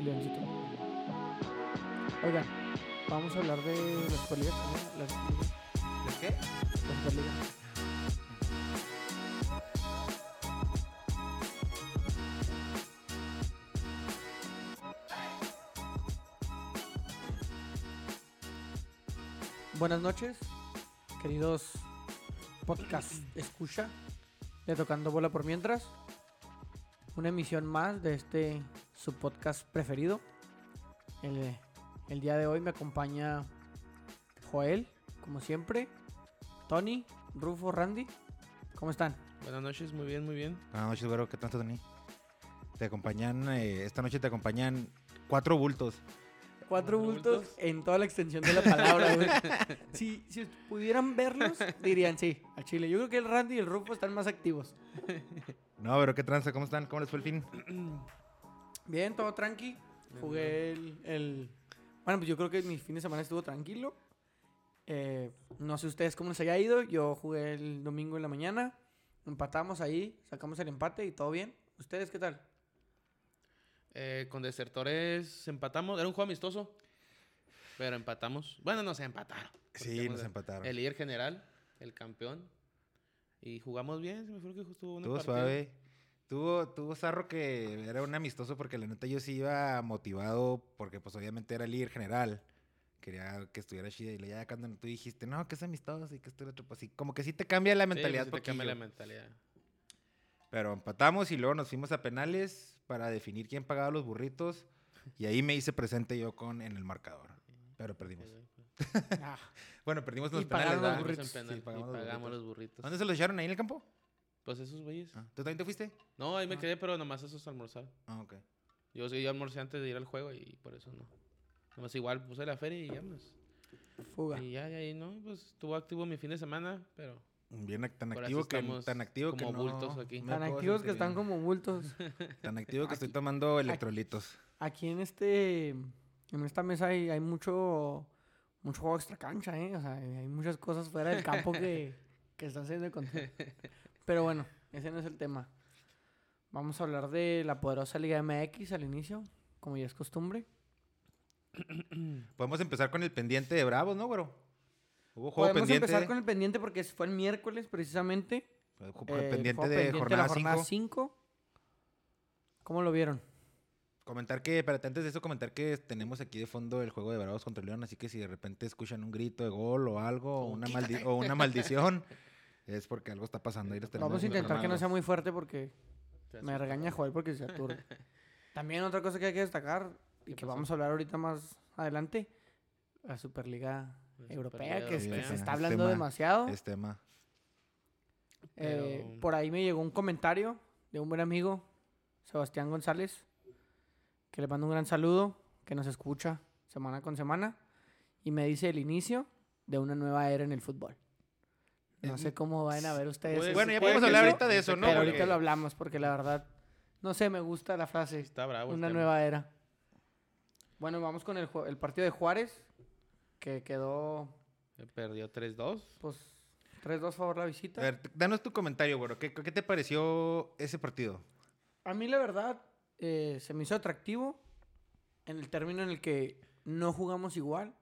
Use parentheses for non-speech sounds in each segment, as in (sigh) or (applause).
el leoncito. Oigan, vamos a hablar de la Superliga también. La Superliga. ¿De qué? La Superliga. Buenas noches, queridos podcast escucha de Tocando Bola por Mientras. Una emisión más de este su podcast preferido. El, el día de hoy me acompaña Joel, como siempre, Tony, Rufo, Randy. ¿Cómo están? Buenas noches, muy bien, muy bien. Buenas noches, güero. ¿Qué tal, Tony? Te acompañan, eh, esta noche te acompañan cuatro bultos. Cuatro ¿Cuatro bultos bultos? en toda la extensión de la palabra, güey. (laughs) si, si pudieran verlos, dirían sí, a Chile. Yo creo que el Randy y el Rufo están más activos. (laughs) No, pero ¿qué tranza? ¿Cómo están? ¿Cómo les fue el fin? (clears throat) Bien, todo tranqui. Jugué el, el- Bueno, pues yo creo que mi fin de semana estuvo tranquilo. Eh, no sé ustedes cómo les haya ido. Yo jugué el domingo en la mañana. Empatamos ahí, sacamos el empate y todo bien. ¿Ustedes qué tal? Eh, con Desertores empatamos, era un juego amistoso, pero empatamos. Bueno, no se empataron. Sí, nos empataron. El líder general, el campeón. Y jugamos bien, se me fue que estuvo un Estuvo suave. Tuvo, tuvo Zarro que era un amistoso porque la neta yo sí iba motivado porque pues obviamente era el líder general. Quería que estuviera chida y le- ya cuando tú dijiste, no, que es amistoso y que esto y lo otro, pues sí, como que sí te cambia la mentalidad. Sí, pues, sí te cambia la mentalidad. Pero empatamos y luego nos fuimos a penales para definir quién pagaba los burritos. Y ahí me hice presente yo con en el marcador. Pero perdimos. Ah, (laughs) Bueno, perdimos Y los pagaron penales. los burritos. Pagamos en penal, Sí, pagamos y los pagamos burritos. los burritos. ¿Dónde se los echaron? ¿Ahí en el campo? Pues esos güeyes. Ah, ¿Tú también te fuiste? No, ahí me Ah. quedé, pero nomás esos almorzar. Ah, ok. Yo, yo almorcé antes de ir al juego y por eso no. Nomás igual puse la feria y ya más. fuga. Y ya, ya, y no, pues estuvo activo mi fin de semana, pero Bien tan activo que estamos tan activo que como no bultos aquí. me Tan activos que están como bultos. (laughs) tan activo que estoy Aquí- tomando electrolitos. Aquí en este, en esta mesa hay, hay mucho, mucho juego extra cancha, ¿eh? O sea, hay muchas cosas fuera del campo que, (laughs) que están control. Pero bueno, ese no es el tema. Vamos a hablar de la poderosa Liga MX al inicio, como ya es costumbre. (clears throat) Podemos empezar con el pendiente de Bravos, ¿no, güero? Hubo juego Podemos pendiente. empezar con el pendiente porque fue el miércoles precisamente. eh, pendiente de pendiente jornada la jornada 5. 5. ¿Cómo lo vieron? Comentar que, espérate, antes de eso, comentar que tenemos aquí de fondo el juego de Bravos contra León, así que si de repente escuchan un grito de gol o algo, o una, maldi- o una (laughs) maldición, es porque algo está pasando. Ahí los tenemos Vamos a intentar que no sea muy fuerte porque Me regaña Joel porque se aturre. (laughs) También otra cosa que hay que destacar y ¿Qué que pasó? vamos a hablar ahorita más adelante, la Superliga La Europea, Superliga que, es- que Europea. se está Es hablando tema- demasiado. Es tema. Eh, Pero- por ahí me llegó un comentario de un buen amigo, Sebastián González, que le mando un gran saludo, que nos escucha semana con semana, y me dice el inicio de una nueva era en el fútbol. No sé cómo van a ver ustedes. Pues, Bueno, ya podemos hablar ahorita de eso, ¿no? pero ahorita lo hablamos porque la verdad, no sé, me gusta la frase. Está bravo. Una tema. nueva era. Bueno, vamos con el, partido de Juárez, que quedó Perdió 3-2. pues 3-2 favor la A visita. ver, t- danos tu comentario, güero. ¿Qué, ¿Qué te pareció ese partido? A mí la verdad eh, se me hizo atractivo en el término en el que no jugamos igual.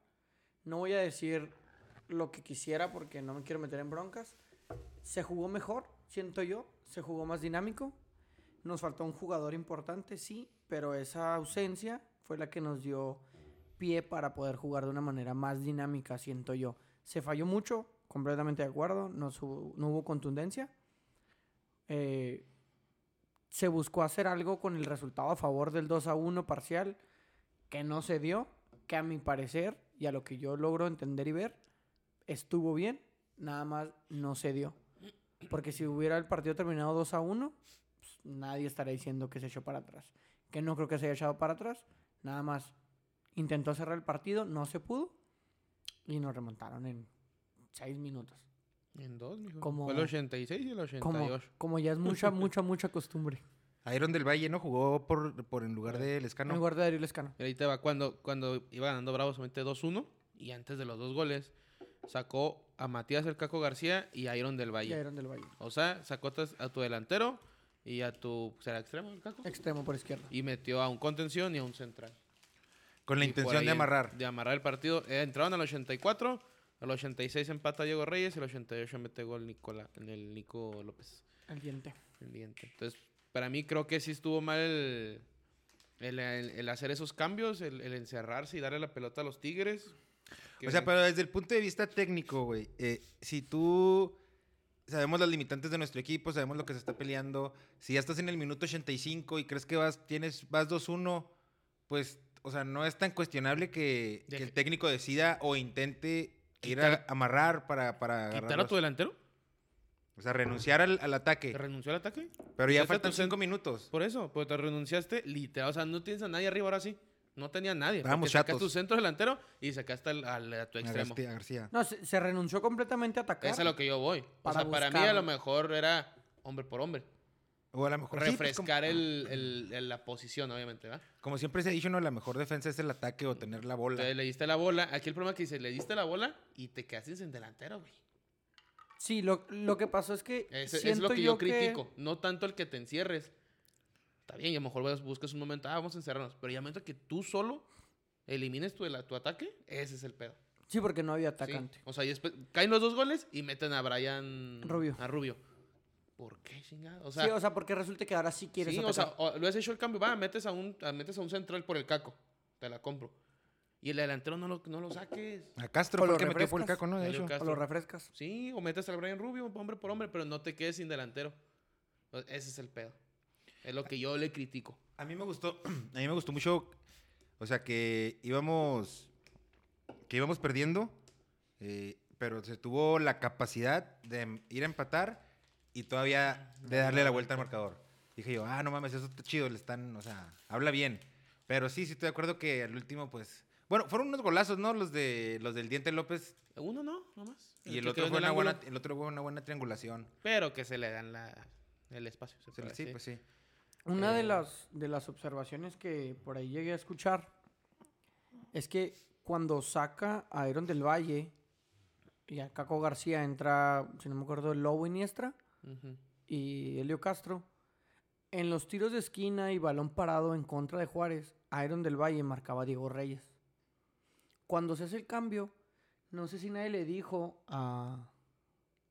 No voy a decir lo que quisiera porque no me quiero meter en broncas. Se jugó mejor, siento yo. Se jugó más dinámico. Nos faltó un jugador importante, sí, pero esa ausencia fue la que nos dio pie para poder jugar de una manera más dinámica, siento yo. Se falló mucho, completamente de acuerdo, no, hubo contundencia. Eh, se buscó hacer algo con el resultado a favor del 2 a 1 parcial, que no se dio, que a mi parecer, y a lo que yo logro entender y ver, estuvo bien, nada más no se dio. Porque si hubiera el partido terminado 2 a 1, pues, nadie estaría diciendo que se echó para atrás. Que no creo que se haya echado para atrás, nada más intentó cerrar el partido, no se pudo, y nos remontaron en 6 minutos. En dos, mijo. Como- Fue el 86 y el 88. Como, como ya es mucha, mucha, mucha costumbre. Iron del Valle, ¿no? Jugó por, por en lugar de En Lescano. lugar de Darío Lescano. Y ahí te va, cuando, cuando iba ganando Bravo solamente 2-1, y antes de los dos goles, sacó a Matías El Caco García y a Iron del Y Valle. Iron del Valle. O sea, sacó a tu delantero Y a tu. ¿Será extremo el caco? Extremo por izquierda. Y metió a un contención y a un central. Con la Y intención de amarrar. De amarrar el partido. Eh, entraron al 84. Al 86 empata Diego Reyes. Y al 88 mete gol Nicola, en el Nico López. El diente. El diente. Entonces, para mí creo que sí estuvo mal el, el, el- el hacer esos cambios, el, el encerrarse y darle la pelota a los Tigres. O sea, pero desde el punto de vista técnico, güey, eh, si tú sabemos las limitantes de nuestro equipo, sabemos lo que se está peleando, si ya estás en el minuto 85 y crees que vas tienes vas 2-1, pues, o sea, no es tan cuestionable que, el técnico decida o intente ir a amarrar para, para ¿Quitar a tu delantero? O sea, renunciar al, al ataque. ¿Te renunció al ataque? Pero ya faltan 5 minutos. Por eso, pues te renunciaste literal. O sea, no tienes a nadie arriba ahora sí. No tenía nadie. Estábamos porque sacaste chatos. tu centro delantero y sacaste al, al- a tu extremo. García- a García. No, se, se renunció completamente a atacar. Eso es a lo que yo voy. Para o sea, para mí a lo mejor era hombre por hombre. O a lo mejor sí, pues, como- Refrescar el, el- el- la posición, obviamente, ¿va? como, siempre se ha dicho, no, la mejor defensa es el ataque o tener la bola. Entonces le diste la bola. Aquí el problema es que dice, le diste la bola y te quedaste sin delantero, güey. Sí, lo, lo que pasó es que. Es, lo que yo, critico. No tanto el que te encierres. Está bien, y a lo mejor buscas un momento, ah, vamos a encerrarnos. Pero ya el momento que tú solo elimines tu, tu ataque, ese es el pedo. Sí, porque no había Sí. atacante. O sea, y después caen los dos goles y meten a Brian Rubio. A Rubio. ¿Por qué, chingada? O sea, sí, o sea, porque resulta que ahora sí quieres sí, o atacar. sea, o- lo has hecho el cambio. Va, metes a un, a- metes a un central por el caco. Te la compro. Y el delantero no lo, no lo saques. A Castro O fue lo metió por el refrescas. caco, ¿no? De hecho. O lo refrescas. Sí, o metes al Brian Rubio, hombre por hombre, pero no te quedes sin delantero. Ese es el pedo. Es lo que yo le critico. A mí me gustó, (clears throat) a mí me gustó mucho, o sea, que íbamos, que íbamos perdiendo, eh, pero se tuvo la capacidad de ir a empatar y todavía de darle la vuelta al marcador. Dije yo, ah, no mames, eso está chido, le están, o sea, habla bien. Pero sí, sí estoy de acuerdo que al último, pues, bueno, fueron unos golazos, ¿no? Los de los del Diente López Uno no, nomás. y el otro fue una el buena, el otro fue una buena triangulación. Pero que se le dan la, el espacio. se Sí, pues sí. Una de Eh, las, de las observaciones que por ahí llegué a escuchar es que cuando saca a Aaron del Valle y a Caco García entra, si no me acuerdo, el Lobo Iniestra y Helio Castro, en los tiros de esquina y balón parado en contra de Juárez, Aaron del Valle marcaba a Diego Reyes. Cuando se hace el cambio, no sé si nadie le dijo a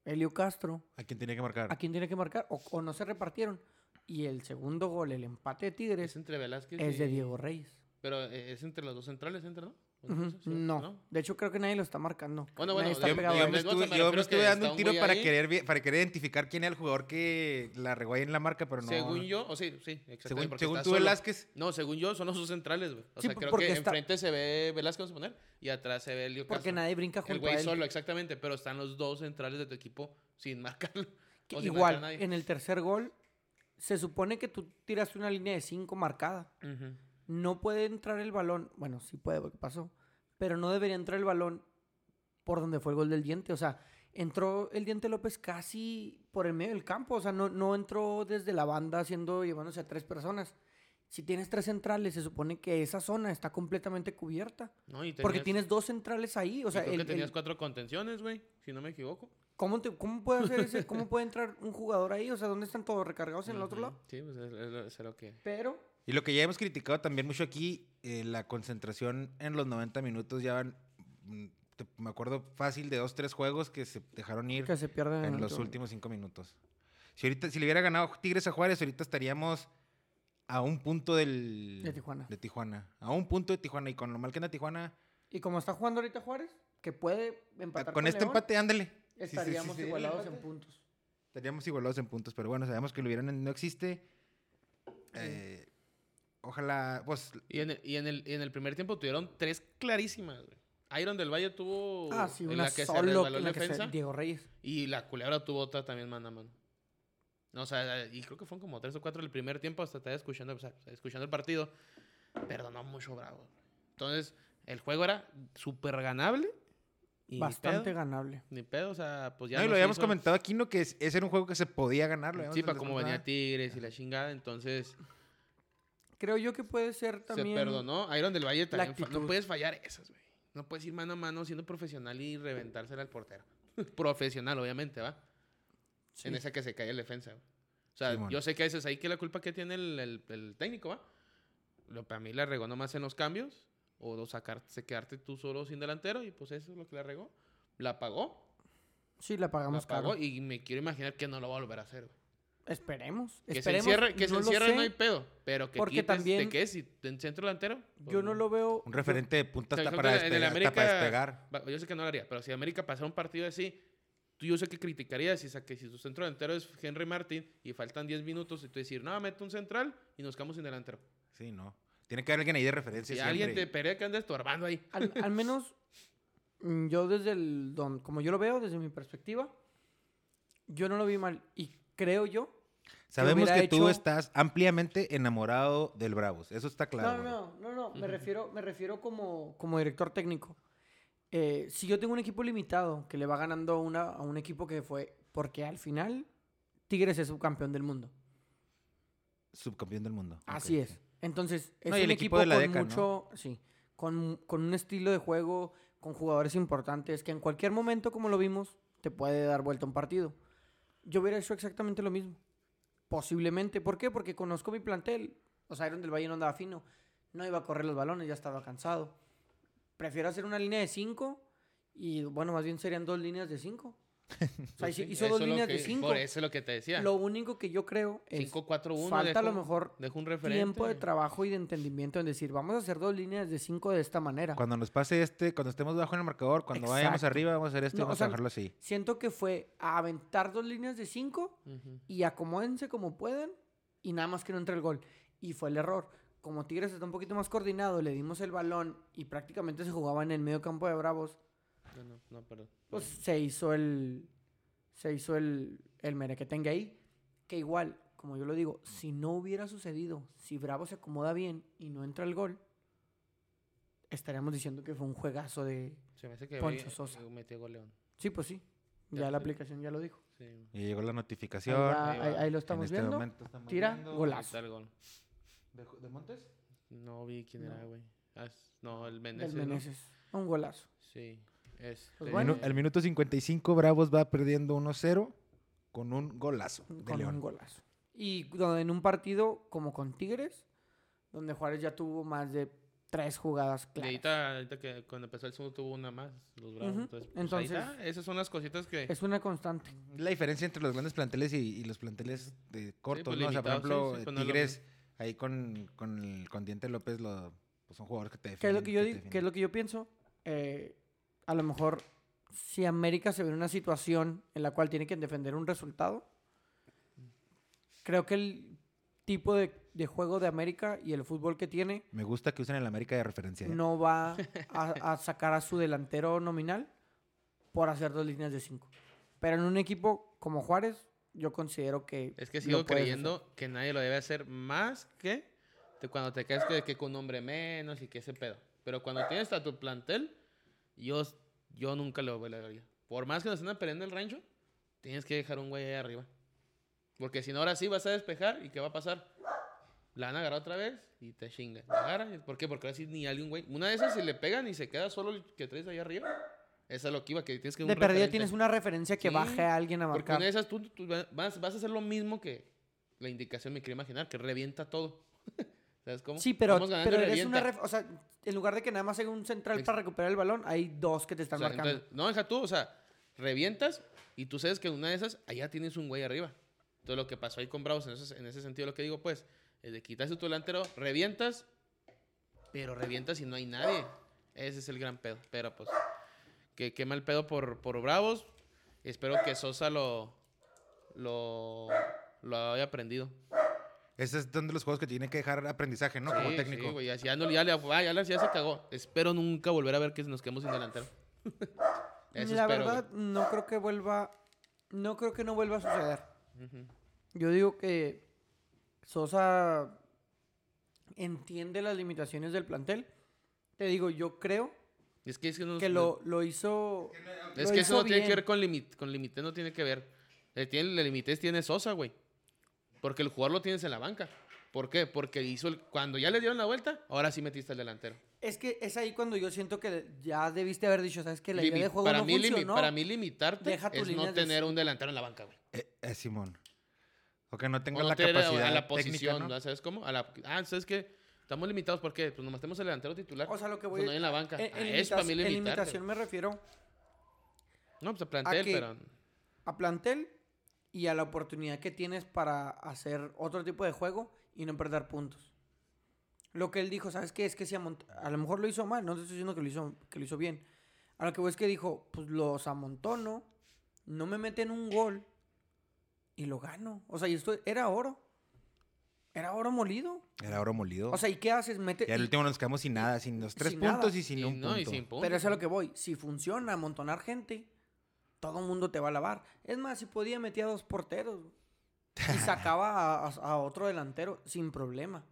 Helio Castro ¿A quién tenía que marcar? a quién tiene que marcar o, o no se repartieron. Y el segundo gol, el empate de Es Tigres, entre Velázquez es y- de Diego Reyes. Pero eh, es entre los dos centrales, ¿entra, no? ¿O Ujú, Sí, No. de hecho creo que nadie lo está marcando. Bueno, bueno, está Yo, pegado yo a me estuve, yo me estuve dando un tiro para ahí. querer, vi- para querer identificar quién era el jugador que la regó ahí en la marca, pero no. Según yo, o sí, sí, exactamente. según, tú, solo. Velázquez, No, según yo, son los dos centrales, güey. O Sí, sea, creo porque que está- enfrente se ve Velázquez, vamos a poner, y atrás se ve Elio Porque nadie brinca El junto a güey él. solo, exactamente, pero están los dos centrales de tu equipo sin marcarlo. (laughs) O sin marcar a Igual, nadie. en el tercer gol, se supone que tú tiraste una línea de 5 marcada. No puede entrar el balón. Bueno, sí puede, porque pasó. Pero no debería entrar el balón por donde fue el gol del diente. O sea, entró el diente López casi por el medio del campo. O sea, no, no entró desde la banda haciendo, llevándose a tres personas. Si tienes tres centrales, se supone que esa zona está completamente cubierta. No, y Porque tienes dos centrales ahí. O sea, creo el- que tenías el- cuatro contenciones, güey, si no me equivoco. ¿Cómo, te- ¿cómo puede hacer ese? ¿Cómo (laughs) puede entrar un jugador ahí? O sea, ¿dónde están todos recargados en el otro lado? Sí, pues es, es- es lo que... Pero y lo que ya hemos criticado también mucho aquí, eh, la concentración en los 90 minutos ya van, mm, te- me acuerdo fácil de dos, tres juegos que se dejaron ir que se pierden en los último- últimos cinco minutos. Si ahorita, si le hubiera ganado Tigres a Juárez, ahorita estaríamos a un punto del... De Tijuana. De Tijuana. A un punto de Tijuana. Y con lo mal que anda Tijuana, Y como está jugando ahorita Juárez, que puede empatar con este León, empate, ándale. Sí, sí, sí, estaríamos sí, igualados en puntos. Estaríamos igualados en puntos, pero bueno, sabemos que lo hubieran no existe. Eh, ojalá, pues, Y en, el, y, en el, y en el primer tiempo tuvieron tres clarísimas, güey. Iron del Valle tuvo Ah, sí, en una la que se solo resbaló en la que se- defensa Diego Reyes. y la culebra tuvo otra también mano a mano. No, o sea, y creo que fueron como tres o cuatro el primer tiempo hasta estar escuchando, o sea, escuchando el partido. Perdonó mucho Bravo. Entonces, el juego era súper ganable. Y Bastante pedo, ganable. Ni pedo, o sea, pues ya no, y lo habíamos hizo- comentado aquí, ¿no? Que es- ese era un juego que se podía ganar. lo habíamos Sí, para la venía. Tigres y la chingada, entonces Creo yo que puede ser también. se perdonó. Iron del Valle también. fa- No puedes fallar esas, güey. No puedes ir mano a mano siendo profesional y reventársela al portero. (laughs) profesional, obviamente, ¿va? Sí. En esa que se cae el defensa, güey. O sea, yo sé que a veces ahí que la culpa que tiene el, el- el técnico, ¿va? Lo para mí la regó nomás en los cambios. O sacarte, quedarte tú solo sin delantero. Y pues eso es lo que la regó. La pagó. Sí, la La pagamos pagó. caro. Y me quiero imaginar que no lo va a volver a hacer, güey. Esperemos. Que se encierre, que se no lo encierre no hay pedo. Pero que porque quites, también- ¿de qué? Si en centro delantero. pues Yo no lo veo. Un referente de punta O sea, hasta para, que en el despegar, hasta América- para despegar. Yo sé que no lo haría, pero si América pasara un partido así, tú yo sé que criticarías si, que si su centro delantero es Henry Martin y faltan 10 minutos y tú decir, no, mete un central y nos quedamos sin delantero. Sí, no. Tiene que haber alguien ahí de referencia Si alguien te pelea que anda estorbando ahí. Al, al menos mm, yo desde el don, como yo lo veo desde mi perspectiva, yo no lo vi mal y creo yo. Sabemos hubiera que tú hecho- estás ampliamente enamorado del Bravos. Eso está claro. no, no, no, no, me refiero, me refiero como, como director técnico. Eh, si yo tengo un equipo limitado que le va ganando una, a un equipo que fue, porque al final Tigres es subcampeón del mundo. Subcampeón del mundo. Así Ok, es. sí. Entonces, es No, y el un equipo equipo, de la con mucho, sí, con, con un estilo de juego, con jugadores importantes, que en cualquier momento, como lo vimos, te puede dar vuelta un partido. Yo hubiera hecho exactamente lo mismo. Posiblemente. ¿Por qué? Porque conozco mi plantel. O sea, Iron del Valle no andaba fino. No iba a correr los balones, ya estaba cansado. Prefiero hacer una línea de cinco y, bueno, más bien serían dos líneas de cinco. (laughs) O sea, hizo- sí, hizo dos líneas que- de cinco. Por eso es lo que te decía. Lo único que yo creo es 5-4-1. falta a lo dejo- mejor dejo un referente. tiempo de trabajo y de entendimiento en decir, vamos a hacer dos líneas de cinco de esta manera. Cuando nos pase este, cuando estemos bajo en el marcador, cuando vayamos Exacto. arriba, vamos a hacer esto y No, o vamos sea, a dejarlo así. Siento que fue a aventar dos líneas de cinco Ujú. y acomódense como puedan y nada más que no entre el gol. Y fue el error. Como Tigres está un poquito más coordinado, le dimos el balón y prácticamente se jugaba en el medio campo de Bravos, No, no, no, perdón. pues se hizo el se hizo el, el merequetengue ahí. Que igual, como yo lo digo, si no hubiera sucedido, si Bravo se acomoda bien y no entra el gol, estaríamos diciendo que fue un juegazo de... Se me hace que Poncho Sosa. metió gol León. Sí, pues sí. Ya Ya la aplicación ya lo dijo. Sí. Y llegó la Ahí, notificación. va, ahí ahí- va. ahí lo En estamos este viendo. momento estamos Tira, viendo- golazo. el gol. ¿De, de Montes? No vi quién era, güey. Ah, no, el Meneses. ¿no? Meneses. Un golazo. Sí. Este, Pues bueno. Al minuto 55, Bravos va perdiendo 1-0 con un golazo de con León. un golazo. Y donde en un partido como con Tigres, donde Juárez ya tuvo más de tres jugadas Y claras. ahorita, ahorita que cuando empezó el segundo tuvo una más, los Bravos. Entonces, pues, Entonces- ahí está. esas son las cositas que... Es una constante. La diferencia entre los grandes planteles y, y los planteles de cortos, pues, ¿no? O sea, por sí, ejemplo, sí, pues, no Tigres, ahí con, con, el, con Diente López, lo, pues, son jugadores que te ¿Qué es lo que yo, qué es lo que yo pienso? Eh, a lo mejor si América se ve en una situación en la cual tiene que defender un resultado, creo que el tipo de, de juego de América y el fútbol que tiene Me gusta que usen el América de referencia. ¿eh? no va (laughs) a, a sacar a su delantero nominal por hacer dos líneas de cinco. Pero en un equipo como Juárez, yo considero que. Es que sigo creyendo que nadie lo debe hacer más que cuando te quedas que, que con un hombre menos y que ese pedo. Pero cuando tienes a tu plantel, yo, yo nunca lo haría. Por más que nos estén peleando el rancho, tienes que dejar un güey ahí arriba. Porque si no, ahora sí vas a despejar y ¿qué va a pasar? La van a agarrar otra vez y te chingan. Agarran. ¿Por qué? Porque ahora sí ni alguien, güey. Una de esas se le pegan y se queda solo el que traes ahí arriba. Eso es lo que iba, que tienes que De referente. tienes una referencia que Sí, baje a alguien a Porque marcar. una de esas tú, tú vas, vas a hacer lo mismo que la indicación me quiero imaginar, que revienta todo. (laughs) ¿Sabes cómo? Sí, pero, pero eres una ref- o sea, en lugar de que nada más haya un central para recuperar el balón, hay dos que te O están sea, marcando. entonces, no, deja tú, o sea, revientas y tú sabes que una de esas, allá tienes un güey arriba. Entonces lo que pasó ahí con Bravos, en ese, en ese sentido lo que digo, pues, es de quitas tu delantero, revientas, pero revientas y no hay nadie. Ese es el gran pedo. Pero pues, que qué mal pedo por, por Bravos. Espero que Sosa lo, lo, lo haya aprendido. Ese es donde los juegos que tiene que dejar aprendizaje, ¿no? Como técnico. Sí, güey, ya, ya, no, ya, le- ah, ya, le- ya se cagó. Espero nunca volver a ver que nos quedemos sin delantero. (laughs) Eso La espero, verdad, no creo que vuelva. No creo que no vuelva a suceder. Yo digo que Sosa entiende las limitaciones del plantel. Te digo, yo creo Es que, es que, no- que lo, lo hizo. es lo que eso no tiene que ver con límite, con límite no tiene que ver. El, tiene, el límite tiene Sosa, güey. Porque el jugador lo tienes en la banca. ¿Por qué? Porque hizo el, cuando ya le dieron la vuelta, ahora sí metiste al delantero. Es que es ahí cuando yo siento que ya debiste haber dicho, ¿sabes que La idea de juego para, no mí, funcionó. para mí limitarte es no de tener un delantero en la banca, güey. Eh, eh, Simón. O que no O tenga no la capacidad a la técnica, posición. ¿no? ¿sabes cómo? A la, ah, ¿sabes qué? Estamos limitados, ¿por qué? Pues nomás tenemos el delantero titular. O sea, lo que voy Pues no hay en la banca. En, Ah, en es para mí limitación- en limitarte. limitación me refiero No, pues a plantel, que- pero... a plantel y a la oportunidad que tienes para hacer otro tipo de juego y no perder puntos. Lo que él dijo, ¿sabes qué? Es que si amont- a lo mejor lo hizo mal, no te estoy diciendo que lo hizo, que lo hizo bien. A lo que voy es que dijo, pues los amontono, no me meten un gol y lo gano. O sea, y esto era oro. Era oro molido. Era oro molido. O sea, ¿y qué haces? Mete, y al último nos quedamos sin nada, sin los tres Sin puntos nada. y sin y un no, punto. y sin. Pero eso es a lo que voy. Si funciona amontonar gente, todo el mundo te va a lavar. Es más, si podía metía dos porteros y sacaba a, a- a otro delantero sin problema.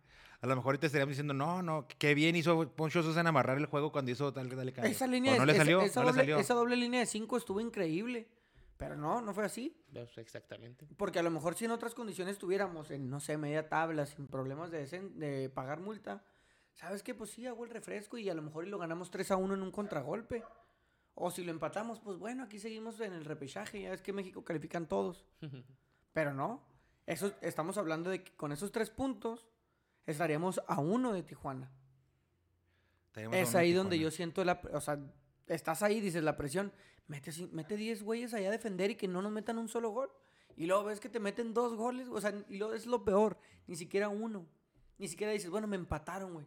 A lo mejor ahorita estaríamos diciendo, no, no, qué bien hizo Poncho Sosa en amarrar el juego cuando hizo tal, tal, tal. Esa línea no le esa- salió, esa, no le doble, salió. esa doble línea de cinco estuvo increíble. Pero no, no fue así. Pues, exactamente. Porque a lo mejor si en otras condiciones estuviéramos en, no sé, media tabla, sin problemas de, desen- de pagar multa, ¿sabes qué? Pues sí, hago el refresco y a lo mejor y lo ganamos 3 a 1 en un contragolpe. O si lo empatamos, pues bueno, aquí seguimos en el repechaje. Ya es que México califican todos. (laughs) Pero no. Eso, estamos hablando de que con esos tres puntos estaríamos a uno de Tijuana. Estaríamos Es ahí de donde yo siento la... O sea, estás ahí, dices la presión. Mete, mete 10 güeyes allá a defender y que no nos metan un solo gol. Y luego ves que te meten dos goles. O sea, y luego es lo peor. Ni siquiera uno. Ni siquiera dices, bueno, me empataron, güey.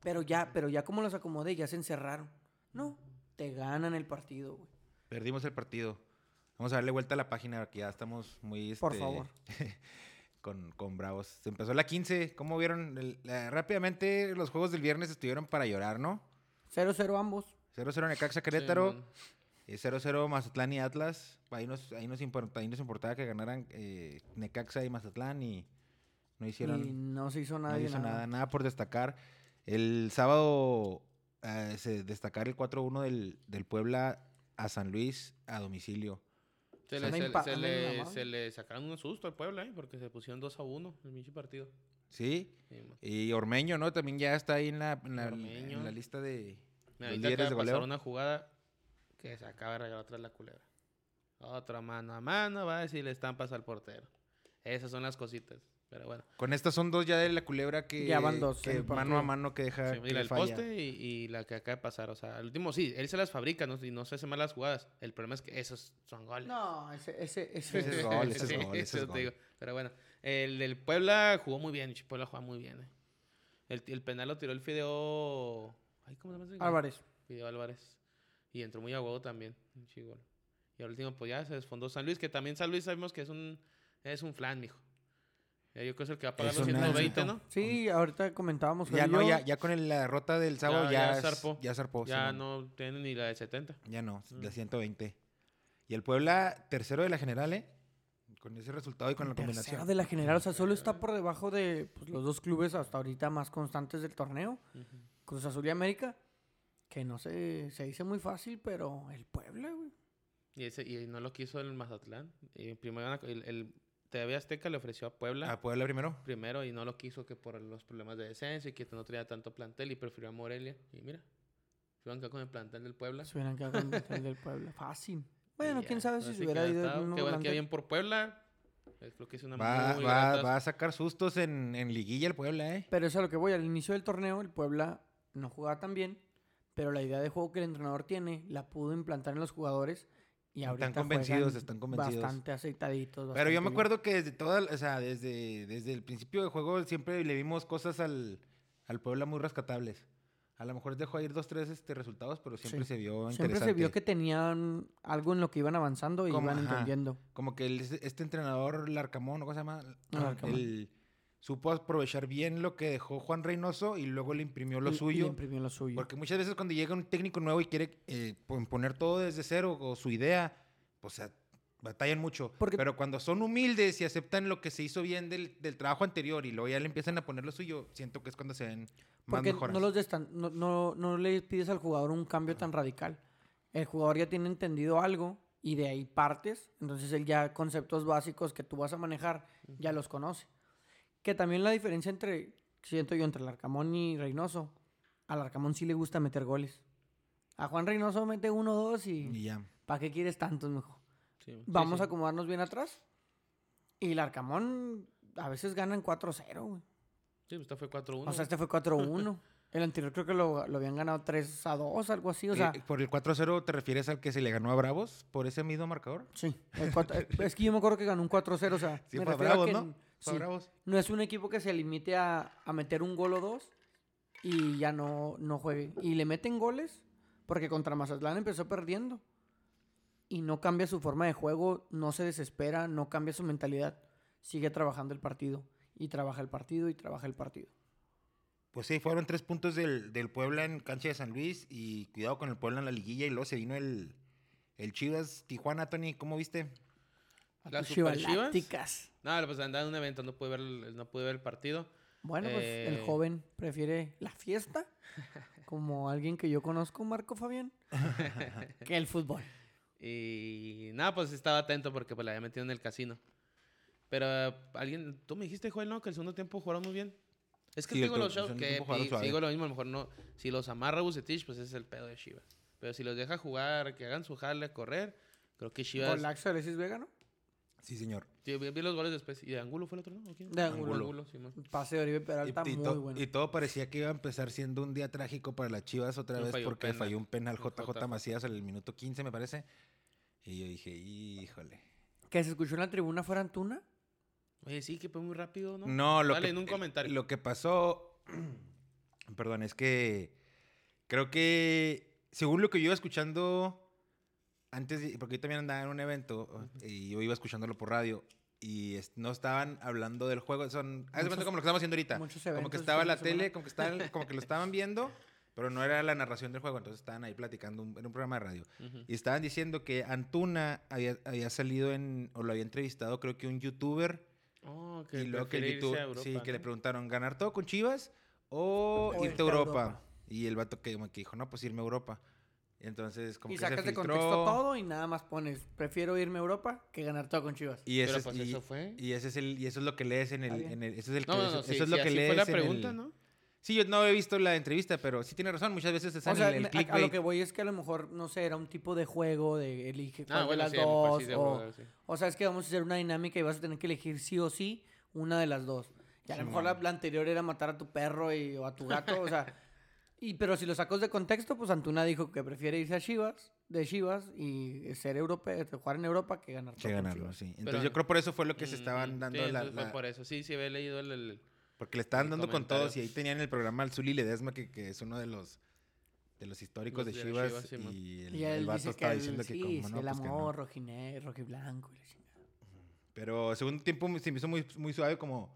Pero ya, pero ya como los acomodé, ya se encerraron. No, te ganan el partido, güey. Perdimos el partido. Vamos a darle vuelta a la página, que ya estamos muy... Por este, favor. (laughs) con, con Bravos. Se empezó la 15. ¿Cómo vieron? El- la- rápidamente los juegos del viernes estuvieron para llorar, ¿no? 0-0 ambos. 0-0 Necaxa Querétaro. Simón. eh, 0-0 Mazatlán y Atlas. Ahí nos, ahí nos, import- ahí nos importaba que ganaran eh, Necaxa y Mazatlán y no hicieron... y no se hizo nada. Hizo nada, nada por destacar. El sábado eh, se destacar el 4-1 del, del Puebla a San Luis a domicilio. Se le, se, se le, se le sacaron un susto al Puebla, ¿eh? Porque se pusieron 2 a 1 el pinche partido. ¿Sí? Sí. Y Ormeño, ¿no? También ya está ahí en la, en la, en la lista de Mira, líderes acaba de goleo. una jugada que se acaba de regalar atrás la culebra. Otra mano a mano, va a decir estampas al portero. Esas son las cositas. Pero bueno. Con estas son dos ya de la culebra que, Ya van dos que el mano a mano que deja Sí, que el falla. poste y, y la que acaba de pasar. O sea, el último sí, él se las fabrica ¿no? y no se hace malas jugadas. El problema es que esos son goles. No, ese, ese, ese, Ese es gol, ese es Sí, gol, ese es eso te gol. digo. Pero bueno, el del Puebla jugó muy bien. El Puebla juega muy bien. eh. El, el penal lo tiró el Fideo. Ay, ¿Cómo se llama ese güey? Álvarez. Fideo Álvarez. Y entró muy a huevo también. Un chigol. Y al último, pues ya se desfondó San Luis, que también San Luis sabemos que es un, es un flan, mijo. Ya yo creo que es el que va a pagar los un 120, flancito. ¿no? Sí, ahorita comentábamos. Ya no, ya, ya con el- la derrota del sábado Ya- ya, zarpó. ya zarpó. Ya Simón. no tiene ni la de 70. Ya no, Mm. la 120. Y el Puebla, tercero de la general, ¿eh? Con ese resultado y con la Tercero combinación. de la general, o sea, solo está por debajo de pues, los dos clubes hasta ahorita más constantes del torneo, Cruz Azul y América, que no sé, se dice muy fácil, pero el Puebla, güey. Y, ese, y no lo quiso el Mazatlán. Y primero iban a- el, el TV Azteca le ofreció a Puebla A Puebla primero. primero y no lo quiso que por los problemas de descenso y que no tenía tanto plantel y prefirió a Morelia. Y mira, se a quedar con el plantel del Puebla. Se hubieran quedado con el (laughs) plantel del Puebla. Fácil. Bueno, Y quién ya, sabe si se hubiera ido Qué bueno que bien por Puebla. Creo que es una Va, muy va, va a sacar sustos en, en liguilla el Puebla, ¿eh? Pero eso es a lo que voy. Al inicio del torneo, el Puebla no jugaba tan bien, pero la idea de juego que el entrenador tiene la pudo implantar en los jugadores y Están convencidos, están convencidos. Bastante aceitaditos. Pero yo me acuerdo que desde toda, o sea, desde, desde el principio del juego siempre le vimos cosas al, al Puebla muy rescatables. A lo mejor dejó ir dos, tres este, resultados, pero siempre Sí. se vio Siempre interesante. se vio que tenían algo en lo que iban avanzando y Como- iban ajá. entendiendo. Como que el- este entrenador, Larcamón. ¿cómo se llama? Larcamón. Él supo aprovechar bien lo que dejó Juan Reynoso y luego le imprimió lo Y- y suyo. le imprimió lo suyo. Porque muchas veces cuando llega un técnico nuevo y quiere eh, pon- poner todo desde cero o su idea, pues batallan mucho. Porque- Pero cuando son humildes y aceptan lo que se hizo bien del, del trabajo anterior y luego ya le empiezan a poner lo suyo, siento que es cuando se ven más Porque mejoras. no, los destan- no, no, no le pides al jugador un cambio tan radical. El jugador ya tiene entendido algo y de ahí partes. Entonces él ya conceptos básicos que tú vas a manejar ya los conoce. Que también la diferencia entre, siento yo, entre Larcamón y Reynoso. A Larcamón sí le gusta meter goles. A Juan Reynoso mete uno, dos y... Y ya. ¿Para qué quieres tantos, mejor? Sí, Vamos sí. a acomodarnos bien atrás Y el Arcamón a veces ganan 4-0, güey. Sí, pues, esta fue 4-1. O sea, este fue 4-1. (laughs) el anterior creo que lo, lo habían ganado 3-2, algo así. O sea, Eh, ¿Por el 4-0 te refieres al que se le ganó a Bravos por ese mismo marcador? sí. el eh, es que yo me acuerdo que ganó un 4-0, o sea, Sí, me fue a a Bravos, que ¿no? Fue a sí, Bravos. no es un equipo que se limite a, a meter un gol o dos y ya no, no juegue. Y le meten goles porque contra Mazatlán empezó perdiendo. Y no cambia su forma de juego, no se desespera, no cambia su mentalidad. Sigue trabajando el partido. Y trabaja el partido y trabaja el partido. Pues sí, fueron tres puntos del, del Puebla en cancha de San Luis y cuidado con el Puebla en la liguilla y luego se vino el, el Chivas Tijuana, Tony, ¿cómo viste? Las Super Chivas. No, pues andaba en un evento, no pude ver el, no pude ver el partido. Bueno, pues el Eh. joven prefiere la fiesta, (laughs) como alguien que yo conozco, Marco Fabián, (laughs) que el fútbol. Y nada, pues estaba atento porque pues la había metido en el casino. Pero alguien, tú me dijiste, Joel, ¿no? Que el segundo tiempo jugaron muy bien. Es que Sí, to- los shows que digo lo mismo, a lo mejor no. Si los amarra Bucetich, pues ese es el pedo de Chivas. Pero si los deja jugar, que hagan su jale, correr, creo que Chivas. Golaxo de Alexis Vega, ¿no? Sí, señor. Sí, vi, vi los goles después. ¿Y de Angulo fue el otro, no? ¿O quién? De Angulo. sí, man. Pase de Oribe Peralta, y, y muy to- bueno. y todo parecía que iba a empezar siendo un día trágico para las Chivas otra No vez falló porque penal. falló un penal JJ JJ. Macías en el minuto 15, me parece. Y yo dije, híjole. Que se escuchó en la tribuna fuera Antuna. Oye, sí, que fue muy rápido, ¿no? No, lo Dale, que, en un comentario. Lo que pasó, (clears throat) perdón, es que creo que según lo que yo iba escuchando antes, de- porque yo también andaba en un evento y yo iba escuchándolo por radio y no estaban hablando del juego, son, haz como lo que estamos haciendo ahorita, como que estaba la semana. tele, como que estaban, como que lo estaban viendo, pero no era la narración del juego, entonces estaban ahí platicando un- en un programa de radio. Y estaban diciendo que Antuna había, había salido en, o lo había entrevistado, creo que un youtuber. Oh, que y luego que el irse YouTube, a Europa, sí, que le ¿no? preguntaron, ¿ganar todo con Chivas o, O irte a Europa? Y el vato que, que dijo, no, pues irme a Europa. Entonces, como y que se sacas de filtró. contexto todo y nada más pones, prefiero irme a Europa que ganar todo con Chivas. Y, ese Pero es, pues y, eso fue. y ese es el, y eso es lo que lees en el, en el- eso es el No, no, eso- no, eso sí, es lo sí, que lees fue la en el- pregunta, ¿no? Sí, yo no he visto la entrevista, pero sí tiene razón. Muchas veces están O sea, en el me- a- a, clickbait. lo que voy es que a lo mejor, no sé, era un tipo de juego de elige cuál Ah, de bueno, las sí, dos. sí, de o, verdad, sí. o sea, es que vamos a hacer una dinámica y vas a tener que elegir sí o sí una de las dos. Y a lo mejor la, la anterior era matar a tu perro y, o a tu gato, o sea. (laughs) Y, pero si lo sacas de contexto, pues Antuna dijo que prefiere irse a Chivas, de Chivas, y ser europeo, jugar en Europa que ganar Que ganarlo, sí. Entonces Pero- yo creo por eso fue lo que se Mm, estaban mm, dando sí, la, entonces fue la- por eso. Sí, sí, había leído el... el- Porque le estaban dando con todos y ahí tenían el programa al Zuli Ledesma, que, que es uno de los de los históricos Los de de Chivas. Chivas, sí, man. y el, Y el vato estaba diciendo que sí, como sí, no, el pues que no. amor, rojine- rojiblanco y la chingada. Pero segundo tiempo se me hizo muy, muy suave como,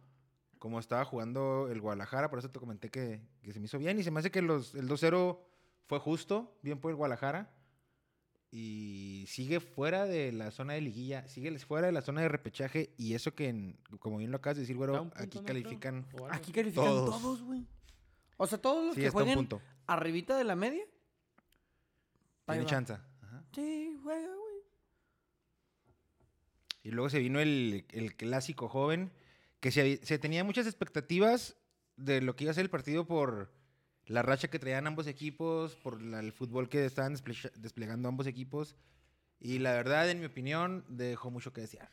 como estaba jugando el Guadalajara, por eso te comenté que, que se me hizo bien y se me hace que los, el 2-0 fue justo, bien por el Guadalajara. Y sigue fuera de la zona de liguilla, sigue fuera de la zona de repechaje y eso que, en- como bien lo acabas de decir, güero, aquí califican... Aquí califican Todos. todos, güey. O sea, todos los Sí, que jueguen punto. arribita de la media. Tiene chance. Ajá. Sí, juega, güey. Y luego se vino el, el clásico joven, que se, se tenía muchas expectativas de lo que iba a ser el partido por la racha que traían ambos equipos, por la- el fútbol que estaban desple- desplegando ambos equipos. Y la verdad, en mi opinión, dejó mucho que desear.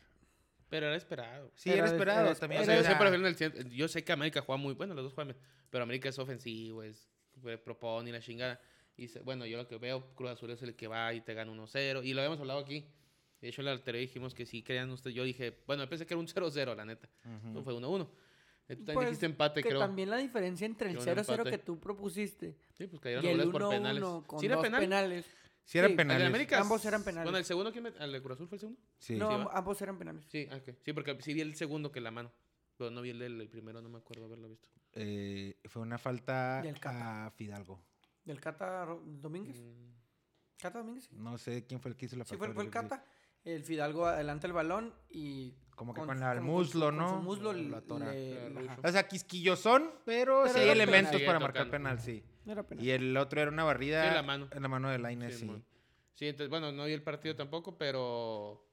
Pero era esperado. Sí, Era era, esperado era también. O sea, yo, sea, siempre prefiero en el cien- yo sé que América juega muy bueno, los dos juegan, bien, pero América es ofensivo, es pues, propone y la chingada. Y se- bueno, yo lo que veo, Cruz Azul es el que va y te gana 1-0. Y lo habíamos hablado aquí. De hecho, en la anterior dijimos que sí creían ustedes. Yo dije, bueno, pensé que era un (laughs) 0-0, la neta. No fue 1-1. Eh, Tú también Pues, dijiste empate, que creo. también la diferencia entre el Creo un 0-0 empate. que tú propusiste Sí, pues cayeron y el goles por 1-1 penales. con ¿Sí era dos penal? penales. Sí, eran Sí, penales. América. Ambos eran penales. Bueno, el segundo, ¿quién met- ¿El de Cruz Azul fue el segundo? Sí. no, sí, ambos eran penales. Sí, ah, ok. Sí, porque sí vi el segundo que la mano. Pero no vi el del el primero, no me acuerdo haberlo visto. Eh, fue una falta Del Cata. a Fidalgo. ¿Del Cata Domínguez? Mm, ¿Cata Domínguez? Sí, No sé quién fue el que hizo la Sí, falta. fue, pero fue el sí. Cata. El Fidalgo adelanta el balón y... Como que con con, la- el con muslo, con ¿no? su muslo le- le- Claro, ajá. O sea, quisquillosón, pero, Pero sí hay elementos para marcar penal, sí. Era penal. Y el otro era una barrida Sí, la mano. en la mano de Lainez, Sí, sí. Sí, entonces, bueno, no vi el partido tampoco, pero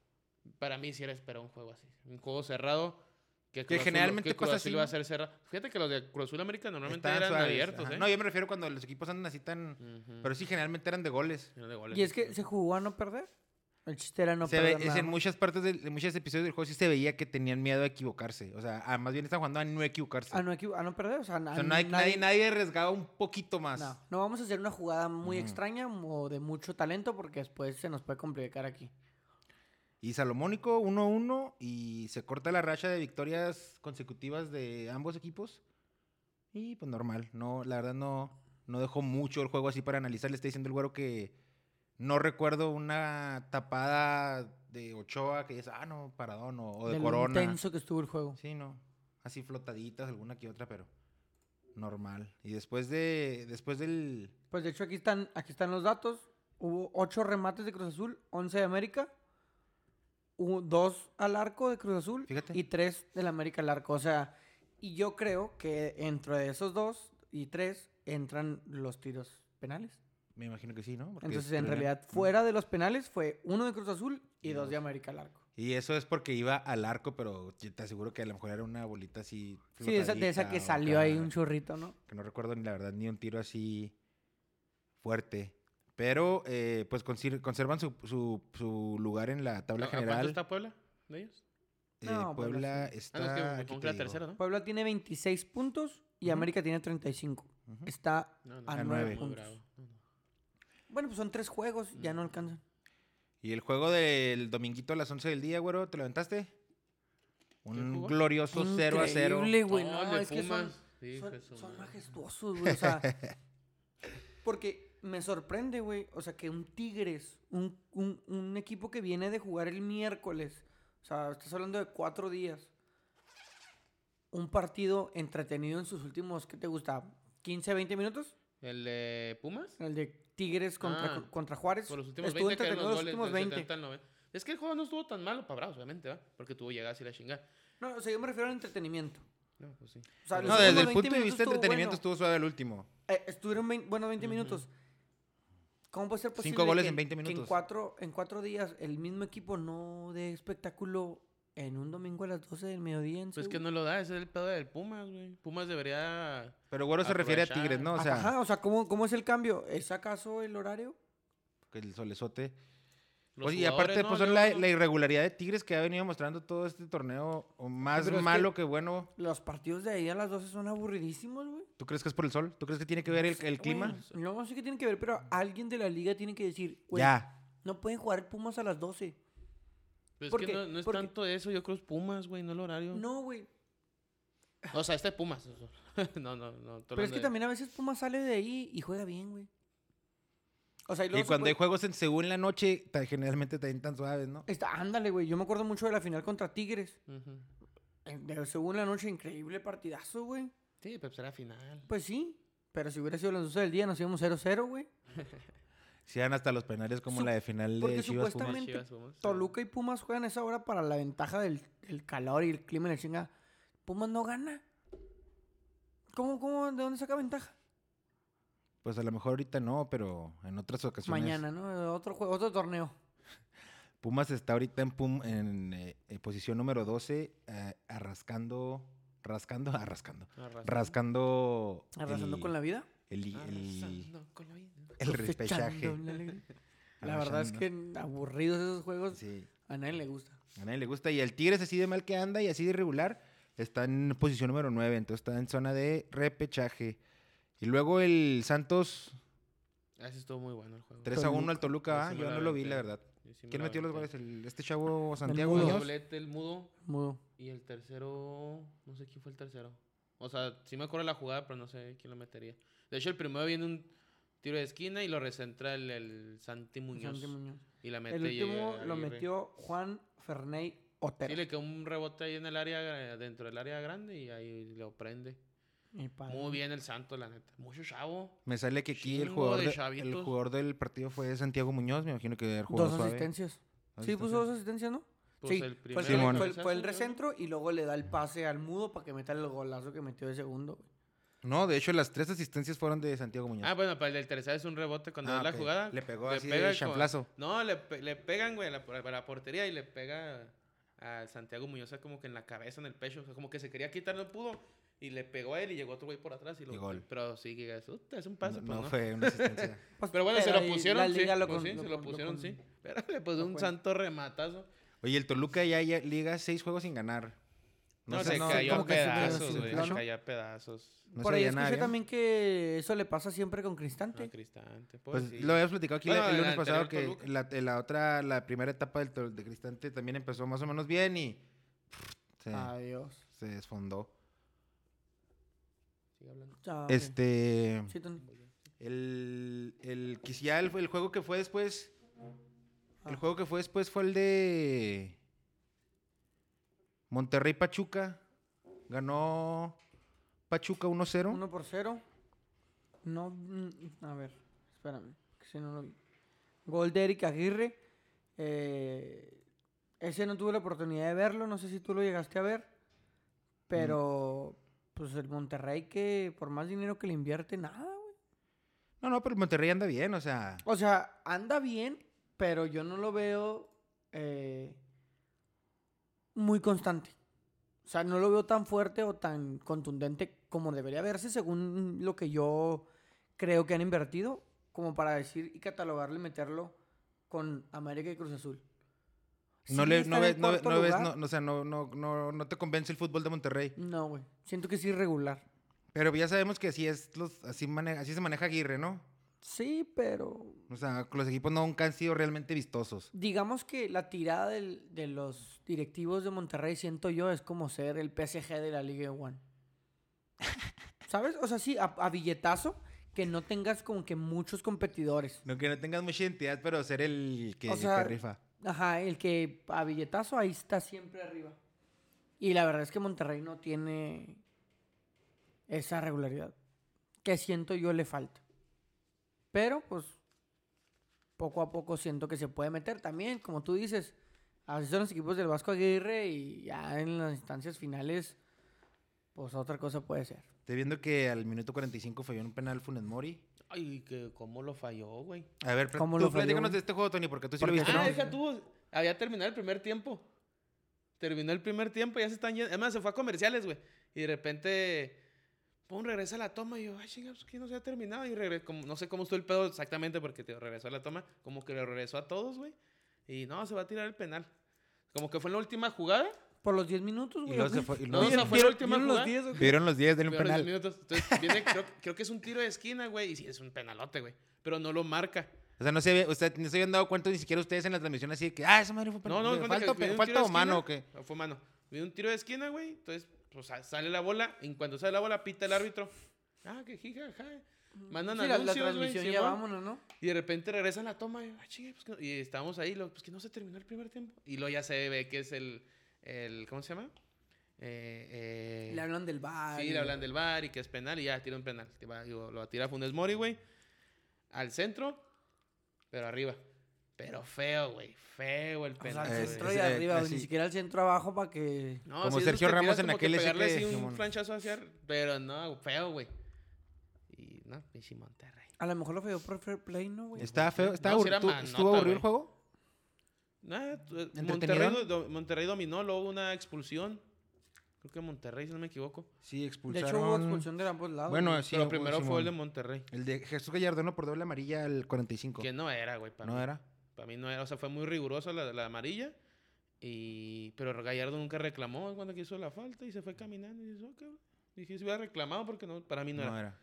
para mí sí era esperar un juego así. Un juego cerrado. Que, generalmente que pasa así, iba a ser cerrado. Fíjate que los de Cruz Azul América normalmente eran suaves, abiertos, ajá. ¿eh? No, yo me refiero cuando los equipos andan así tan... Pero sí, generalmente eran de goles. Eran de goles. Y es que se jugó a no perder. El chiste era no se ve- es en muchas partes, de, en muchos episodios del juego sí se veía que tenían miedo a equivocarse. O sea, ah, más bien están jugando a no equivocarse. A no, equivo- a no perder, o sea, o sea, no hay- nadie, nadie arriesgaba un poquito más. No, no vamos a hacer una jugada muy Ujú. extraña o de mucho talento porque después se nos puede complicar aquí. Y Salomónico 1-1 y se corta la racha de victorias consecutivas de ambos equipos. Y pues normal, no, la verdad no, no dejó mucho el juego así para analizar. Le está diciendo el güero que no recuerdo una tapada de Ochoa que es, ah, no, paradón, o, o de, Corona. intenso que estuvo el juego. Sí, no, así flotaditas, alguna que otra, pero normal. Y después de, después del, Pues de hecho aquí están, aquí están los datos. Hubo 8 remates de Cruz Azul, 11 de América. Hubo 2 al arco de Cruz Azul Fíjate. y 3 del América al arco. O sea, y yo creo que entre esos 2 y 3 entran los tiros penales. Me imagino que sí, ¿no? Porque Entonces, en realidad, fuera de los penales fue uno de Cruz Azul y Y dos de América al arco. Y eso es porque iba al arco, pero yo te aseguro que a lo mejor era una bolita así. Sí, de esa, de esa que salió ahí un churrito, ¿no? Que no recuerdo ni la verdad ni un tiro así fuerte. Pero pues pues consi- conservan su, su, su lugar en la tabla ¿A- a ¿Cuánto general. está Puebla de ellos? Eh, No, pues, Puebla sí. está. Ah, no, es que la tercera, ¿no? Puebla tiene 26 puntos y. América tiene 35. Ujú. Está No, a A 9 nueve. muy puntos. Bueno, pues son tres juegos, ya no alcanzan. Y el juego del dominguito a las 11 del día, güero, ¿te lo aventaste? Un glorioso 0 a 0. Increíble, güey. No, No, es que son, majestuosos, güey. O sea, (laughs) porque me sorprende, güey. O sea, que un Tigres, un, un, un equipo que viene de jugar el miércoles, o sea, estás hablando de cuatro días, un partido entretenido en sus últimos, ¿qué te gusta? ¿15, 20 minutos? ¿El de Pumas? El de Tigres contra, Ah, contra Juárez. Por los últimos Estuvo 20 que eran entretenido los goles últimos del 20. 70 al 90. Es que el juego no estuvo tan malo para Bravos, obviamente, ¿va? Porque tuvo llegadas y la chingada. No, o sea, yo me refiero al entretenimiento. No, pues sí. O sea, No, desde el 20 punto de vista de entretenimiento bueno. estuvo suave el último. Eh, estuvieron vein- bueno, 20 Ujú. minutos. ¿Cómo puede ser posible Cinco goles que, en 20 que minutos. en, cuatro, en cuatro días el mismo equipo no dé espectáculo en un domingo a las 12 del mediodía en Pues es que no lo da, ese es el pedo del Pumas, güey. Pumas debería. Pero güero se refiere a. Tigres, ¿no? O sea, Ajá, o sea, ¿cómo, ¿cómo es el cambio? ¿Es acaso el horario? que el solezote. Oye, y aparte, ¿no? pues son la, la irregularidad de Tigres que ha venido mostrando todo este torneo, o más pero es malo que... bueno. Los partidos de ahí a las 12 son aburridísimos, güey. ¿Tú crees que es por el sol? ¿Tú crees que tiene que ver el, el clima? Güey, No sé qué tiene que ver, pero alguien de la liga tiene que decir, güey, Ya. no pueden jugar Pumas a las 12. Pues ¿Por es que no, no es Porque- tanto eso, yo creo que es Pumas, güey, no el horario. No, güey. O sea, este es Pumas. (laughs) no, no, no. Pero es que de- también a veces Pumas sale de ahí y juega bien, güey. O sea, y, cuando hay juegos en Seúl en la noche, generalmente también tan suaves, ¿no? Está, ándale, güey. Yo me acuerdo mucho de la final contra Tigres. De según la noche, increíble partidazo, güey. Sí, pero será final. Pues sí. Pero si hubiera sido las 12 del día, nos íbamos 0-0, güey. (laughs) Se dan hasta los penales como Su- la de final porque de Chivas Pumas. supuestamente- Chivas, Pumas. Toluca y Pumas juegan esa hora para la ventaja del, del calor y el clima y la chinga. Pumas no gana. ¿Cómo, cómo, de dónde saca ventaja? Pues a lo mejor ahorita no, pero en otras ocasiones. Mañana, ¿no? Otro juego, otro torneo. (laughs) Pumas está ahorita en, pum- en, eh, eh, posición número 12, eh, arrascando, rascando, (laughs) arrascando, Arrasando. rascando. Arrasando el- con la vida. El, el, repechaje. la verdad es que aburridos esos juegos Sí, a nadie le gusta. a nadie le gusta. Y el Tigres así de mal que anda y así de irregular, está en posición número 9, entonces está en zona de repechaje. Y luego el Santos Ah, Ese estuvo muy bueno el juego. 3 a 1 al Toluca. ¿ah? yo no lo vi, la verdad. Sí ¿Quién metió los goles? El- este chavo Santiago. El doblete, el mudo. Mudo. Y el tercero, no sé quién fue el tercero. O sea, sí me acuerdo de la jugada, pero no sé quién lo metería. De hecho, el primero viene un tiro de esquina y lo recentra el, el Santi Muñoz. Santi Muñoz. Y la mete El y- último lo metió Juan Ferney Otero. Sí, le quedó un rebote ahí en el área, dentro del área grande y ahí lo prende. Muy bien el Santo, la neta. Mucho chavo. Me sale que aquí el jugador, de de- el jugador del partido fue Santiago Muñoz, me imagino que el jugador Dos suave. asistencias. Sí, puso dos asistencias, ¿no? Pues sí, el fue, primero el, Simón. fue el fue recentro y luego le da el pase al mudo para que meta el golazo que metió de segundo. güey. No, de hecho las tres asistencias fueron de Santiago Muñoz. Ah, bueno, para el del tercero es un rebote cuando Ah, da la jugada. Le pegó le así pega de con-. No, le, pe- le pegan, güey, a la, a la portería y le pega a Santiago Muñoz, o sea, como que en la cabeza, en el pecho. O sea, como que se quería quitar, no pudo. Y le pegó a él y llegó otro güey por atrás y lo Y gol. Pero sí, que es, "Uta, es un pase, no, pues, no no. fue una asistencia. Pues, (laughs) Pero bueno, se lo pusieron, la sí. pues con- sí, lo se lo pusieron, con- sí. Espérame, pues No un fue. santo rematazo. Oye, el Toluca ya, ya liga seis juegos sin ganar. No, sé, se no, cayó como a que se medio pedazos, güey. Se cayó a pedazos. no Por ahí escuché bien. también que eso le pasa siempre con Cristante. Cristante. Pues Pues, sí. lo habíamos platicado aquí Bueno, el el lunes pasado que la, la otra, la primera etapa del de Cristante también empezó más o menos bien y pff, se, Adiós. se desfondó. Sigue hablando. Ah, ok. Este, Sí, Tony. el, el, el, el juego que fue después, el Ah. juego que fue después fue el de Monterrey Pachuca. Ganó Pachuca 1-0. Uno por cero. No, mm, a ver, espérame, que si no lo vi. Gol de Eric Aguirre. eh, ese no tuve la oportunidad de verlo, no sé si tú lo llegaste a ver. Pero, pues el Monterrey que por más dinero que le invierte, nada, güey. No, no, pero el Monterrey anda bien, o sea, O sea, anda bien, pero yo no lo veo eh, muy constante. O sea, no lo veo tan fuerte o tan contundente como debería verse según lo que yo creo que han invertido, como para decir y catalogarlo y meterlo con América y Cruz Azul. no Sí le no ves, no, no ves, no, o sea, no, no, no, te convence el fútbol de Monterrey. No, güey. Siento que es irregular. Pero ya sabemos que así es los, así, mane- así se maneja Aguirre, ¿no? Sí, pero O sea, los equipos nunca han sido realmente vistosos. digamos que la tirada del- de los directivos de Monterrey, siento yo, es como ser el PSG de la Liga One. (laughs) ¿Sabes? O sea, sí, a, a billetazo, que no tengas como que muchos competidores. No que no tengas mucha identidad, pero ser el que, O el que rifa. Ajá, el que a billetazo ahí está siempre arriba. Y la verdad es que Monterrey no tiene esa regularidad. Que siento yo le falta. Pero, pues, poco a poco siento que se puede meter también, como tú dices. Así son los equipos del Vasco Aguirre y ya en las instancias finales, pues otra cosa puede ser. Estoy viendo que al minuto 45 falló un penal Funes Mori. Ay, que cómo lo falló, güey. A ver, ¿Cómo tú lo falló, de este juego, Tony, porque tú sí Porque lo viste, Ah, ¿no? deja tú. Había terminado el primer tiempo. Terminó el primer tiempo, ya se están yendo. Además, se fue a comerciales, güey. Y de repente, pum, regresa a la toma. Y yo, ay, chingados, que no se ha terminado. Y regresó, como, no sé cómo estuvo el pedo exactamente porque te regresó a la toma. Como que le regresó a todos, güey. Y no, se va a tirar el penal. Como que fue en la última jugada. Por los 10 minutos, Y güey. luego ¿o se fue. y No, luego- o sea, fue la última ¿Vieron los jugada. 10? Vieron los 10 del diez penal. minutos. Entonces, viene, creo, creo que es un tiro de esquina, güey. Y sí, es un penalote, güey. Pero no lo marca. O sea, no se, había- usted, no se habían dado cuenta ni siquiera ustedes en la transmisión así de que, ah, esa madre fue No, penal. no, ¿Le cuenta que falta, un falta o mano o qué? No, fue mano. Viene un tiro de esquina, güey. Entonces, pues sa- sale la bola. Y cuando sale la bola, pita el árbitro. Ah, que jija, ja. Mandan Sí, la, la anuncios, güey, transmisión ya Simón. vámonos, ¿no? Y de repente regresan la toma. Y, ah, chingue, pues que y estábamos ahí. lo- pues que no se terminó el primer tiempo. Y luego ya se ve que es el. el ¿Cómo se llama? Eh, eh, Le hablan del bar. Sí, le hablan del bar y que es penal y ya tira un penal. Que va- digo, lo va a tirar Funes Mori, güey. Al centro, pero arriba. Pero feo, güey. Feo el O sea, penal. al güey. centro y ese- arriba, ni siquiera al centro abajo para que... No, como Sergio Ramos en aquel ese pegarle que- así un planchazo hacia... Pero no, feo, güey. Y no, y Monterrey. A lo mejor lo feo por fair play, ¿no, güey? ¿Estaba feo? ¿Estaba No, ¿Estuvo aburrido el juego? Nah, eh. Monterrey, do- Monterrey dominó, luego una expulsión. Creo que Monterrey, si no me equivoco. Sí, De expulsaron. hecho, hubo expulsión de ambos lados. Bueno, güey. sí. Pero primero fue el de Monterrey. El de Jesús Gallardo, Por doble amarilla al 45. Que no era, güey. para ¿No mí. era? Para mí no era. O sea, fue muy rigurosa la, la amarilla. Y, pero Gallardo nunca reclamó cuando quiso la falta y se fue caminando. Y güey". Dije, si hubiera reclamado porque no, para mí no, No era. era.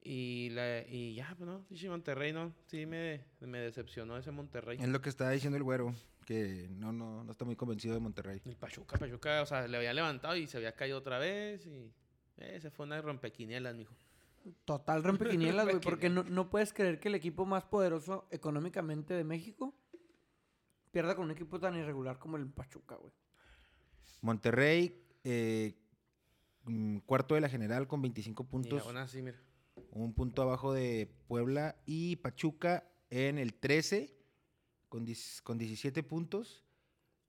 Y, la, y ya, pues no, sí, Monterrey no. Sí me, me decepcionó ese Monterrey. Es lo que estaba diciendo el güero, que no, no, no está muy convencido de Monterrey. El Pachuca, Pachuca, o sea, le había levantado y se había caído otra vez. Y ese fue una rompequinielas, mijo. Total (laughs) rompequinielas, güey, porque no, no puedes creer que el equipo más poderoso económicamente de México pierda con un equipo tan irregular como el Pachuca, güey. Monterrey, eh, mm, cuarto de la general con 25 Y puntos. aún así, mira. Un punto abajo de Puebla y Pachuca en el 13 con, con 17 puntos.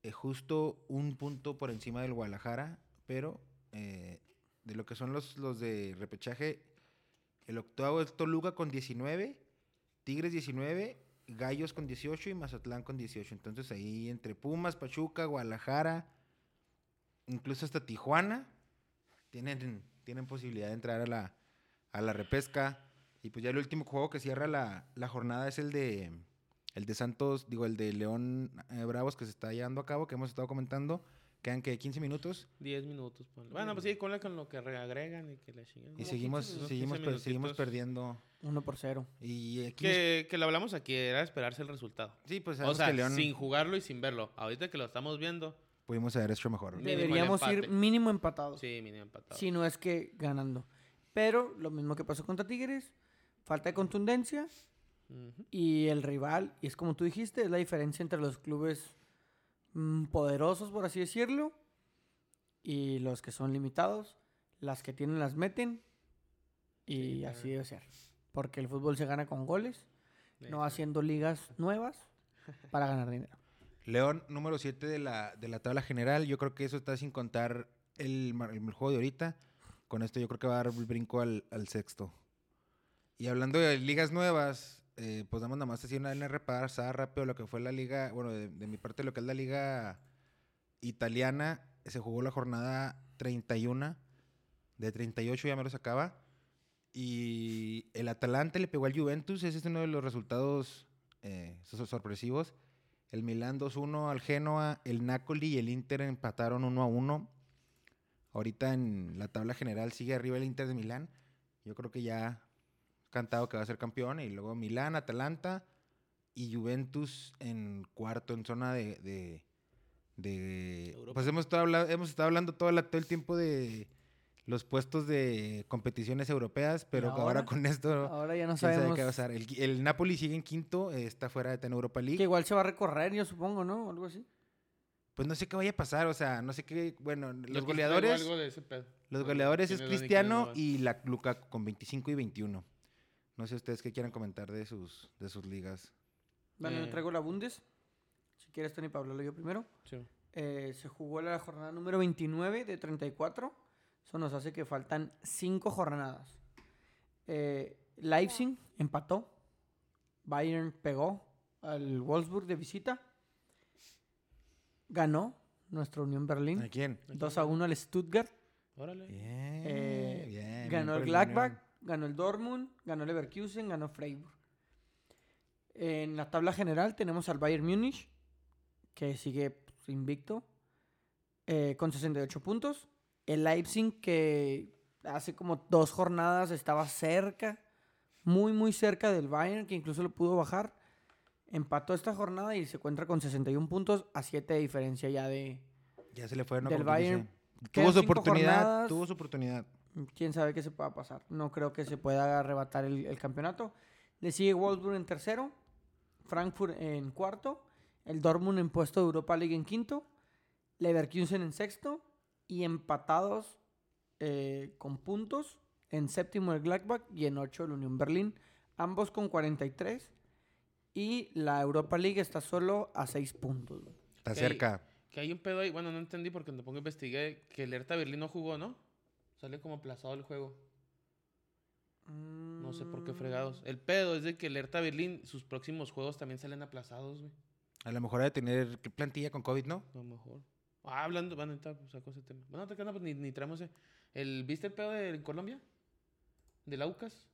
eh, justo un punto por encima del Guadalajara, pero eh, de lo que son los, los de repechaje, el octavo es Toluca con 19, Tigres 19, Gallos con 18 y Mazatlán con 18. Entonces ahí entre Pumas, Pachuca, Guadalajara, incluso hasta Tijuana, tienen, tienen posibilidad de entrar a la, a la repesca. Y pues ya el último juego que cierra la, la jornada es el de El de Santos, digo, el de León eh, Bravos que se está llevando a cabo, que hemos estado comentando. Quedan que 15 minutos 10 minutos. ponle. Bueno, pues sí, con, con lo que reagregan y que la chingan. y seguimos, 15 minutos, seguimos, 15 per- seguimos perdiendo. Uno por cero. Y aquí nos- Que, que lo hablamos aquí, era esperarse el resultado. sí, pues O sea, que León sin jugarlo y sin verlo. Ahorita que lo estamos viendo, pudimos haber hecho mejor. Deberíamos ir mínimo empatados. sí, mínimo empatado. Si no es que ganando. Pero lo mismo que pasó contra Tigres, falta de contundencia y el rival, y es como tú dijiste, es la diferencia entre los clubes poderosos, por así decirlo, y los que son limitados. Las que tienen las meten y Sí, así debe ser. Porque el fútbol se gana con goles, no haciendo ligas nuevas para ganar dinero. León, número 7 de la, de la tabla general. Yo creo que eso está sin contar el, el juego de ahorita. Con esto yo creo que va a dar el brinco al, al sexto. Y hablando de ligas nuevas, eh, pues nada más así una, una repasada rápido lo que fue la liga, bueno, de, de mi parte lo que es la liga italiana. Se jugó la jornada 31, de 38 ya me lo sacaba. Y el Atalante le pegó al Juventus, ese es uno de los resultados eh, so- sorpresivos. El Milán 2-1 al Genoa, el Napoli y el Inter empataron 1-1. Ahorita en la tabla general sigue arriba el Inter de Milán. Yo creo que ya cantado que va a ser campeón. Y luego Milán, Atalanta y Juventus en cuarto en zona de... de, pues hemos estado, habla- hemos estado hablando todo, la- todo el tiempo de los puestos de competiciones europeas, pero ahora? ahora con esto Ahora ya no sabe sabemos. qué va a pasar. El, el Napoli sigue en quinto, está fuera de tener Europa League. Que igual se va a recorrer, yo supongo, ¿no? Algo así. Pues no sé qué vaya a pasar, o sea, no sé qué, bueno, los goleadores, algo de ese pedo. los goleadores ¿quién es Cristiano y la Lukaku con 25 y 21. No sé ustedes qué quieran comentar de sus de sus ligas. Bueno, yo Eh. traigo la Bundes. Si quieres, Tony, para hablarlo yo primero. Sí. Eh, se jugó la jornada número 29 de 34. Eso nos hace que faltan 5 jornadas. Eh, Leipzig empató. Bayern pegó al Wolfsburg de visita. Ganó nuestra Unión Berlín. ¿A quién? 2 a 1 al Stuttgart. Órale. Bien, Eh, bien, ganó el el Gladbach, Unión. Ganó el Dortmund, ganó Leverkusen, ganó Freiburg. En la tabla general tenemos al Bayern Múnich, que sigue pues, invicto, eh, con 68 puntos. El Leipzig, que hace como dos jornadas estaba cerca, muy, muy cerca del Bayern, que incluso lo pudo bajar. Empató esta jornada y se encuentra con 61 puntos a 7 de diferencia ya de... Ya se le fue, ¿no? del Bayern. Tuvo su oportunidad, jornadas. tuvo su oportunidad. Quién sabe qué se pueda pasar. No creo que se pueda arrebatar el, el campeonato. Le sigue Wolfsburg en tercero, Frankfurt en cuarto, el Dortmund en puesto de Europa League en quinto, Leverkusen en sexto y empatados eh, con puntos en séptimo el Gladbach y en ocho el Unión Berlín, ambos con 43 y la Europa League está solo a 6 puntos. Está cerca. Que hay un pedo ahí. Bueno, no entendí porque tampoco investigué que el Hertha Berlín no jugó, ¿no? Sale como aplazado el juego. No sé por qué fregados. El pedo es de que el Hertha Berlín, sus próximos juegos también salen aplazados, güey. A lo mejor ha de tener ¿qué plantilla con COVID, ¿no? A lo mejor. Ah, hablando, van a entrar, sacó ese tema. Bueno, te queda, pues, ni, ni traemos ese. El, ¿Viste el pedo de Colombia? ¿De la UCAS?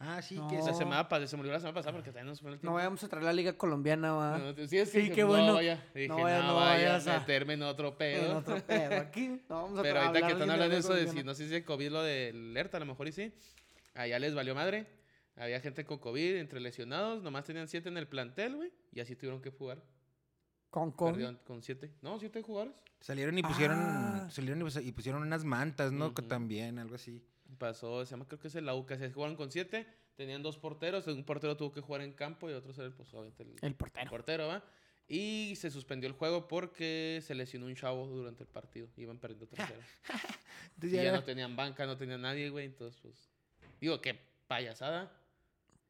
Ah, sí, No. que La se... semana pasada, se me olvidó la semana pasada porque también nos fue el No tiempo. vayamos a traer la liga colombiana, va. No, sí, sí, Sí, dije, qué no bueno. vaya. Dije, No no, vayas, no vaya vayas a meterme en otro pedo. En otro (laughs) pedo. Aquí no vamos a Pero ahorita que están de hablando de eso de si no sé si de COVID lo del alerta, a lo mejor y sí. Allá les valió madre. Había gente con COVID, entre lesionados, nomás tenían siete en el plantel, güey. Y así tuvieron que jugar. Con COVID. Perdieron con siete. No, siete jugadores. Salieron y pusieron, Ah. salieron y pus- y pusieron unas mantas, ¿no? Que Ujú. también, algo así. Pasó, se llama, creo que es el la UCA. Se jugaron con siete. Tenían dos porteros. Un portero tuvo que jugar en campo y otro era, pues, obviamente, el, El portero. portero, ¿va? Y se suspendió el juego porque se lesionó un chavo durante el partido. Iban perdiendo 3-0. (laughs) Entonces y ya, no tenían banca, no tenían nadie, güey. Entonces, pues. Digo, qué payasada.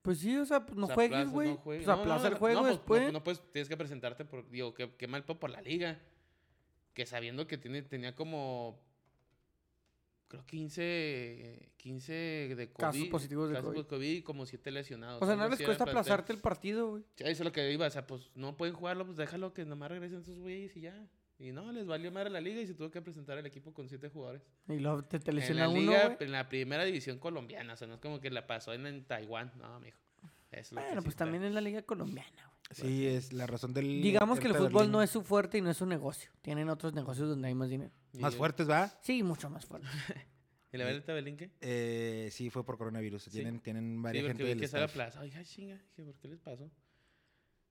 Pues sí, o sea, pues no O sea, juegues, güey. no juegues. pues aplaza no, el juego pues, después. No, puedes, tienes que presentarte por. Digo, qué, qué mal por la liga. Que sabiendo que tiene, tenía como. Creo 15. 15 de COVID. Casos positivos de casos COVID. COVID y como 7 lesionados. o sea, no les cuesta aplazarte el partido, güey. Sí, eso es lo que iba. O sea, pues no pueden jugarlo, pues déjalo que nomás regresen esos güeyes y ya. Y no, les valió madre la liga y se tuvo que presentar el equipo con 7 jugadores. Y luego te, te En lesiona la uno, liga, en la primera división colombiana. O sea, no es como que la pasó en, en Taiwán. No, mijo. Es lo Bueno, pues también en la liga colombiana, güey. Sí, es la razón del. Digamos que el fútbol no es su fuerte y no es su negocio. Tienen otros negocios donde hay más dinero. Más fuertes, ¿va? Sí, mucho más fuerte. (laughs) ¿Y la verdad Belín qué? Eh, sí, fue por coronavirus. Sí. Tienen, tienen varias gente vi del que staff. plaza. Ay, ay, chinga. Dije, ¿por qué les pasó?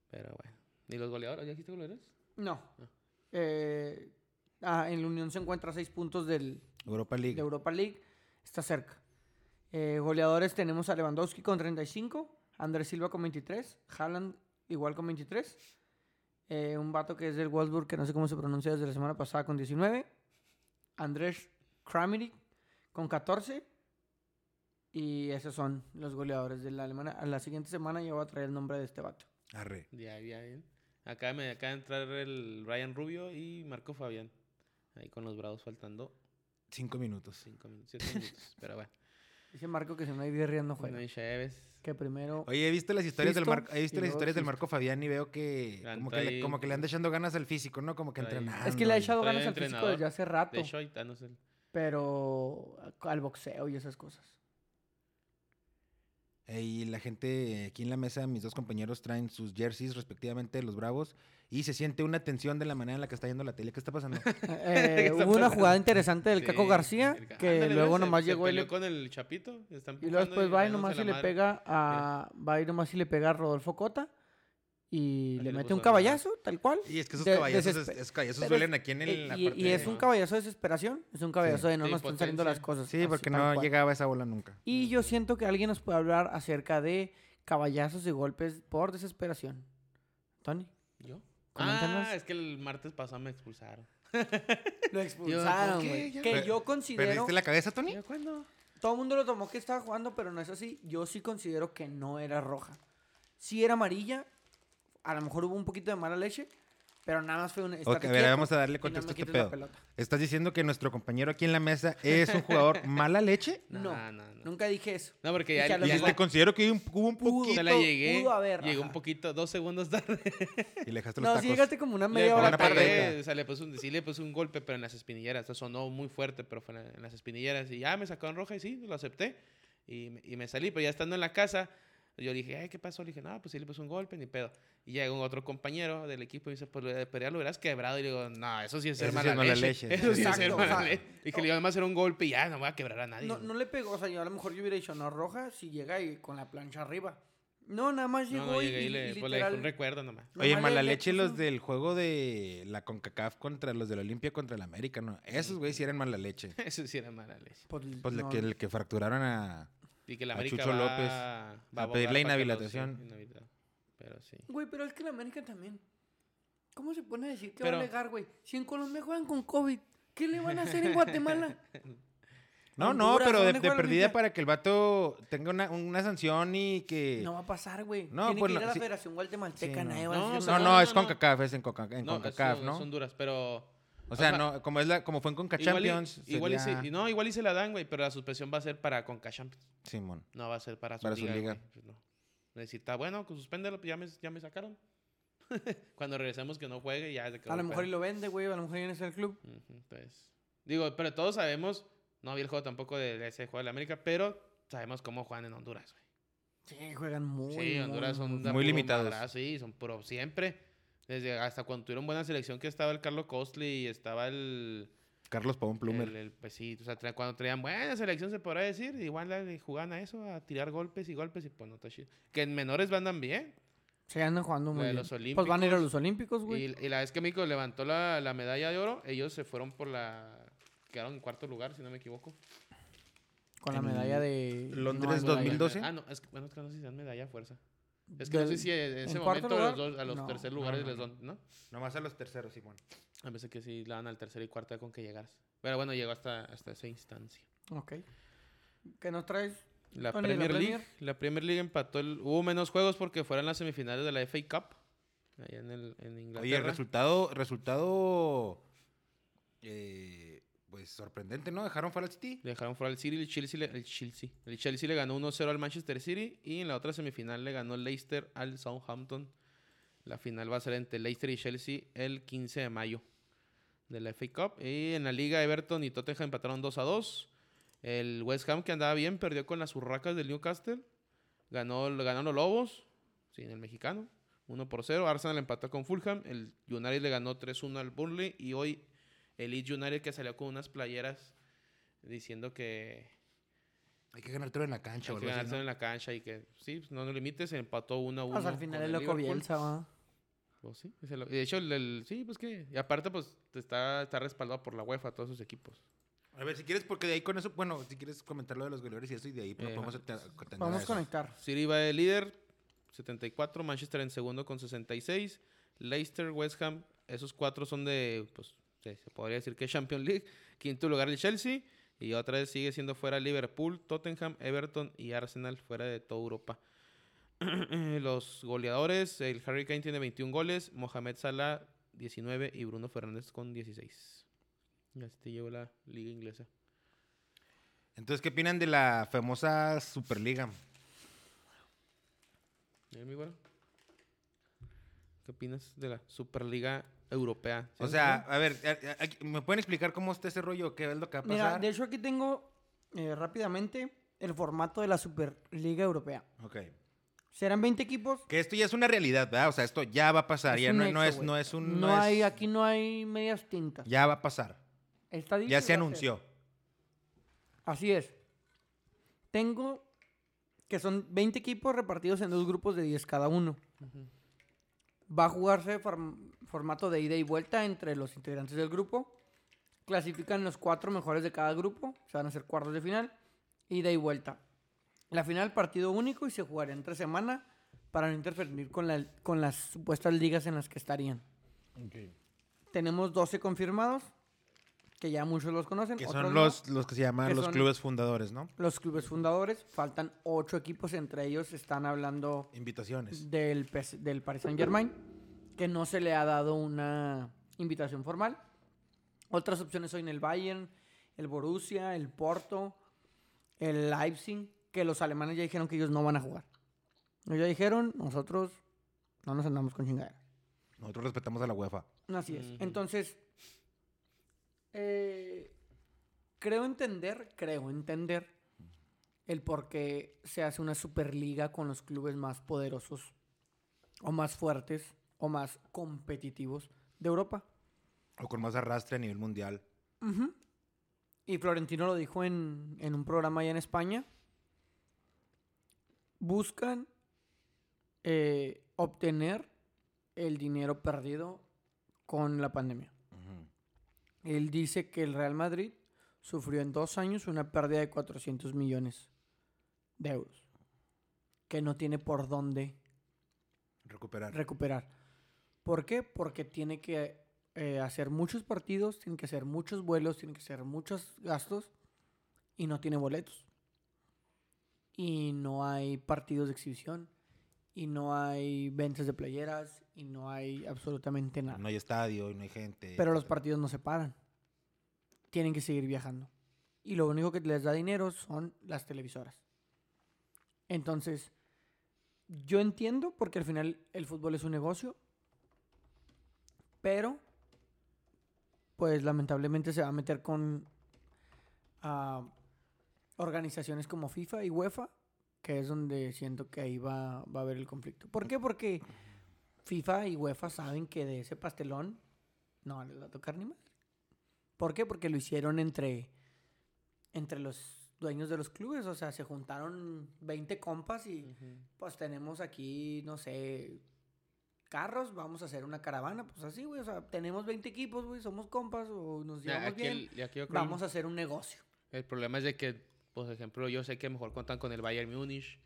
Pero bueno. ¿Y los goleadores? ¿Ya dijiste goleadores? No. Eh, ah, en la Unión se encuentra a seis puntos del, Europa League. de Europa League. Está cerca. Eh, goleadores tenemos a Lewandowski con 35, Andrés Silva con 23, Haaland igual con 23, eh, un vato que es del Wolfsburg que no sé cómo se pronuncia desde la semana pasada con 19, Andrés Kramaric con 14 y esos son los goleadores de la Alemania. A la siguiente semana ya voy a traer el nombre de este vato. Arre. Ya, ya, bien. Acá me acaba de entrar el Ryan Rubio y Marco Fabián. Ahí con los bravos faltando Cinco minutos. 5 minutos, 7 minutos. (laughs) Pero bueno. Dice Marco que si no hay birria no No juega. hay. Que primero... Oye, he visto las historias del Marco, he visto las historias del. Marco Fabián y veo que como que, le, como que le anda echando ganas al físico, ¿no? Como que trae- entrenando. Es que le ha echado ganas al físico entrenador. desde hace rato. De hecho, ahorita no sé. pero al boxeo y esas cosas. Eh, Y la gente aquí en la mesa, mis dos compañeros traen sus jerseys respectivamente de los Bravos y se siente una tensión de la manera en la que está yendo la tele. ¿Qué está pasando? (laughs) Eh, está hubo una jugada interesante del Caco García el que ándale, luego nomás se llegó y, peleó le- con el Chapito. y luego después va y nomás y le pega a va y nomás y le pega a Rodolfo Cota y Así le mete un caballazo tal cual. Y es que esos De- caballazos, es- esos caballazos pero duelen aquí en el, Eh, la y, parte y es de- un caballazo de desesperación, es un caballazo de no nos están saliendo las cosas. Sí, así, porque no cual. llegaba esa bola nunca. Y yo siento que alguien nos puede hablar acerca de caballazos y golpes por desesperación. Tony. ¿Yo? Coméntanos. Ah, es que el martes pasado me expulsaron. (laughs) Lo expulsaron, güey. Que yo considero... ¿Perdiste la cabeza, Tony? ¿Ya cuándo? Todo el mundo lo tomó que estaba jugando, pero no es así. Yo sí considero que no era roja. Sí era amarilla. A lo mejor hubo un poquito de mala leche, pero nada más fue un. Ok, a ver, vamos a darle no contexto a este pedo. pelota. ¿Estás diciendo que nuestro compañero aquí en la mesa es un jugador (laughs) mala leche? No, No, no, no. nunca dije eso. No, porque Dije, ya, mejor- Dijiste, considero que hubo un, Pudo. poquito la llegué. pudo haber, llegó un poquito, dos segundos tarde. y le dejaste los No, tacos. sí llegaste como una media hora tarde. o sea, le puse un, sí le puse un golpe, pero en las espinilleras. O sea, sonó muy fuerte, pero fue en, la- en las espinilleras. Y ya me sacaron roja y sí, lo acepté. Y, me- y me salí, pero ya estando en la casa, yo dije, ay, ¿qué pasó? Le dije, no, pues sí le puse un golpe, ni pedo. Y llegó otro compañero del equipo y dice, pues pero ya lo hubieras quebrado. Y le digo, no, eso sí es ser Eso sí mala, es mala leche. leche. Eso sí es ser o mala sea, leche. Dije, le iba además era un golpe y ya, no voy a quebrar a nadie. No, no le pegó, o sea, yo a lo mejor yo hubiera dicho no roja si llega y con la plancha arriba. No, nada más No, llegó no, y, llegué y y le, pues, le dejé literal. un recuerdo nomás. Oye, le- mala le leche los del juego de la CONCACAF contra los del Olimpia contra el América, ¿no? Esos güeyes sí eran mala leche. (laughs) Eso sí era mala leche. Pues, Pues le- no, que, el que fracturaron a... Y que la A América Chucho va, López, va a para que los- inhabilitación. Sí. Pero sí. Güey, pero es que la América también. ¿Cómo se pone a decir que Pero- va a alegar, güey? Si en Colombia juegan con COVID, ¿qué le van a hacer en (laughs) Guatemala? No, no, Honduras, pero de, ¿dónde de perdida para que el vato tenga una, una sanción y que... No va a pasar, güey. No, Tiene pues que ir no, a la sí. Federación Guatemalteca, Sí, no. No, No, no, no, es no. CONCACAF, es en, Conca- en No, CONCACAF, ¿no? son duras, pero... O sea, sea, no, como, es la, como fue en Conca Igual y, Champions. igual y se- no, igual y se la dan, güey, pero la suspensión va a ser para Conca Champions. Simón. No va a ser para su Para su liga. liga. Pues no. Necesita, bueno, pues suspéndelo, pues ya me, ya me sacaron. (laughs) Cuando regresemos que no juegue, ya se quedó. A lo mejor y lo vende, güey. A lo mejor viene a ser el club. Ujú, Entonces, digo, pero todos sabemos, no vi el juego tampoco de ese juego de la América, pero sabemos cómo juegan en Honduras, güey. Sí, juegan muy, Sí, muy, Honduras son muy- Muy limitados. Sí, son puro siempre. Desde hasta cuando tuvieron buena selección que estaba el Carlos Costly y estaba el, Carlos Pavón Plumer. el, el- pues sí, o sea, tra- cuando traían buena selección se podrá decir, igual le jugaban a eso, a tirar golpes y golpes y pues no está chido. Que en menores andan bien. Se andan jugando muy de bien. los Pues van a ir a Olímpicos. los Olímpicos, güey. Y, y la vez que México levantó la, la medalla de oro, ellos se fueron por la... Quedaron en cuarto lugar, si no me equivoco. Con la medalla de... Londres no hay medalla. 2012. Ah, no, es que, bueno, es que no sé si dan medalla a fuerza. Es que no sé si en ese ¿en cuarto momento a los, dos, a los No, tercer lugares no, les no. dan, ¿no? Nomás a los terceros, Simón. A veces que sí le dan al tercer y cuarto con que llegaras. Pero bueno, llegó hasta, hasta esa instancia. Ok. ¿Qué nos traes? La Tony, ¿la Premier League, Premier? la Premier League empató el, hubo menos juegos porque fueron las semifinales de la FA Cup allá en, el, en Inglaterra. Oye, resultado, resultado, eh, pues sorprendente, ¿no? Dejaron fuera al City. Dejaron fuera al City, el Chelsea, el Chelsea. El Chelsea le ganó 1-0 al Manchester City y en la otra semifinal le ganó Leicester al Southampton. La final va a ser entre Leicester y Chelsea el 15 de mayo de la FA Cup. Y en la liga Everton y Tottenham empataron 2 a 2. El West Ham que andaba bien perdió con las urracas del Newcastle. Ganó, ganaron los Lobos, sin el mexicano. 1 por 0. Arsenal empató con Fulham. El United le ganó 3-1 al Burnley. Y hoy el Leeds United que salió con unas playeras diciendo que Hay que ganártelo en la cancha, hay que ganarse ¿no? en la cancha y que sí, pues, no lo limites. Se empató 1-1. Pues al final es el loco. Bielsa, va. Pues sí, ese lo- y de hecho, el, el- sí, pues que. Y aparte, pues está, está respaldado por la UEFA, todos sus equipos. A ver, si quieres, porque de ahí con eso, bueno, si quieres comentar lo de los goleadores y eso, y de ahí pues, Eh, podemos atender a Vamos a eso. conectar. City va de líder, 74. Manchester en segundo con 66. Leicester, West Ham, esos cuatro son de, pues, se, se podría decir que Champions League. Quinto lugar el Chelsea. Y otra vez sigue siendo fuera Liverpool, Tottenham, Everton y Arsenal fuera de toda Europa. (clears throat) Los goleadores, el Harry Kane tiene 21 goles, Mohamed Salah 19 y Bruno Fernández con 16. Y así te llevo la liga inglesa. Entonces, ¿qué opinan de la famosa Superliga? ¿Qué opinas de la Superliga Europea? ¿Sí O sea, a ver, ¿me pueden explicar cómo está ese rollo? ¿Qué es lo que va a Mira, pasar? de hecho aquí tengo eh, rápidamente el formato de la Superliga Europea. Ok. Serán 20 equipos. Que esto ya es una realidad, ¿verdad? O sea, esto ya va a pasar. Es ya no, hecho, no es, no es un... No, no es- hay, aquí no hay medias tintas. Ya va a pasar. Está dicho Ya se anunció. Así es. Tengo que son 20 equipos repartidos en dos grupos de 10 cada uno. Va a jugarse formato de ida y vuelta entre los integrantes del grupo. Clasifican los cuatro mejores de cada grupo. Se van a hacer cuartos de final. Ida y vuelta. La final partido único y se jugaría entre semana para no interferir con, la- con las supuestas ligas en las que estarían. Tenemos 12 confirmados, que ya muchos los conocen. Que son no. los, los que se llaman Que los clubes fundadores, ¿no? Los clubes fundadores. Faltan 8 equipos, entre ellos están hablando Invitaciones. del, del Paris Saint Germain, que no se le ha dado una invitación formal. Otras opciones son el Bayern, el Borussia, el Porto, el Leipzig, que los alemanes ya dijeron que ellos no van a jugar. Ellos ya dijeron, nosotros no nos andamos con chingaderas. Nosotros respetamos a la UEFA. Así es. Entonces, eh, creo entender, creo entender el por qué se hace una superliga con los clubes más poderosos o más fuertes o más competitivos de Europa. O con más arrastre a nivel mundial. Y Florentino lo dijo en, en un programa allá en España. Buscan eh, obtener el dinero perdido con la pandemia. Él dice que el Real Madrid sufrió en dos años una pérdida de 400 millones de euros. Que no tiene por dónde Recuperar. recuperar. ¿Por qué? Porque tiene que eh, hacer muchos partidos, tiene que hacer muchos vuelos, tiene que hacer muchos gastos y no tiene boletos. Y no hay partidos de exhibición y no hay ventas de playeras y no hay absolutamente nada. no hay estadio y no hay gente. Pero los partidos no se paran. Tienen que seguir viajando. Y lo único que les da dinero son las televisoras. Entonces, yo entiendo porque al final el fútbol es un negocio. Pero, pues lamentablemente se va a meter con ah, organizaciones como FIFA y UEFA, que es donde siento que ahí va, va a haber el conflicto. ¿Por qué? Porque FIFA y UEFA saben que de ese pastelón no les va a tocar ni más. ¿Por qué? Porque lo hicieron entre, entre los dueños de los clubes. O sea, se juntaron 20 compas y pues tenemos aquí, no sé, carros, vamos a hacer una caravana. Pues así, güey. O sea, tenemos 20 equipos, güey, somos compas o nos llevamos aquí bien. el- aquí Vamos a hacer un negocio. El problema es de que, por ejemplo, yo sé que mejor cuentan con el Bayern Múnich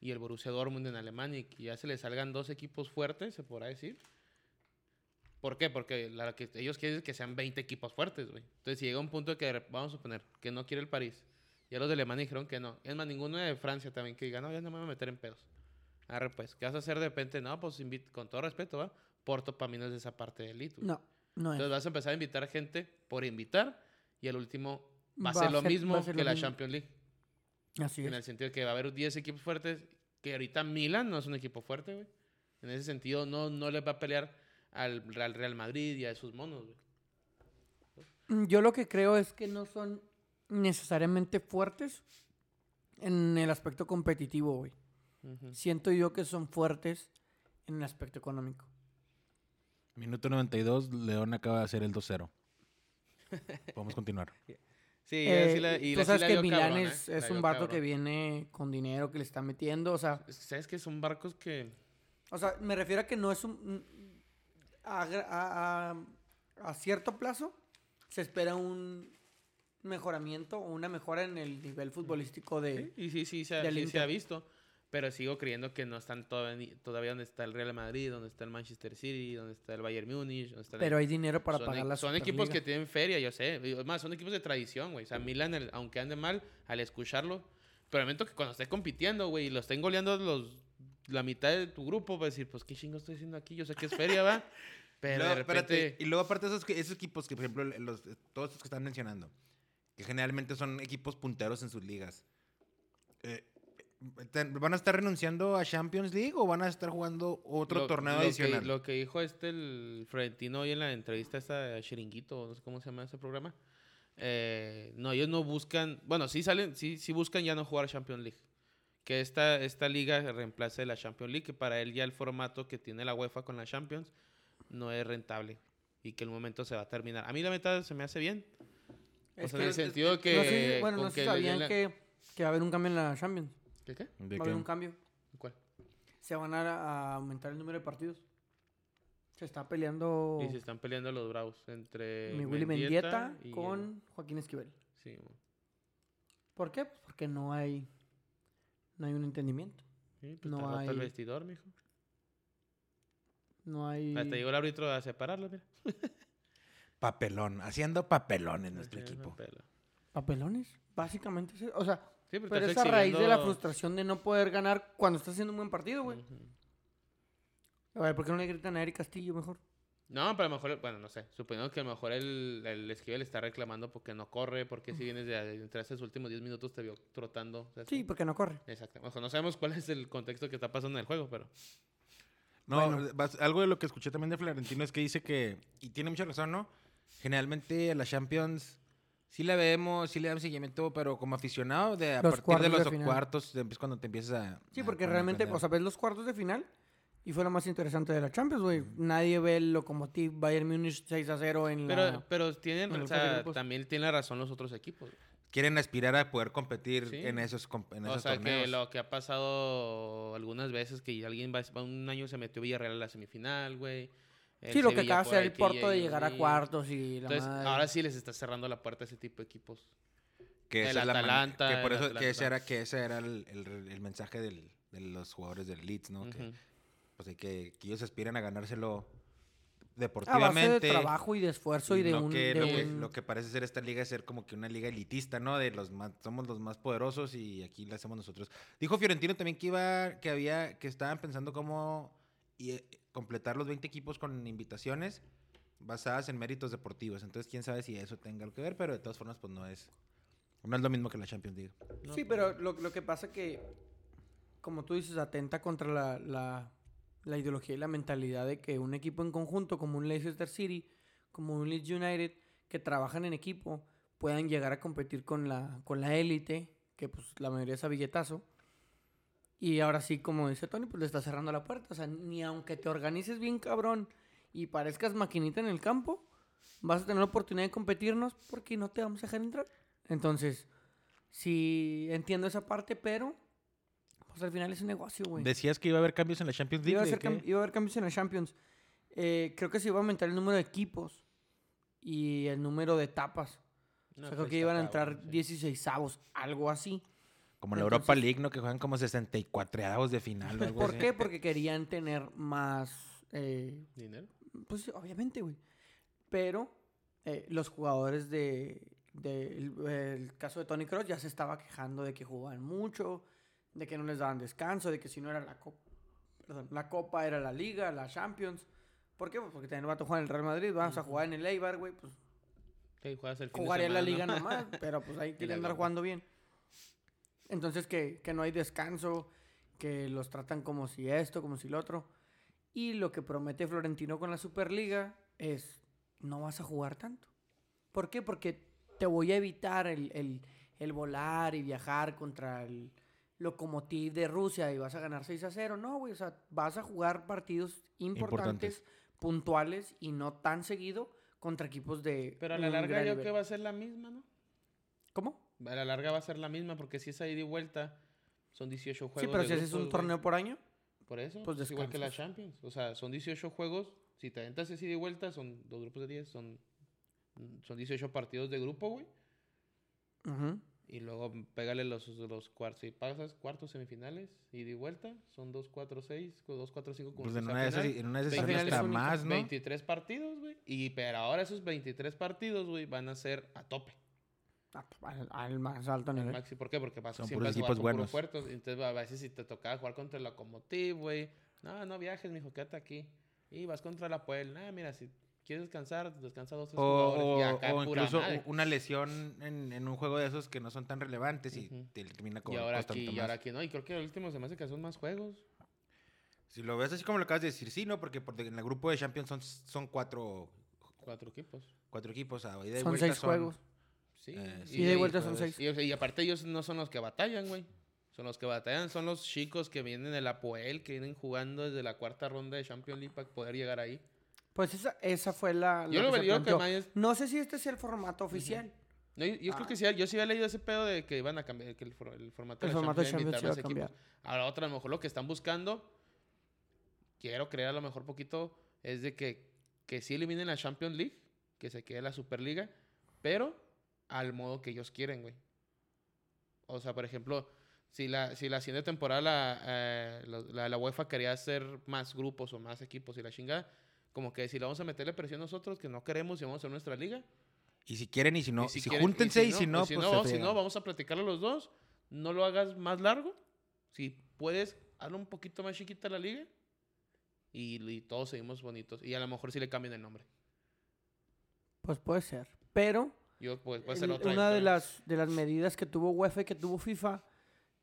y el Borussia Dortmund en Alemania y que ya se les salgan dos equipos fuertes, se podrá decir. ¿Por qué? Porque la que ellos quieren que sean 20 equipos fuertes, güey. Entonces, si llega un punto que, vamos a suponer, que no quiere el París, ya los de Alemania dijeron que no. Es más, ninguno de Francia también que diga, no, ya no me voy a meter en pedos. Arre, pues, ¿qué vas a hacer de repente? No, pues, con todo respeto, ¿va? Porto para mí no es de esa parte del elite. No, no es. Entonces vas a empezar a invitar gente por invitar y al último va a ser lo mismo ser que lo la mismo. Champions League. Así En es. el sentido de que va a haber 10 equipos fuertes, que ahorita Milan no es un equipo fuerte, güey. En ese sentido no, no le va a pelear al Real, Real Madrid y a esos monos, güey. Mm, Yo lo que creo es que no son necesariamente fuertes en el aspecto competitivo, güey. Ujú. Siento yo que son fuertes en el aspecto económico. Minuto 92, León acaba de hacer el 2-0. (laughs) Podemos continuar. Sí, Eh, la- y tú la- sí sabes la que Milán cabrón, es, ¿eh? es un barco que cabrón. viene con dinero que le está metiendo, o sea, Es que, ¿Sabes que Son barcos que... o sea, me refiero a que no es un a, a- a- a cierto plazo se espera un mejoramiento o una mejora en el nivel futbolístico de Sí, y sí, sí, se, sí se ha visto. Pero sigo creyendo que no están todavía, todavía donde está el Real Madrid, donde está el Manchester City, donde está el Bayern Múnich, donde está el- pero hay dinero para son, pagar e- la son equipos que tienen feria, yo sé. Más, son equipos de tradición, güey. O sea, Milan, el- aunque ande mal, al escucharlo. Pero el momento que cuando esté compitiendo, güey, y lo estén goleando los, la mitad de tu grupo, va a decir, pues, ¿qué chingo estoy haciendo aquí? Yo sé que es feria, va. (laughs) Pero Luego, de espérate, repente... Y luego, aparte de esos, que- esos equipos que, por ejemplo, los, todos estos que están mencionando, que generalmente son equipos punteros en sus ligas, eh, ¿ten- ¿van a estar renunciando a Champions League o van a estar jugando otro lo- torneo lo que- adicional? lo que dijo este, el Florentino, hoy en la entrevista esta de Chiringuito, no sé cómo se llama ese programa. eh, no, ellos no buscan... Bueno, sí salen, sí, sí buscan ya no jugar Champions League. Que esta, esta liga reemplace la Champions League, que para él ya el formato que tiene la UEFA con la Champions no es rentable. Y que el momento se va a terminar. A mí la meta se me hace bien. O Es sea, que- en el sentido que... no sé bueno, no sé si que sabían la- que, que va a haber un cambio en la Champions. ¿Qué, qué? ¿De Va a haber un cambio. ¿Cuál? Se van a, a aumentar el número de partidos. Se está peleando Y se están peleando los bravos entre mi Willy Mendieta y con Joaquín Esquivel. Sí. ¿Por qué? Pues porque no hay no hay un entendimiento. Sí, pues No está roto el hay- vestidor, mijo. No hay Hasta llegó el árbitro a separarlo, mira. (laughs) Papelón, haciendo papelón en nuestro Así, equipo. papelones, básicamente. O sea, Sí, pero, pero es a raíz de la frustración de no poder ganar cuando estás haciendo un buen partido, güey. A ver, ¿por qué no le gritan a Eric Castillo mejor? No, pero a lo mejor, bueno, no sé. Suponiendo que a lo mejor el, el Esquivel está reclamando porque no corre, porque si vienes de entre esos últimos 10 minutos te vio trotando. o sea, Sí, porque no corre. Exacto. Ojo, no sabemos cuál es el contexto que está pasando en el juego, pero. No, Bueno. algo de lo que escuché también de Florentino es que dice que, y tiene mucha razón, ¿no? Generalmente a la Champions sí la vemos, sí le damos seguimiento, pero como aficionado, de a Los partir de los de cuartos es cuando te empiezas a... Sí, a porque poner realmente, o sea, ves los cuartos de final y fue lo más interesante de la Champions, güey. Nadie ve el Lokomotiv Bayern Múnich 6 a 0 en Pero, la... pero tienen, en o sea, también tiene la razón los otros equipos. Quieren aspirar a poder competir Sí. en esos, com- en O esos sea, torneos. que lo que ha pasado algunas veces, que alguien va- un año se metió Villarreal a la semifinal, güey. El Sí, lo que acaba de hacer el que Porto de llegar a cuartos y la Entonces, madre. ahora sí les está cerrando la puerta a ese tipo de equipos. que el esa es la Atalanta, que por el eso Atalanta. que ese era que ese era el, el- el mensaje del- de los jugadores del Leeds, ¿no? Que, Ujú. pues, hay que, que ellos aspiran a ganárselo a base deportivamente. de trabajo y de esfuerzo y, de no un... que, de lo, que, un- lo que parece ser esta liga es ser como que una liga elitista, ¿no? De los más, somos los más poderosos y aquí la hacemos nosotros. Dijo Fiorentino también que iba, que había, que estaban pensando cómo y, completar los 20 equipos con invitaciones basadas en méritos deportivos. Entonces, quién sabe si eso tenga algo que ver, pero de todas formas, pues no es, no es lo mismo que la Champions League. No, Sí, pero lo, lo que pasa que, como tú dices, atenta contra la, la, la ideología y la mentalidad de que un equipo en conjunto, como un Leicester City, como un Leeds United, que trabajan en equipo, puedan llegar a competir con la con la élite, que pues la mayoría es a billetazo. Y ahora sí, como dice Tony, pues le está cerrando la puerta. O sea, ni aunque te organices bien cabrón y parezcas maquinita en el campo, vas a tener la oportunidad de competirnos porque no te vamos a dejar entrar. Entonces, sí entiendo esa parte, pero pues al final es un negocio, güey. Decías que iba a haber cambios en la Champions League. Iba a, ¿de ser qué? cam- iba a haber cambios en la Champions. Eh, creo que se iba a aumentar el número de equipos y el número de etapas. No, o sea, pues creo que está iban a entrar cabrón, sí. 16 avos, algo así. Como la Entonces- Europa League, ¿no? Que juegan como 64 de final o algo ¿Por así. qué? Porque querían tener más... eh, ¿Dinero? pues sí, obviamente, güey. Pero eh, los jugadores de... de- el, el caso de Tony Cross ya se estaba quejando de que jugaban mucho, de que no les daban descanso, de que si no era la copa, perdón, la copa era la liga, la Champions. ¿Por qué? Pues porque también va a jugar en el Real Madrid, vamos a jugar en el Eibar, güey, pues Sí, juegas el fin de jugaría la liga ¿no? nomás, pero pues ahí (laughs) quieren andar jugando bien. Entonces que, que no hay descanso, que los tratan como si esto, como si lo otro. Y lo que promete Florentino con la Superliga es, no vas a jugar tanto. ¿Por qué? Porque te voy a evitar el, el- el volar y viajar contra el- Lokomotiv de Rusia y vas a ganar 6 a 0. No, güey, o sea, vas a jugar partidos importantes, Importantes. puntuales y no tan seguido contra equipos de. Pero a la larga yo nivel. creo que va a ser la misma, ¿no? ¿Cómo? A la larga va a ser la misma porque si es ahí de vuelta, son 18 juegos. Sí, pero de si haces un güey. torneo por año. Por eso, pues es igual que la. Champions. O sea, son 18 juegos. Si te aventas así de vuelta, son dos grupos de 10, son, son 18 partidos de grupo, güey. Ujú. Y luego pégale los, los cuartos. Si pasas cuartos, semifinales y de vuelta, son 2, 4, 6, 2, 4, 5 como Pues en una de esas, en una de esas hasta más, ¿no? 23 partidos, güey. Y pero ahora esos 23 partidos, güey, van a ser a tope. Ah, Al, al más alto al nivel. maxi- ¿Por qué? Porque vas Son siempre puros equipos puros buenos. fuertes. Entonces, a veces si te tocaba jugar contra el Lokomotiv, güey. No, no viajes, mijo, quédate aquí. Y vas contra la Puel. Ah, mira, si quieres descansar, descansa dos, tres O, jugadores. y o- acá o pura incluso madre. una lesión en, en un juego de esos que no son tan relevantes y Ujú. te termina con Y ahora costando aquí, y más. ahora aquí, ¿no? Y creo que el último se me hace que son más juegos. Si lo ves así como lo acabas de decir, sí, ¿no? Porque, porque en el grupo de Champions son, son cuatro, Cuatro equipos. cuatro equipos. A ida y Son vuelta seis juegos. Sí. Eh, Y de vuelta son seis. Y, y aparte ellos no son los que batallan, güey. Son los que batallan, son los chicos que vienen de la Poel, que vienen jugando desde la cuarta ronda de Champions League para poder llegar ahí. Pues esa, esa fue la. Yo lo lo que es- No sé si este es el formato oficial. No, yo, yo creo Ah. que sí, yo sí había leído ese pedo de que iban a cambiar, que el, el formato El de formato Champions Champions a equipos. Ahora otra, a lo mejor lo que están buscando, quiero creer a lo mejor poquito, es de que, que sí eliminen la Champions League, que se quede la Superliga, pero al modo que ellos quieren, güey. O sea, por ejemplo, si la, si la siguiente temporada la, eh, la, la- la UEFA quería hacer más grupos o más equipos y la chingada, como que si le vamos a meterle presión nosotros, que no queremos y vamos a hacer nuestra liga, Y si quieren y si no, y si, quieren- júntense y si no, y si pues no, si no, vamos a platicarlo los dos. No lo hagas más largo. Si puedes, hazlo un poquito más chiquita la liga. Y, y todos seguimos bonitos. Y a lo mejor sí le cambian el nombre. Pues puede ser. Pero Yo, pues, puede ser otra. una de las, de las medidas que tuvo UEFA y que tuvo FIFA,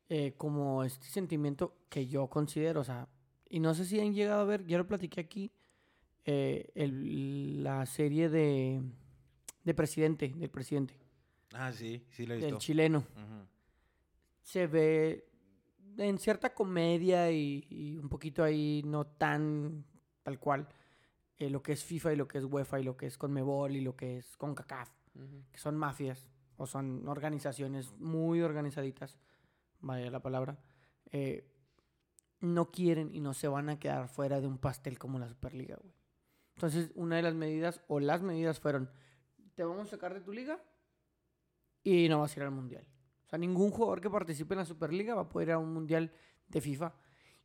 eh, como este sentimiento que yo considero, o sea, y no sé si han llegado a ver, ya lo platiqué aquí, eh, el- la serie de, de presidente, del presidente, Ah, sí, sí lo he del visto. chileno. Ujú. se ve en cierta comedia y, y un poquito ahí no tan tal cual eh, lo que es FIFA y lo que es UEFA y lo que es Conmebol y lo que es CONCACAF, Que son mafias o son organizaciones muy organizaditas, vaya la palabra, eh, no quieren y no se van a quedar fuera de un pastel como la Superliga, güey. Entonces, una de las medidas o las medidas fueron, te vamos a sacar de tu liga y no vas a ir al Mundial. O sea, ningún jugador que participe en la Superliga va a poder ir a un Mundial de FIFA.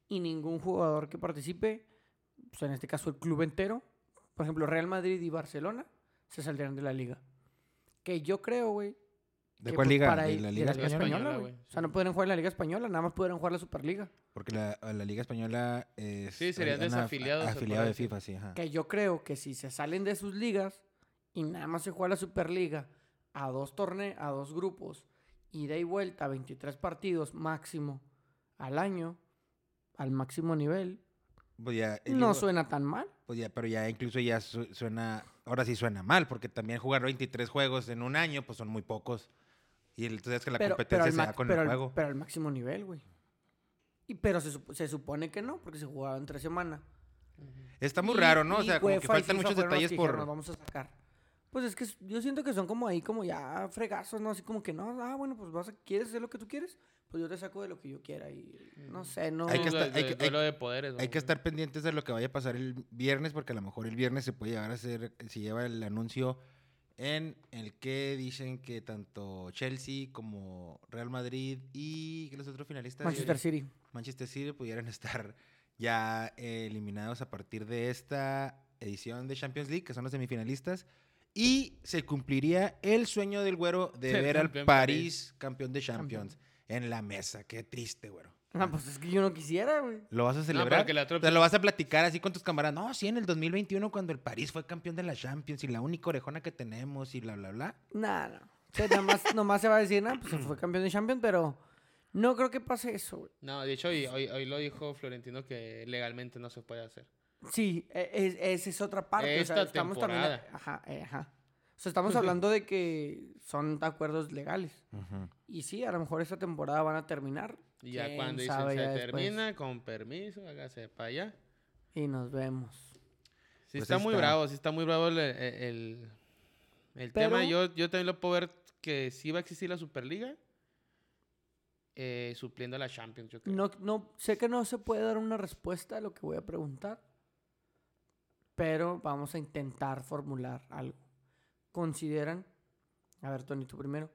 Y ningún jugador que participe, sea, en este caso el club entero, por ejemplo, Real Madrid y Barcelona, se saldrán de la liga. Que yo creo, güey. ¿De cuál pues, liga? para ¿De la de Liga Española? Güey. O sea, no podrán jugar en la Liga Española, nada más podrán jugar la Superliga. Porque la, la Liga Española es... Sí, serían desafiliados, Afiliado de. FIFA, sí, ajá. Que yo creo que si se salen de sus ligas y nada más se juega la Superliga a dos torneos, a dos grupos, ida y vuelta, 23 partidos máximo al año, al máximo nivel, Pues ya, eh, no digo, suena tan mal. pues ya, pero ya incluso ya su- suena... Ahora sí suena mal, porque también jugar 23 juegos en un año, pues son muy pocos. Y entonces que la pero, pero, competencia al se da con pero el al- juego. pero al máximo nivel, güey. Y, pero se, se supone que no, porque se jugaba en tres semanas. Está muy Y- raro, ¿no? O sea, como que faltan muchos detalles por... "Nos vamos a sacar. Pues es que yo siento que son como ahí, como ya fregazos, ¿no? Así como que no, ah, bueno, pues vas a, ¿quieres hacer lo que tú quieres? Pues yo te saco de lo que yo quiera y no sé, no. Hay que estar- hay que- duelo de poderes. Hay que estar pendientes de lo que vaya a pasar el viernes, porque a lo mejor el viernes se puede llevar a hacer, se lleva el anuncio en el que dicen que tanto Chelsea como Real Madrid y ¿qué los otros finalistas? Manchester City. Manchester City pudieran (laughs) estar ya eh, eliminados a partir de esta edición de Champions League, que son los semifinalistas. Y se cumpliría el sueño del güero de ver al París campeón de Champions en la mesa. Qué triste, güero. Ah, pues es que yo no quisiera, güey. ¿Lo vas a No, celebrar? la otra Te lo vas a platicar así con tus camaradas. No, sí, en el 2021 cuando el París fue campeón de la Champions y la única orejona que tenemos y bla, bla, bla. Nah, no. O sea, nada más, (laughs) nomás se va a decir, nah, pues se fue campeón de Champions, pero no creo que pase eso, güey. No, de hecho, hoy, hoy, hoy lo dijo Florentino que legalmente no se puede hacer. Sí, e- es- esa es otra parte. o sea, Esta estamos también. temporada. Ajá, eh, ajá. O sea, estamos hablando de que son acuerdos legales. Y sí, a lo mejor esta temporada van a terminar. Y ya ¿Quién cuando dicen sabe se ya después? termina, con permiso, hágase para allá. Y nos vemos. Sí, Pues está muy está. bravo, sí está muy bravo el, el, el Pero- tema. Yo, yo también lo puedo ver que sí va a existir la Superliga. eh, supliendo a la Champions, yo creo. No, no, sé que no se puede dar una respuesta a lo que voy a preguntar, pero vamos a intentar formular algo. ¿Consideran, a ver, Tony, tú primero,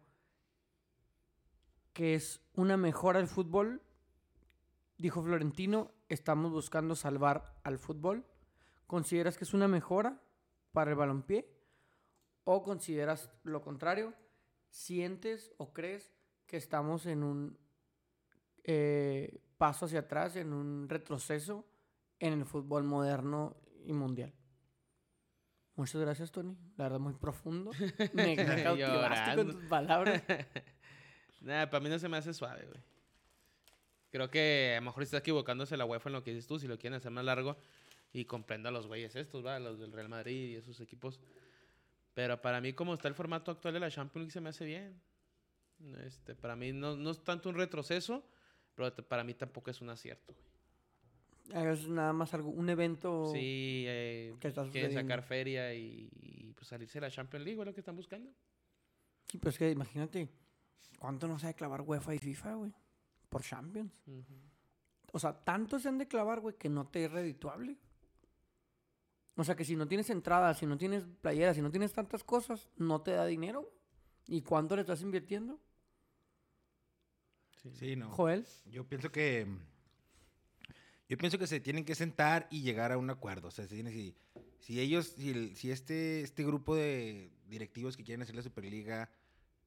que es una mejora del fútbol? Dijo Florentino, estamos buscando salvar al fútbol. ¿Consideras que es una mejora para el balompié? ¿O consideras lo contrario? ¿Sientes o crees que estamos en un eh, paso hacia atrás, en un retroceso en el fútbol moderno y mundial. Muchas gracias, Tony. La verdad, muy profundo. (laughs) Me, me cautivaste con tus palabras. (laughs) Nada, para mí no se me hace suave, güey. Creo que a lo mejor está equivocándose la UEFA en lo que dices tú, si lo quieren hacer más largo. Y comprendo a los güeyes estos, ¿va? Los del Real Madrid y esos equipos. Pero para mí, como está el formato actual de la Champions League, se me hace bien. Este, para mí no, no es tanto un retroceso, pero para mí tampoco es un acierto, güey. Es nada más algo, un evento. Sí, eh, ¿Qué está quieren sacar feria y, y, pues salirse de la Champions League, güey, lo que están buscando. Sí, pero es que imagínate, ¿cuánto no se ha de clavar UEFA y FIFA, güey? Por Champions. O sea, tanto se han de clavar, güey, que no te es redituable. O sea, que si no tienes entrada, si no tienes playeras, si no tienes tantas cosas, no te da dinero. ¿Y cuánto le estás invirtiendo? Sí. Sí, no. Joel. Yo pienso que. Yo pienso que se tienen que sentar y llegar a un acuerdo. O sea, se si, si ellos, si, el- si este, este grupo de directivos que quieren hacer la Superliga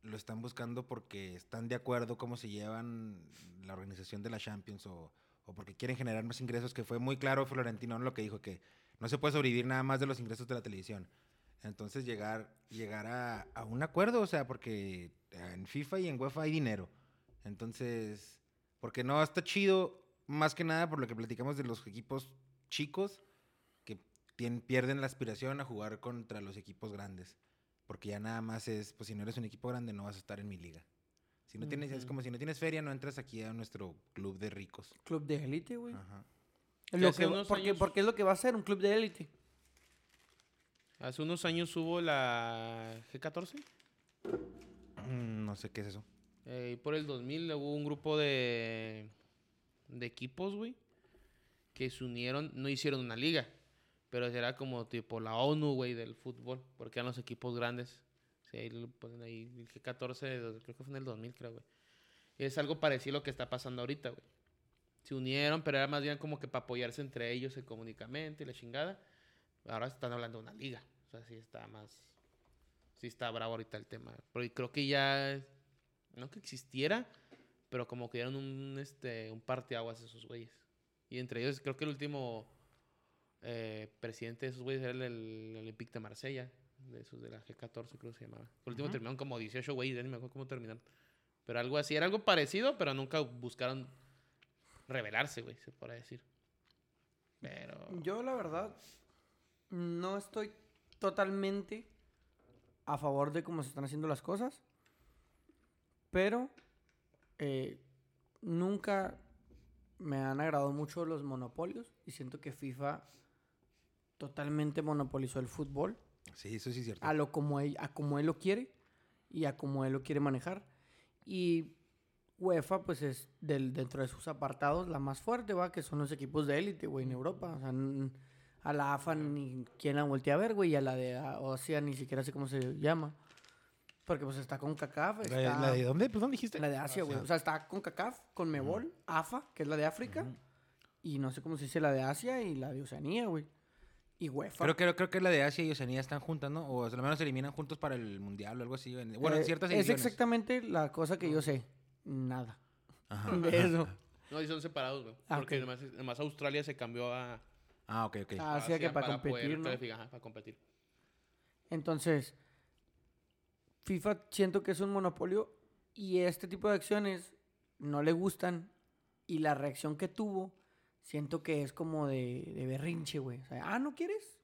lo están buscando porque están de acuerdo cómo se llevan la organización de la Champions o, o porque quieren generar más ingresos, que fue muy claro Florentino ¿no? lo que dijo, que no se puede sobrevivir nada más de los ingresos de la televisión. Entonces llegar, llegar a, a un acuerdo, o sea, porque en FIFA y en UEFA hay dinero. Entonces, porque no está chido, más que nada por lo que platicamos de los equipos chicos que pierden la aspiración a jugar contra los equipos grandes. Porque ya nada más es, pues si no eres un equipo grande no vas a estar en mi liga. Si no tienes, es como si no tienes feria, no entras aquí a nuestro club de ricos. Club de élite, güey. Ajá. Lo hace que, unos porque, años- porque es lo que va a ser un club de élite. Hace unos años hubo la G14. Mm, No sé qué es eso. Eh, por el 2000 hubo un grupo de, de equipos, güey, que se unieron, no hicieron una liga, pero era como tipo la ONU, güey, del fútbol, porque eran los equipos grandes. Sí, ahí lo ponen ahí, el G14, de- creo que fue en el 2000, creo, güey. Es algo parecido a lo que está pasando ahorita, güey. Se unieron, pero era más bien como que para apoyarse entre ellos económicamente y la chingada. Ahora están hablando de una liga. O sea, sí está más... Sí está bravo ahorita el tema. Pero creo que ya no que existiera, pero como que dieron un, este, un parteaguas esos güeyes. Y entre ellos, creo que el último eh, presidente de esos güeyes era el, el Olympique de Marsella, de esos de la G14, creo que se llamaba. El último Ujú. terminaron como 18 güeyes, ya ni me acuerdo cómo terminaron. Pero algo así, era algo parecido, pero nunca buscaron revelarse, güey, se puede decir. Pero. Yo, la verdad, no estoy totalmente a favor de cómo se están haciendo las cosas. Pero eh, nunca me han agradado mucho los monopolios. Y siento que FIFA totalmente monopolizó el fútbol. Sí, eso sí es cierto. a lo como él, a como él lo quiere y a como él lo quiere manejar. Y UEFA, pues es del, dentro de sus apartados la más fuerte, va, que son los equipos de élite, güey, en Europa. O sea, a la AFA ni quien la voltea a ver, güey, y a la de Ocean ni siquiera sé cómo se llama. Porque pues está con CACAF, ¿La, está... la de dónde? ¿Pues dónde dijiste? La de Asia, güey. O sea, está con CACAF, con Mebol, AFA, que es la de África, y no sé cómo se dice la de Asia y la de Oceanía, güey. Y UEFA. Creo que, creo que la de Asia y Oceanía están juntas, ¿no? O al menos se eliminan juntos para el Mundial o algo así. en- Bueno, en Eh, ciertas Es ediciones. exactamente la cosa que yo sé. Nada. Ajá. (laughs) De eso. No, y son separados, güey. Ah, porque ok. además, además Australia se cambió a. Ah, ok, ok. Ah, Asia que para competir, ¿no? ajá, para competir. Entonces, FIFA siento que es un monopolio y este tipo de acciones no le gustan y la reacción que tuvo siento que es como de, de berrinche, güey. O sea, ah, ¿no quieres?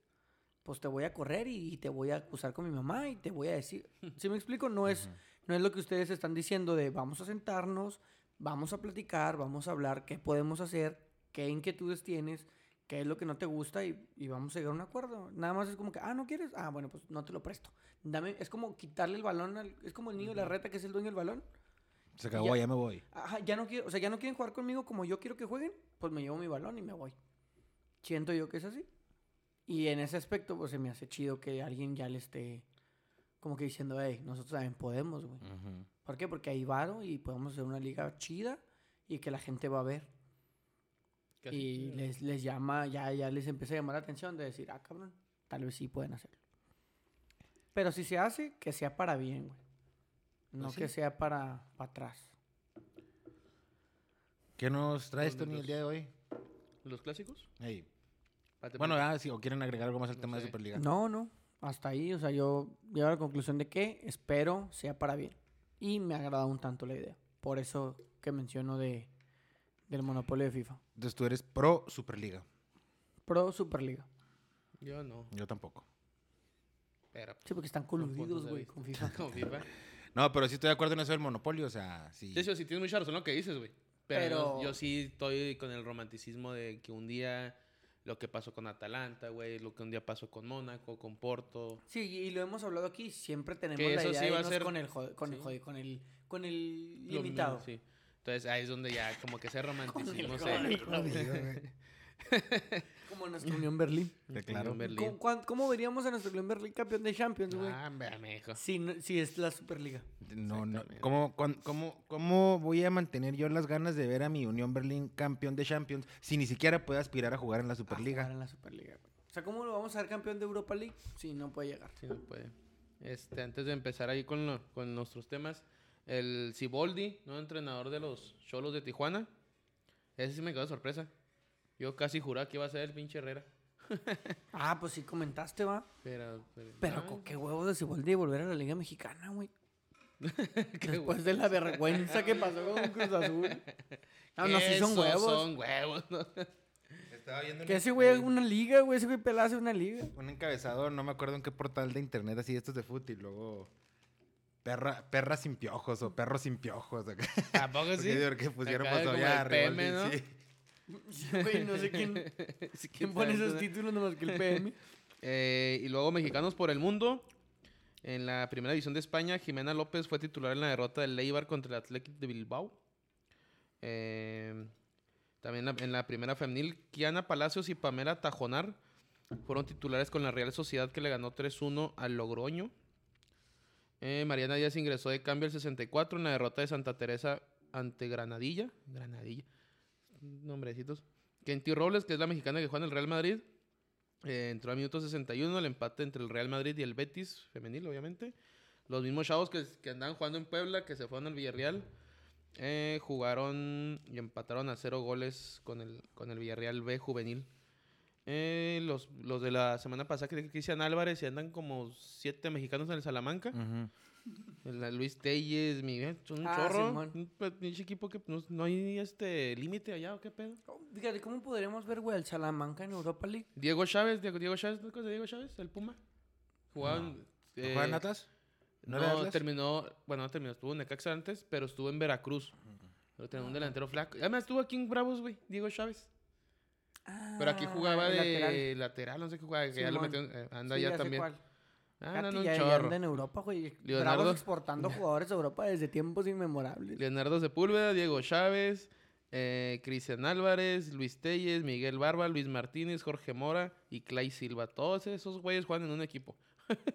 Pues te voy a correr y, y te voy a acusar con mi mamá y te voy a decir. (laughs) ¿Sí me explico? No es, no es lo que ustedes están diciendo de vamos a sentarnos, vamos a platicar, vamos a hablar qué podemos hacer, qué inquietudes tienes, qué es lo que no te gusta y, y vamos a llegar a un acuerdo. Nada más es como que, ah, ¿no quieres? Ah, bueno, pues no te lo presto. Dame, es como quitarle el balón, al- es como el niño de la reta que es el dueño del balón. Se acabó, Ya- ya me voy. Ajá, ya no quiero, o sea, ya no quieren jugar conmigo como yo quiero que jueguen, pues me llevo mi balón y me voy. Siento yo que es así. Y en ese aspecto, pues se me hace chido que alguien ya le esté como que diciendo, hey, nosotros también podemos, güey. ¿Por qué? Porque hay varo y podemos hacer una liga chida y que la gente va a ver. Casi y les, les llama, ya, ya les empieza a llamar la atención de decir, ah, cabrón, tal vez sí pueden hacerlo. Pero si se hace, que sea para bien, güey. No Pues sí. que sea para, para atrás. ¿Qué nos traes, ¿Dónde Tony, el los- día de hoy? ¿Los clásicos? Ey. Espérate, Bueno, ah, sí, o quieren agregar algo más al No tema de sé. Superliga. No, no. Hasta ahí, o sea, yo llego a la conclusión de que espero sea para bien. Y me ha agradado un tanto la idea. Por eso que menciono de, del monopolio de FIFA. Entonces tú eres pro Superliga. Pro Superliga. Yo no. Yo tampoco. Pero, Sí, porque están coludidos, güey, con (laughs) FIFA. con FIFA. No, pero sí estoy de acuerdo en eso del monopolio, o sea, sí. Sí, sí, sí, tienes mucha razón lo que dices, güey. Pero, Pero- Yo, yo sí estoy con el romanticismo de que un día lo que pasó con Atalanta, güey, lo que un día pasó con Mónaco, con Porto. Sí, y lo hemos hablado aquí. Siempre tenemos Que la eso idea sí de a ser- con el, con, el sí. jode- con el con el limitado. mismo, Sí. Entonces ahí es donde ya como que ese romanticismo se... (laughs) Como nuestra Unión Berlín. Sí, claro. En Berlín. ¿Cómo, veríamos a nuestra Unión Berlín campeón de Champions, güey? Ah, mijo. Si, no- si es la Superliga. No, no. ¿Cómo, cómo, ¿Cómo voy a mantener yo las ganas de ver a mi Unión Berlín campeón de Champions si ni siquiera puede aspirar a jugar en la A Superliga? jugar en la Superliga, güey. O sea, ¿cómo lo vamos a ser campeón de Europa League si no puede llegar? Sí, no puede. Este, antes de empezar ahí con, lo- con nuestros temas, el Ciboldi, nuevo entrenador de los Cholos de Tijuana, ese sí me quedó de sorpresa. Yo casi juraba que iba a ser el pinche Herrera. (laughs) Ah, pues sí comentaste, va. Pero, pero, Pero no, con qué huevos de Siboldi de volver a la Liga Mexicana, güey. (laughs) Después de la vergüenza que pasó con Cruz (laughs) Azul. No, no, sí son huevos. Son huevos. ¿no? Estaba viendo Que ese güey es una liga, güey. Ese güey hace una liga. un encabezado, no me acuerdo en qué portal de internet así estos de fútbol y luego perra, perra sin piojos o perro sin piojos. acá. ¿A poco Porque sí? digo que pusieron pues, el PM, ¿no? sí. (laughs) Güey, no sé quién, (laughs) pone esos títulos nomás que el PM. Eh, y luego Mexicanos por el Mundo. En la primera división de España, Jimena López fue titular en la derrota del Leibar contra el Athletic de Bilbao. Eh, también la- en la primera femenil, Kiana Palacios y Pamela Tajonar fueron titulares con la Real Sociedad que le ganó 3-1 al Logroño. Eh, Mariana Díaz ingresó de cambio al 64 en la derrota de Santa Teresa ante Granadilla. Granadilla. Nombrecitos. Kenty Robles, que es la mexicana que juega en el Real Madrid, eh, entró a minuto 61, el empate entre el Real Madrid y el Betis, femenil, obviamente. Los mismos chavos que, que andaban jugando en Puebla, que se fueron al Villarreal, eh, jugaron y empataron a cero goles con el, con el Villarreal B juvenil. Eh, los, los de la semana pasada, que Cristian Álvarez, y andan como siete mexicanos en el Salamanca. El Luis Telles, Miguel, son un Ah, chorro. Simón. Un pinche equipo que no, no hay este límite allá, ¿o qué pedo? Oh, Fíjate, ¿cómo podríamos ver, güey, al Salamanca en Europa League? Diego Chávez, Diego, Diego Chávez, ¿no conoces a Diego Chávez? El Puma. Jugaban. ¿No eh, juega en Atlas? ¿No terminó, bueno, no terminó, estuvo en Necaxa antes, pero estuvo en Veracruz. Pero tenía un delantero flaco. Además estuvo aquí en Bravos, güey, Diego Chávez. Pero aquí Ah, jugaba de lateral. lateral, no sé qué jugaba, que ya lo metieron, eh, anda Sí, ya sé también. cuál. Ah, anda un ya, ya chorro. anda en Europa, güey. Leonardo. Bravos exportando jugadores de Europa desde tiempos inmemorables. Leonardo Sepúlveda, Diego Chávez, eh, Cristian Álvarez, Luis Telles, Miguel Barba, Luis Martínez, Jorge Mora y Clay Silva. Todos esos güeyes juegan en un equipo.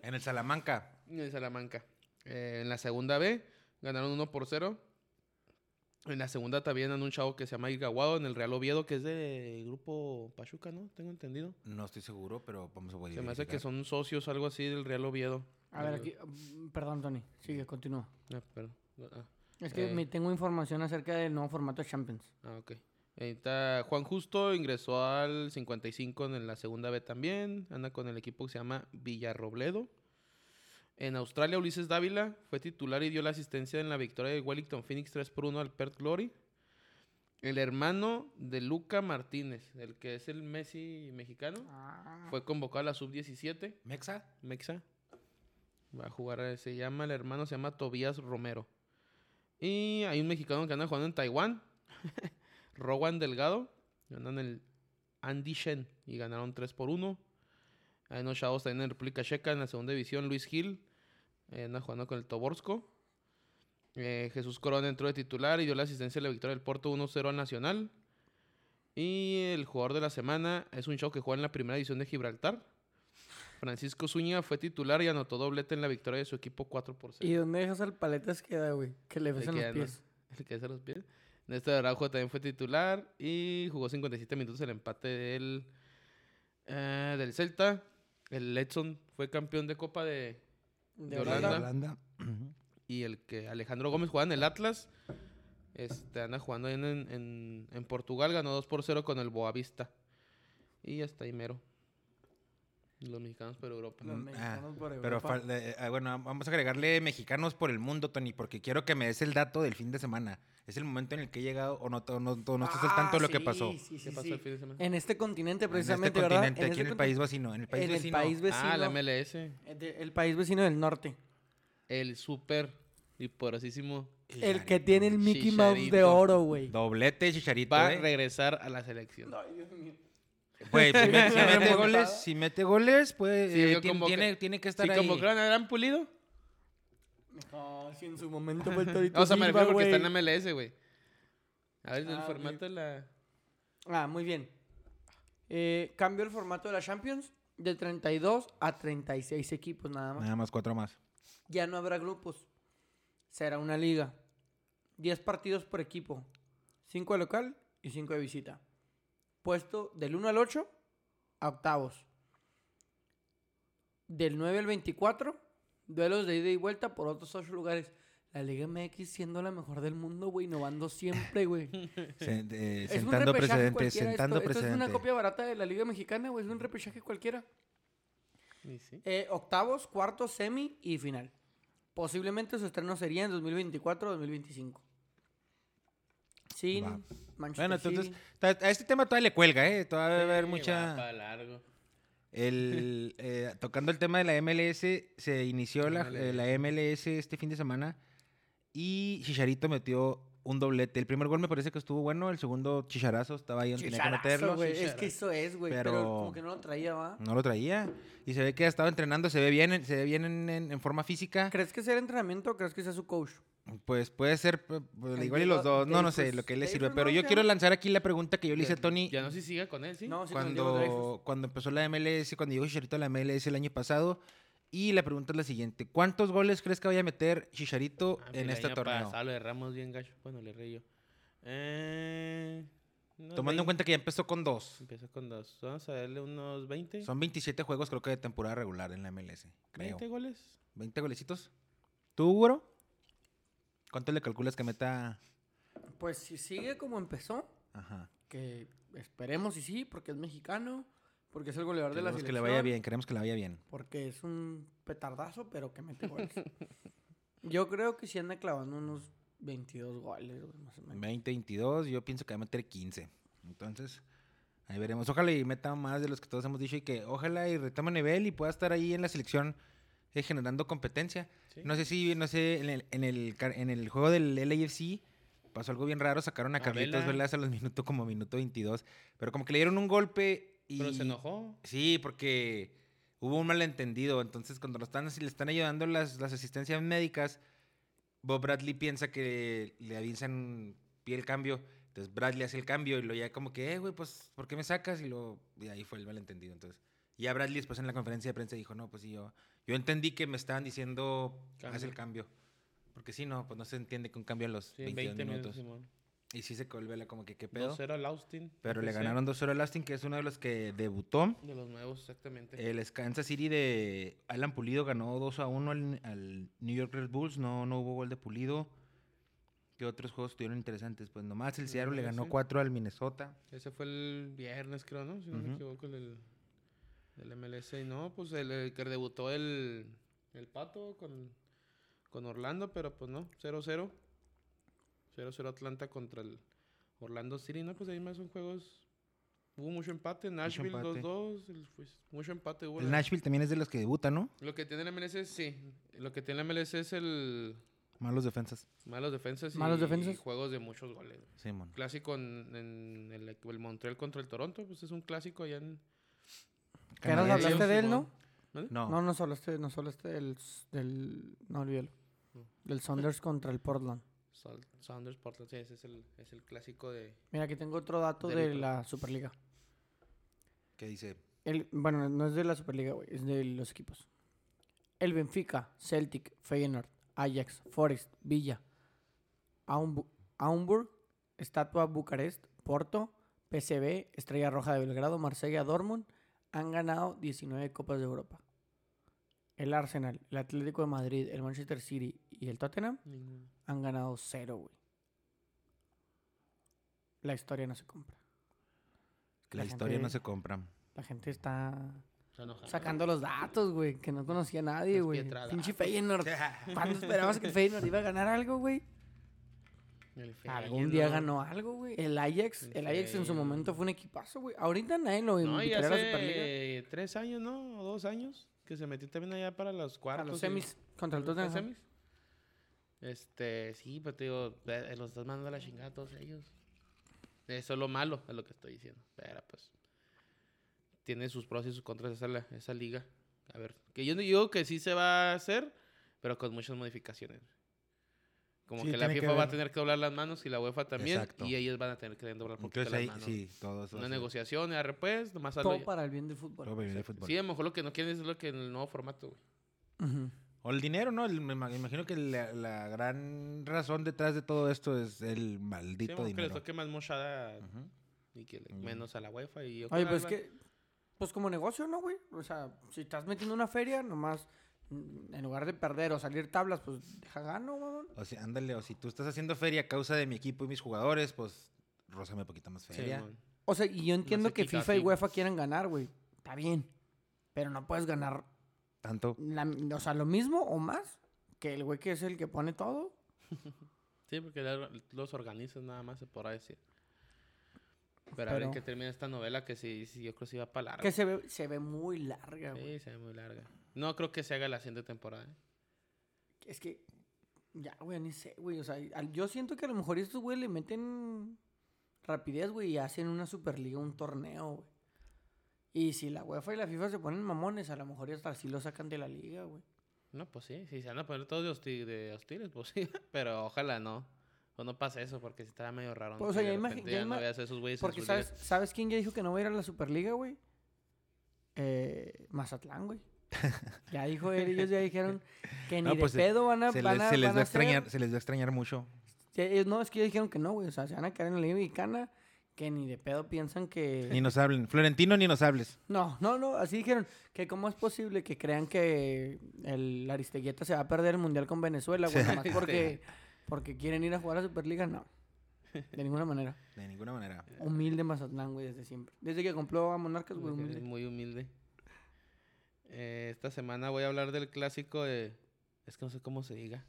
En el Salamanca. En el Salamanca. Eh, en la segunda B ganaron 1 por 0. En la segunda también andan un chavo que se llama Irgaguado en el Real Oviedo, que es de grupo Pachuca, ¿no? Tengo entendido. No estoy seguro, pero vamos a poder Se me hace que son socios, algo así, del Real Oviedo. A ver, aquí. mm, Perdón, Tony. Sigue, continúa. Ah, perdón. Ah, Es que Eh. me tengo información acerca del nuevo formato de Champions. ah, ok. Ahí está Juan Justo ingresó al 55 en la segunda B también. Anda con el equipo que se llama Villarrobledo. En Australia, Ulises Dávila fue titular y dio la asistencia en la victoria de Wellington Phoenix 3 por 1 al Perth Glory. El hermano de Luca Martínez, el que es el Messi mexicano, Ah. fue convocado a la sub-17, ¿Mexa? Mexa. Va a jugar, se llama, el hermano se llama Tobías Romero. Y hay un mexicano que anda jugando en Taiwán. (laughs) Rowan Delgado. Anda en el Andy Shen. Y ganaron 3 por 1. Hay unos chavos también en República Checa en la segunda división. Luis Gil. eh, anda jugando con el Toborsko. Eh, Jesús Corona entró de titular y dio la asistencia a la victoria del Porto 1-0 al Nacional. Y el jugador de la semana es un chavo que juega en la primera división de Gibraltar. Francisco Zúñiga fue titular y anotó doblete en la victoria de su equipo 4 por 0. ¿Y dónde dejas al paletas queda, güey? Que le besan los pies. (laughs) El que hace los pies. Néstor Araujo también fue titular y jugó 57 minutos el empate del, eh, del Celta. El Letson fue campeón de Copa de... De De Holanda. Y el que Alejandro Gómez jugaba en el Atlas. Este, anda jugando ahí en, en, en Portugal. Ganó 2 por 0 con el Boavista. Y hasta ahí mero. Los mexicanos por Europa. Los Mm, mexicanos por Pero Europa. fal- eh, eh, bueno, vamos a agregarle mexicanos por el mundo, Tony, porque quiero que me des el dato del fin de semana. Es el momento en el que he llegado o no, no, no estás al tanto de lo que Ah, pasó. sí, sí, ¿Qué sí, pasó sí. el fin de semana? En este continente, En este precisamente, ¿verdad? continente, aquí este en el país vecino. En el país en el vecino. país vecino. Ah, la MLS. eh, el país vecino del norte. El super y poderosísimo El que tiene el Mickey Mouse de Chicharito. oro, güey. Doblete, chicharito, va a eh. regresar a la selección. Ay, Dios mío. Güey, si, me- si (laughs) mete goles, si mete goles, pues Sí, eh, yo tiene, convoqué- tiene, tiene que estar Si ahí. convocaron a Gran Pulido. No, si en su momento fue el Torito (laughs) o sea, me Silva, refiero porque está en MLS, güey. A ver, el Ah, formato de la... Ah, muy bien. Eh, cambió el formato de la Champions de 32 a 36 equipos nada más. Nada más, cuatro más. Ya no habrá grupos. Será una liga. 10 partidos por equipo. 5 de local y 5 de visita. Puesto del 1 al 8 a octavos. Del 9 al 24, duelos de ida y vuelta por otros 8 lugares. La Liga MX siendo la mejor del mundo, güey, innovando siempre, güey. (laughs) Eh, Es un sentando repechaje precedentes, cualquiera sentando esto. Esto es precedentes. una copia barata de la Liga Mexicana, güey. Es un repechaje cualquiera. Y sí. Eh, octavos, cuartos, semi y final. Posiblemente su estreno sería en 2024 o 2025. Sin Va. Manchester Bueno, entonces, City. a este tema todavía le cuelga, ¿eh? Todavía va a haber Sí, mucha... va largo. El, (laughs) eh, tocando el tema de la MLS, se inició la, eh, la MLS este fin de semana y Chicharito metió un doblete. El primer gol me parece que estuvo bueno, el segundo chicharazo estaba ahí donde tenía que meterlo. güey. Es que eso es, güey. Pero... Pero- como que no lo traía, ¿va? No lo traía y se ve que ha estado entrenando, se ve bien, en- se ve bien en, en- en forma física. ¿Crees que sea el entrenamiento o crees que sea su coach? Pues puede ser pues, igual y los dos, no, no sé, pues, lo que le sirve. Pero yo quiero lanzar aquí la pregunta que yo le hice a Tony Ya no sé si siga con él, ¿sí? No, sí, cuando, cuando empezó la MLS, cuando llegó Chicharito a la MLS el año pasado. Y la pregunta es la siguiente: ¿Cuántos goles crees que vaya a meter Chicharito Ah, en este torneo? pasado erramos bien gacho. Bueno, le erré yo. Eh, Tomando en 20. cuenta que ya empezó con dos. Empieza con dos. Vamos a darle unos 20. Son 27 juegos, creo que de temporada regular en la MLS. Creo. 20 goles. 20 golecitos. ¿Tú, Güero? ¿Cuánto le calculas que meta? Pues si sigue como empezó, Ajá. que esperemos y sí, porque es mexicano, porque es el goleador de la Queremos que selección. le vaya bien, queremos que le vaya bien. Porque es un petardazo, pero que mete goles. (laughs) Yo creo que sí anda clavando unos 22 goles, más o menos. 20, 22, yo pienso que va a meter 15. Entonces, ahí veremos. Ojalá y meta más de los que todos hemos dicho y que ojalá y retome nivel y pueda estar ahí en la selección eh, generando competencia. Sí. No sé si, no sé, en el, en el, en el juego del LAFC pasó algo bien raro, sacaron a A Carlitos Vela. Velas a los minutos como minuto 22, pero como que le dieron un golpe y... Pero se enojó. Sí, porque hubo un malentendido. Entonces, cuando lo están, le están ayudando las, las asistencias médicas, Bob Bradley piensa que le avisan pie el cambio. Entonces, Bradley hace el cambio y lo ya como que, eh, güey, pues, ¿por qué me sacas? Y, lo, y ahí fue el malentendido. Entonces, ya Bradley después en la conferencia de prensa dijo, no, pues sí, yo, yo entendí que me estaban diciendo, haz el cambio. Porque si no, pues no se entiende que un cambio a los Sí, 22 20 minutos. minutos. Y sí se colvela como que, ¿qué pedo? 2-0 al Austin. Pero le ganaron 2-0 al Austin, que es uno de los que debutó. De los nuevos, exactamente. El Kansas City de Alan Pulido ganó 2 a 1 al, al New York Red Bulls. No, no hubo gol de Pulido. ¿Qué otros juegos estuvieron interesantes? Pues nomás el Seattle le ganó MLS. 4 al Minnesota. Ese fue el viernes, creo, ¿no? Si no me Ujú. equivoco, el del, MLS. Y no, pues el, el que debutó el, el Pato con, con Orlando, pero pues no, 0-0. 0-0 Atlanta contra el Orlando City. No, pues ahí más son juegos. Hubo mucho empate. Nashville empate. 2-2. el- pues, mucho empate hubo. El la- Nashville también es de los que debutan, ¿no? Lo que tiene la MLS, sí. Lo que tiene la MLS es el malos defensas. Malos defensas y, Malos defensas. y juegos de muchos goles. Simón. Clásico en, en el, el Montreal contra el Toronto, pues es un clásico allá en... ¿Qué nos hablaste de él, no? No. No, no solo este, no solo este del, del no olvídalo. No. Del Saunders contra el Portland. Sounders Portland, sí, ese es el, es el clásico de... Mira, aquí tengo otro dato de la Superliga. ¿Qué dice? El, bueno, no es de la Superliga, güey, es de los equipos. El Benfica, Celtic, Feyenoord, Ajax, Forest, Villa, Aumbu- Aumburg, Estatua Bucarest, Porto, PSV, Estrella Roja de Belgrado, Marsella, Dortmund han ganado 19 Copas de Europa. El Arsenal, el Atlético de Madrid, el Manchester City y el Tottenham Ninguno. han ganado cero, güey. La historia no se compra. La, La historia gente- no se compra. La gente está sacando los datos, güey, que no conocía a nadie, güey. Pinche Feyenoord. (laughs) ¿Cuándo esperabas que Feyenoord iba a ganar algo, güey? El Algún día ganó algo, güey. El Ajax, El el Ajax en su momento fue un equipazo, güey. Ahorita nadie lo No, y invitaría a la Superliga. hace tres años, ¿no? O dos años. Que se metió también allá para los A cuartos. los y- semis contra el ¿Los Tottenham. semis? Este, sí, pero te digo, eh, los estás mandando a la chingada a todos ellos. Eso es lo malo, es lo que estoy diciendo. Pero pues, tiene sus pros y sus contras esa, la- esa liga. A ver, que yo no digo que sí se va a hacer, pero con muchas modificaciones. Como Sí, que la que FIFA va a tener que doblar las manos y la UEFA también. Exacto. Y ellos van a tener que doblar un poquito Entonces las ahí, manos. sí, todo eso. Una a negociación, y arre, pues, nomás Todo hazlo. para el bien del fútbol. todo bien de fútbol. Sí, a lo mejor lo que no quieren es lo que en el nuevo formato, güey. O el dinero, ¿no? El- me ma- imagino que la, la gran razón detrás de todo esto es el Sí, maldito mejor que les dinero. toque más mochada y que le- menos a la UEFA. Y Oye, ojalá pues la- que. Pues como negocio, ¿no, güey? O sea, si estás metiendo una feria, nomás. Mm, En lugar de perder o salir tablas, pues deja gano, mamón. O sea, ándale, o si tú estás haciendo feria a causa de mi equipo y mis jugadores, pues rózame un poquito más feria. O sea, y yo entiendo que FIFA y. UEFA quieren ganar, güey. Está bien. Pero no puedes ganar, Tanto. la- o sea, lo mismo o más que el güey que es el que pone todo. (laughs) Sí, porque los organizas nada más, se podrá decir. Pero, a ver en Pero- qué termina esta novela que sí, sí, yo creo que sí va para larga. Que se ve, se ve muy larga, güey. Sí, se ve muy larga. No creo que se haga la siguiente temporada. ¿eh? Es que. Ya, güey, ni sé, güey. O sea, yo siento que a lo mejor estos güey le meten rapidez, güey, y hacen una Superliga, un torneo, güey. Y si la UEFA y la FIFA se ponen mamones, a lo mejor ya hasta así lo sacan de la liga, güey. No, pues sí, si se van a poner todos de, hosti- de hostiles, pues sí. (laughs) Pero ojalá no. O no pase eso, porque si está medio raro. Pues, o que sea, de ya ya no veas a esos güeyes en Porque, su ¿sabes. ¿sabes quién ya dijo que no va a ir a la Superliga, güey? Eh, Mazatlán, güey. (laughs) ya dijo él, ellos ya dijeron que ni No, de pues, se- pedo van a... Se van les, a- se les van va a extrañar, se les va a extrañar mucho. Sí, ellos- no, es que ellos dijeron que no, güey. O sea, se van a quedar en la Liga Mexicana, que ni de pedo piensan que... Ni nos hablen. Florentino, ni nos hables. No, no, no, así dijeron que cómo es posible que crean que el Aristeguieta se va a perder el Mundial con Venezuela, güey, (laughs) nomás porque, porque quieren ir a jugar a Superliga, no. De ninguna manera. De ninguna manera. Humilde Mazatlán, güey, desde siempre. Desde que compró a Monarcas, güey, humilde. Muy humilde. Eh, esta semana voy a hablar del clásico de... Es que no sé cómo se diga.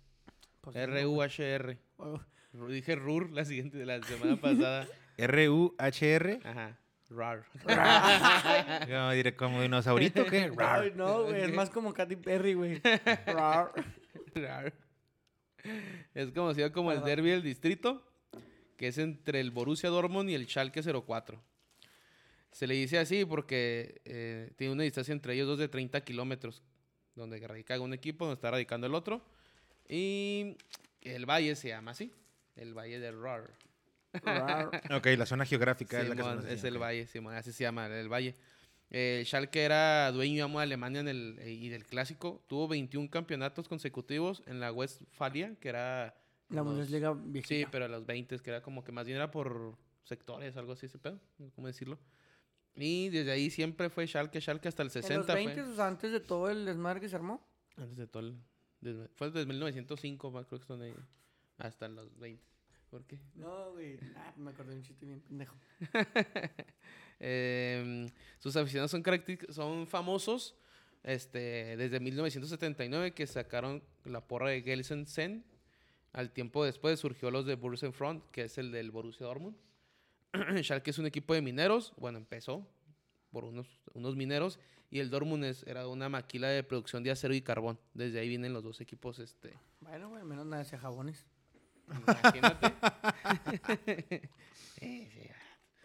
Pues, no, R-U-H-R. güey. Ru- Dije RUR la siguiente de la semana pasada. (laughs) R-U-H-R. Ajá. RAR. (laughs) Como, diré, como dinosaurito, ¿qué? (laughs) Ay, no, güey, es más como Katy Perry, güey. Rar. Rar. Es conocido como el derby del distrito, que es entre el Borussia Dortmund y el Schalke 04. Se le dice así porque eh, tiene una distancia entre ellos dos de 30 kilómetros, donde radica un equipo, donde está radicando el otro. Y el valle se llama así, el valle de Rar. Rar. (laughs) Ok, la zona geográfica es la que se Simón, es así, el ok. Valle, Simón, así se llama, el Valle. Eh, Schalke era dueño amo de Alemania en el, eh, y del clásico. Tuvo 21 campeonatos consecutivos en la Westfalia, que era... La Bundesliga Sí, pero a los 20, que era como que más bien era por sectores, algo así ese pedo, ¿cómo decirlo? Y desde ahí siempre fue Schalke, Schalke hasta el 60 en los 20, fue. o sea, antes de todo el desmadre que se armó. Antes de todo el... desde- fue desde 1905, más creo que son ahí, hasta los 20. ¿Por qué? No, güey. Me acordé de un chiste bien pendejo. (laughs) Em, sus aficionados son, son famosos este, desde 1979 que sacaron la porra de Gelsen Sen. Al tiempo después surgió los de Borussia Front, que es el del Borussia Dortmund. (clears throat) Schalke es un equipo de mineros. Bueno, empezó por unos, unos mineros. Y el Dortmund es- era una maquila de producción de acero y carbón. Desde ahí vienen los dos equipos este, Bueno, güey, menos nada de jabones. Imagínate. (laughs) Sí, sí.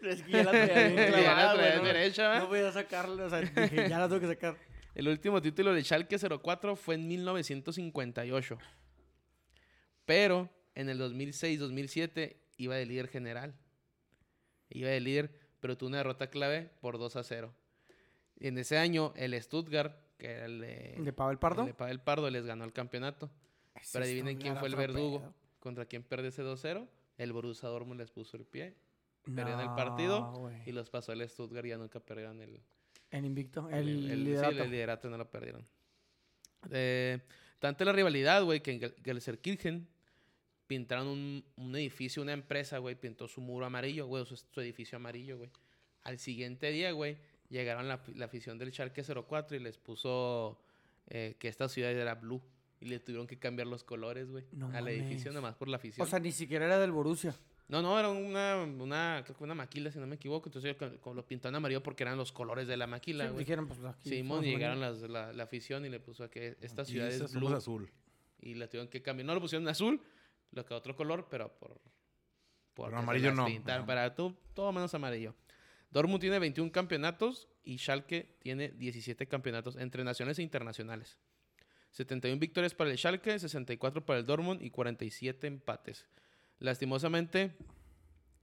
Es que ya la traía bien (laughs) Ya la no- derecha, ¿va? No podía sacarla, o sea, dije, ya la tengo que sacar. (laughs) El último título de Schalke 04 fue en 1958. Pero en el 2006-2007 iba de líder general. Iba de líder, pero tuvo una derrota clave por 2 a 0. Y en ese año, el Stuttgart, que era el de, ¿De Pavel Pardo? el de Pavel Pardo, les ganó el campeonato. Pero adivinen quién fue el verdugo. pedo. ¿Contra quién perdió ese 2-0? El Borussia Dortmund les puso el pie Perdieron el No, partido y los pasó el Stuttgart y ya nunca perdieron el, El invicto, el, el, el- sí, liderato. el liderato no lo perdieron. Eh, tanto la rivalidad, güey, que en Gel- Gelsenkirchen pintaron un, un edificio, una empresa, güey, pintó su muro amarillo, güey, su, su edificio amarillo, güey. Al siguiente día, güey, llegaron la, la afición del Schalke 04 y les puso eh, que esta ciudad era blue. Y le tuvieron que cambiar los colores, güey, No al edificio mames. nomás por la afición. O sea, ni siquiera era del Borussia. No, no, era una, una, creo que una maquila, si no me equivoco. Entonces, como lo pintaron amarillo porque eran los colores de la maquila, Sí, güey. dijeron, pues aquí. Simón, somos y llegaron las- la, la afición y le puso que esta ciudad es blue. azul. Y la tuvieron que cambiar. No lo pusieron en azul, lo que otro color, pero por. se amarillo no. para todo, todo menos amarillo. Dortmund tiene 21 campeonatos y Schalke tiene 17 campeonatos entre nacionales e internacionales. 71 victorias para el Schalke, 64 para el Dortmund y 47 empates. Lastimosamente,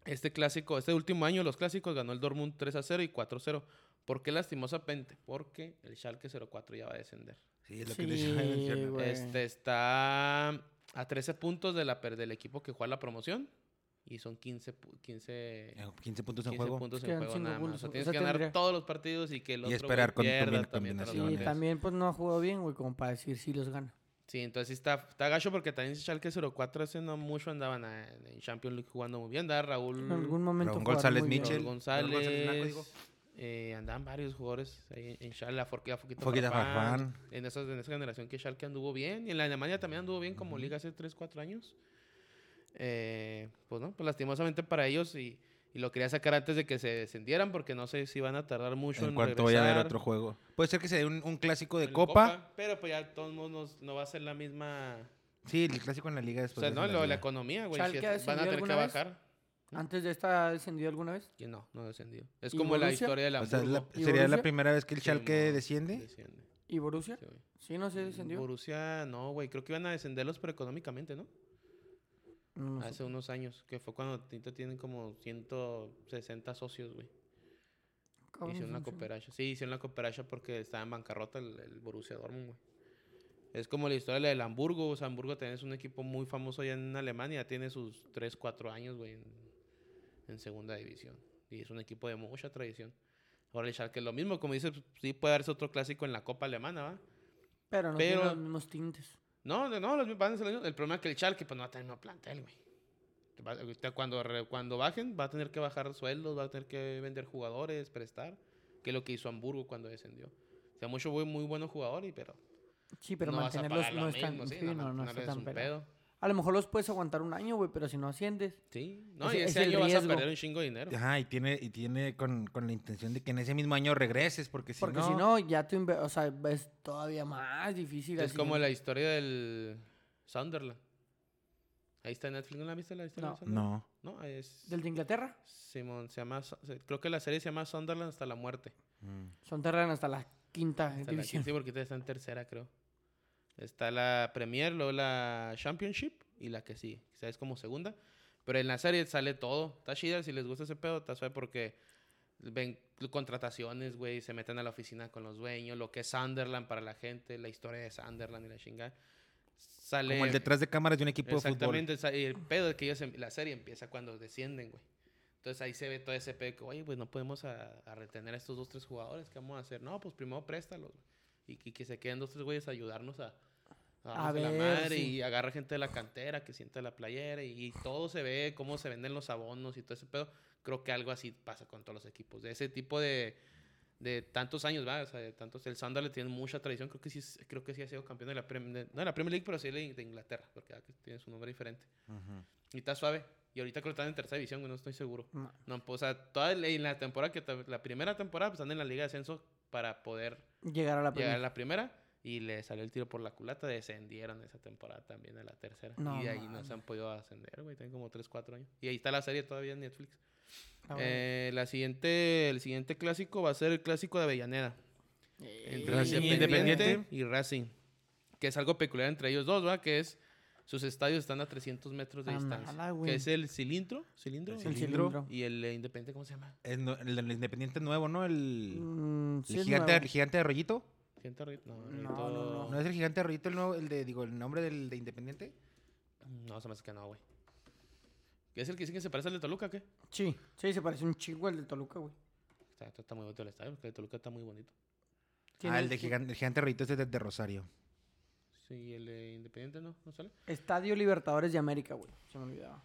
este clásico, este último año, los clásicos ganó el Dortmund 3 a 0 y 4 a 0. ¿Por qué lastimosamente? Porque el Schalke 04 ya va a descender. Sí, es lo que les Sí, güey. Este está a 13 puntos de la, del equipo que juega la promoción. Y son 15, pu- 15, Eh, 15 puntos en 15 juego. puntos en Quedan juego nada más. O sea, O tienes sea, que ganar tendría- todos los partidos y que el Y otro esperar con pierda también los Sí, también pues no ha jugado bien, güey, como para decir si los gana. Sí, entonces sí está, está gacho porque también Schalke 04 hace no mucho andaban a- en Champions League jugando muy bien. Andaba Raúl, En algún momento Raúl González. Raúl González. Raúl González. Eh, andaban varios jugadores ahí en Schalke, la Forquita, Foquita, Foquita Farfán, Farfán. En, esa, en esa generación que Schalke anduvo bien. Y en la Alemania también anduvo bien como liga hace 3, 4 años. Eh, pues no, pues lastimosamente para ellos y, y lo quería sacar antes de que se descendieran porque no sé si van a tardar mucho en, En cuanto vaya a haber regresar otro juego. Puede ser que se dé un, un clásico de Copa. Pero pues ya todos modos no va a ser la misma... Sí, el clásico en la liga O después. sea, de no, la lo de la liga. economía, güey. ¿Schalke si ha es- van a tener que vez? bajar. ¿Antes de esta ha descendido alguna vez? Que no, no ha descendido. Es ¿Y como la historia de la O sea, la- ¿Y sería la primera vez que el Schalke desciende. Desciende. ¿Y Borussia? sí, güey. Sí, no se descendió. Borussia, no, güey. Creo que iban a descenderlos, pero económicamente, ¿no? No, no sé. Hace unos años, que fue cuando Tinto tienen como 160 socios, güey. ¿Cómo Hicieron una funciona? cooperacha. Sí, hicieron la cooperacha porque estaba en bancarrota el, el Borussia Dortmund, güey. Es como la historia de la del Hamburgo. O sea, Hamburgo también es un equipo muy famoso allá en Alemania. Tiene sus 3, 4 años, güey, en, segunda división. Y es un equipo de mucha tradición. Ahora el Schalke es lo mismo. Como dices, sí puede darse otro clásico en la Copa Alemana, ¿va? Pero no pero- tiene los mismos tintes. No, no, no, los van mismos. El problema es que el Schalke pues, no va a tener un plantel, güey. Cuando, cuando bajen, va a tener que bajar sueldos, va a tener que vender jugadores, prestar, que es lo que hizo Hamburgo cuando descendió. O sea, mucho muy, muy buenos jugadores, pero, Sí, pero no mantenerlos no lo es tan, mismo, sí, sí, no, no, no está es tan pedo. A lo mejor los puedes aguantar un año, güey, pero si no asciendes. Sí, no, Ese- y es ese el año vas a riesgo. perder un chingo de dinero. Ajá, y tiene, y tiene con, con la intención de que en ese mismo año regreses, porque si Porque no... si no, ya tu inve- o sea, es todavía más difícil. Es así. como la historia del Sunderland. Ahí está en Netflix, ¿no la viste la historia No. del Sunderland? No. No, es... ¿Del de Inglaterra? Simón, se llama... Creo que la serie se llama Sunderland hasta la muerte. Mm. Terrenos hasta la quinta Hasta la división. 15 porque está en tercera, creo. Está la Premier, luego la Championship y la que sí, quizás es como segunda. Pero en la serie sale todo. Está chida, si les gusta ese pedo, está suave porque ven contrataciones, güey, se meten a la oficina con los dueños, lo que es Sunderland para la gente, la historia de Sunderland y la chingada. Sale... Como el detrás de cámaras de un equipo de fútbol. Exactamente, y el pedo es que ellos, em- la serie empieza cuando descienden, güey. Entonces ahí se ve todo ese pedo que, oye, pues no podemos a, a retener a estos dos, tres jugadores, ¿qué vamos a hacer? No, pues primero préstalos, güey. Y, y que se queden dos, tres güeyes a ayudarnos a, a, A en la ver, madre sí. y agarra gente de la cantera que sienta la playera y, y todo se ve, cómo se venden los abonos y todo ese pedo. Creo que algo así pasa con todos los equipos. De ese tipo de, de tantos años, ¿va? O sea, de tantos, el Sunderland tiene mucha tradición. Creo que sí, es- creo que sí ha sido campeón de la, Prem- de- no de la Premier League, pero sí de, de Inglaterra, porque ah, que tiene su nombre diferente. Ujú. Y está suave. Y ahorita creo que están en tercera división, no estoy seguro. No. No, pues, o sea, toda el- en la temporada que la primera temporada pues, están en la Liga de Ascenso para poder Llegar a la llegar a primera. la primera. Y le salió el tiro por la culata. Descendieron esa temporada también a la tercera. No y de ahí no se han podido ascender, güey. Tienen como 3, 4 años. Y ahí está la serie todavía en Netflix. Ah, bueno. Eh, la siguiente, el siguiente clásico va a ser el clásico de Avellaneda. Entre Racing Independiente Independiente. y Racing. Que es algo peculiar entre ellos dos, ¿va? Que es... Sus estadios están a 300 metros de distancia. güey. Que es el cilindro. ¿Cilindro? El cilindro. cilindro. Y el eh, Independiente, ¿cómo se llama? No- el del Independiente nuevo, ¿no? El, Mm, sí el es gigante, nuevo. el gigante de Rollito. No, No, no, ¿No es el gigante de Rollito el nuevo, el de, digo, el nombre del de Independiente? No, se me hace que no, güey. ¿Qué es el que dicen que se parece al de Toluca, qué? Sí, sí, se parece un chingo al de Toluca, güey. Está, está, muy bonito el estadio, porque el de Toluca está muy bonito. Ah, el de gigante, el gigante de Rollito es de, de Rosario. Sí, el de Independiente no, no sale. Estadio Libertadores de América, güey. Se me olvidaba.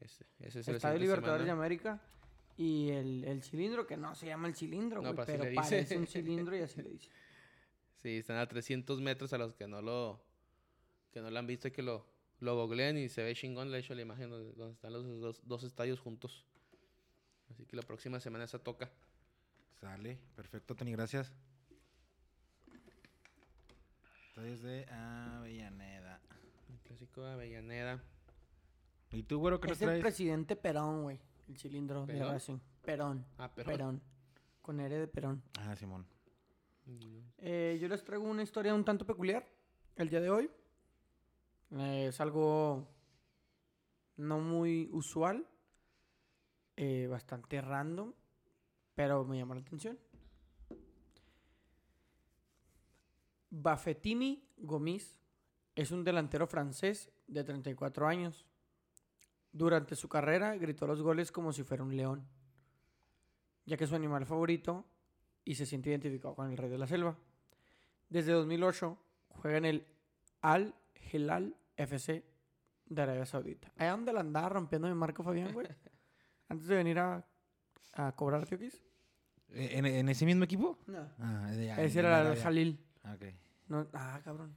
Ese, ese es el Estadio Libertadores de. América. Y el, el cilindro, que no se llama el cilindro, No, güey, pero así pero le dice. parece un cilindro y así le dice. (laughs) Sí, están a 300 metros a los que no lo que no lo han visto y que lo, lo googleen y se ve chingón. Le he hecho la imagen donde, donde están los dos, dos estadios juntos. Así que la próxima semana esa toca. Sale. Perfecto, Tony, gracias. Estadios de Avellaneda. El clásico de Avellaneda. ¿Y tú, güero, qué nos Es el presidente Perón, güey. El cilindro de ¿Perón? Racing. Perón. Ah, pero. Perón. Con R de Perón. Ah, Simón. Eh, yo les traigo una historia un tanto peculiar el día de hoy. Eh, es algo no muy usual, eh, bastante random, pero me llamó la atención. Bafetimi Gomis es un delantero francés de 34 años. Durante su carrera gritó los goles como si fuera un león, ya que es su animal favorito y se siente identificado con el rey de la selva. Desde 2008 juega en el Al Hilal FC de Arabia Saudita. Allá donde la andaba rompiendo mi marco Fabián, güey. (laughs) Antes de venir a, a cobrar Teokis. ¿E- ¿En, en ese mismo equipo? No. Ah, de Ese de era el. Jalil. Ah, ok. No, ah, cabrón.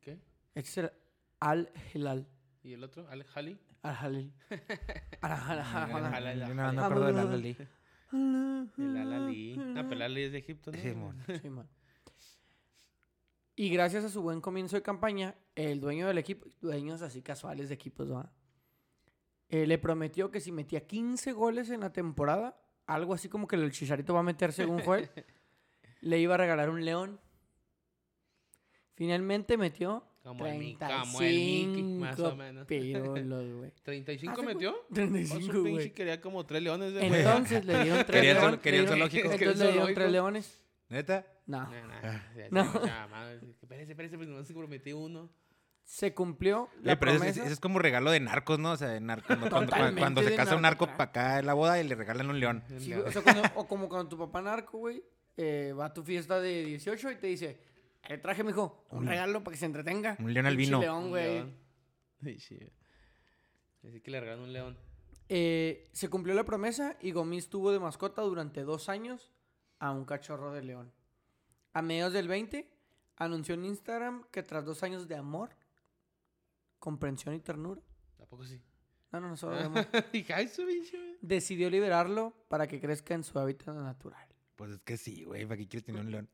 ¿Qué? Ese era Al Hilal. ¿Y el otro? ¿Al Jali? Al Jalil. Al Al- Al- Al- Al- Yo no me acuerdo del Al-Ali. El. Ah, pero el Al-Ali es de Egipto, ¿no? Simón. Y gracias a su buen comienzo de campaña, el dueño del equipo, dueños así casuales de equipos, ¿va? Eh, le prometió que si metía 15 goles en la temporada, algo así como que el Chicharito va a meter según fue, (laughs) le iba a regalar un león. Finalmente metió Como el, Mi- como el Mickey, más o 35 menos. pirolos, güey. (laughs) ¿35 Hace cu- metió? O su 35, pinche güey. quería como tres leones de güey. Entonces le dieron (laughs) tres Querían zool- leones. querían le dieron- zoológico. Entonces le dieron zoológico. tres leones. ¿Neta? No. No, no, Ah. No. ya, madre, Espérese, espérese, pues no se prometí uno. Se cumplió la pero ese, promesa. ese es como regalo de narcos, ¿no? O sea, de narco- cuando, cuando- Totalmente cuando se casa un narco para acá en la boda y le regalan un león. Sí, güey, o, sea, cuando- o como cuando tu papá narco, güey, eh, va a tu fiesta de 18 y te dice, le traje, mijo, un regalo para que se entretenga. Un león al Pinche vino. león, Un güey. león. Ay, sí. Así que le regalaron un león. Eh, se cumplió la promesa y Gomis tuvo de mascota durante dos años a un cachorro de león. A mediados del 20, anunció en Instagram que tras dos años de amor, comprensión y ternura, Tampoco sí. no, no, no, solo de amor, (laughs) bicho. güey". decidió liberarlo para que crezca en su hábitat natural. Pues es que sí, güey. ¿Para qué quieres tener un león?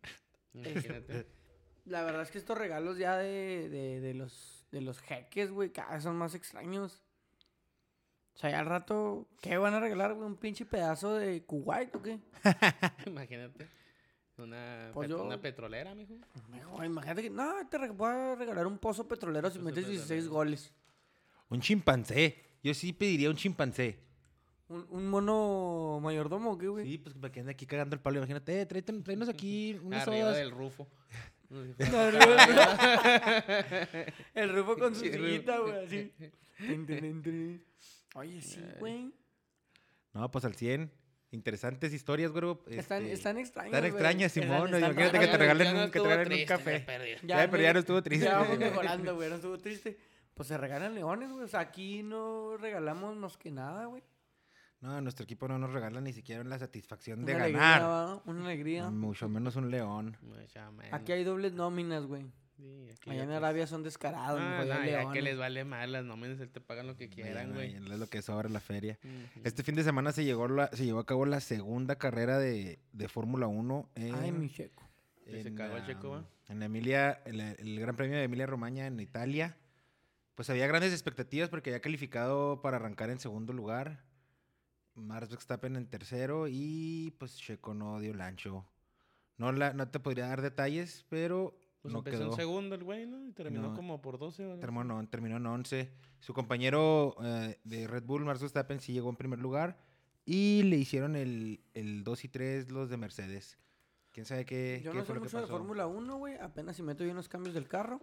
Imagínate. (laughs) La verdad es que estos regalos ya de, de, de los, de los jeques, güey, cada vez son más extraños. O sea, ya al rato, ¿qué van a regalar, güey? ¿Un pinche pedazo de Kuwait o qué? (laughs) Imagínate. Una, Pues pet- yo- una petrolera, mijo. Mejor, imagínate que, no, te re- voy a regalar un pozo petrolero si Pozo metes 16 petrolero. goles. Un chimpancé. Yo sí pediría un chimpancé. ¿Un, un mono mayordomo o qué, güey? Sí, pues para que ande aquí cagando el palo. Imagínate, eh, tráenos aquí (laughs) unas Arriba sodas. del rufo. No, el Rufo- el Rufo con su sillita, güey, así. Oye, sí, güey. No, pues al 100. Interesantes historias, güey. Están, Este, están extrañas, están extrañas, Simón. están Imagínate que te regalen Ya no un, que te regalen un triste, café. de perdido. Ya, pero ya no estuvo triste. Ya vamos mejorando, güey. No estuvo triste. Pues se regalan leones, güey. O sea, aquí no regalamos más que nada, güey. No, nuestro equipo no nos regala ni siquiera la satisfacción de Una alegría, ganar. ¿va? Una alegría. Mucho menos un león. Mucho menos. Aquí hay dobles nóminas, güey. Sí, Allá en otros. Arabia son descarados, Ah, no, ya que les vale más las nóminas, él te pagan lo que quieran, güey. Bueno, Es lo que sobra la feria. Este fin de semana se, llegó la, se llevó a cabo la segunda carrera de, de Fórmula 1 en, Ay, mi checo. Y se cagó el Checo, ¿va? En Emilia, el, el Gran Premio de Emilia Romagna en Italia. Pues había grandes expectativas porque había calificado para arrancar en segundo lugar. Max Verstappen en tercero y pues Checo no dio el ancho. No, la, no te podría dar detalles, pero Pues no empezó quedó. en segundo el güey, ¿no? Y terminó No. como por 12 o algo así. Terminó, no, terminó en 11. Su compañero eh, de Red Bull, Max Verstappen, sí llegó en primer lugar. Y le hicieron el, el 2 y 3 los de Mercedes. ¿Quién sabe qué, Yo qué no fue sé lo que mucho de? Fórmula 1, güey. Apenas si meto yo unos cambios del carro.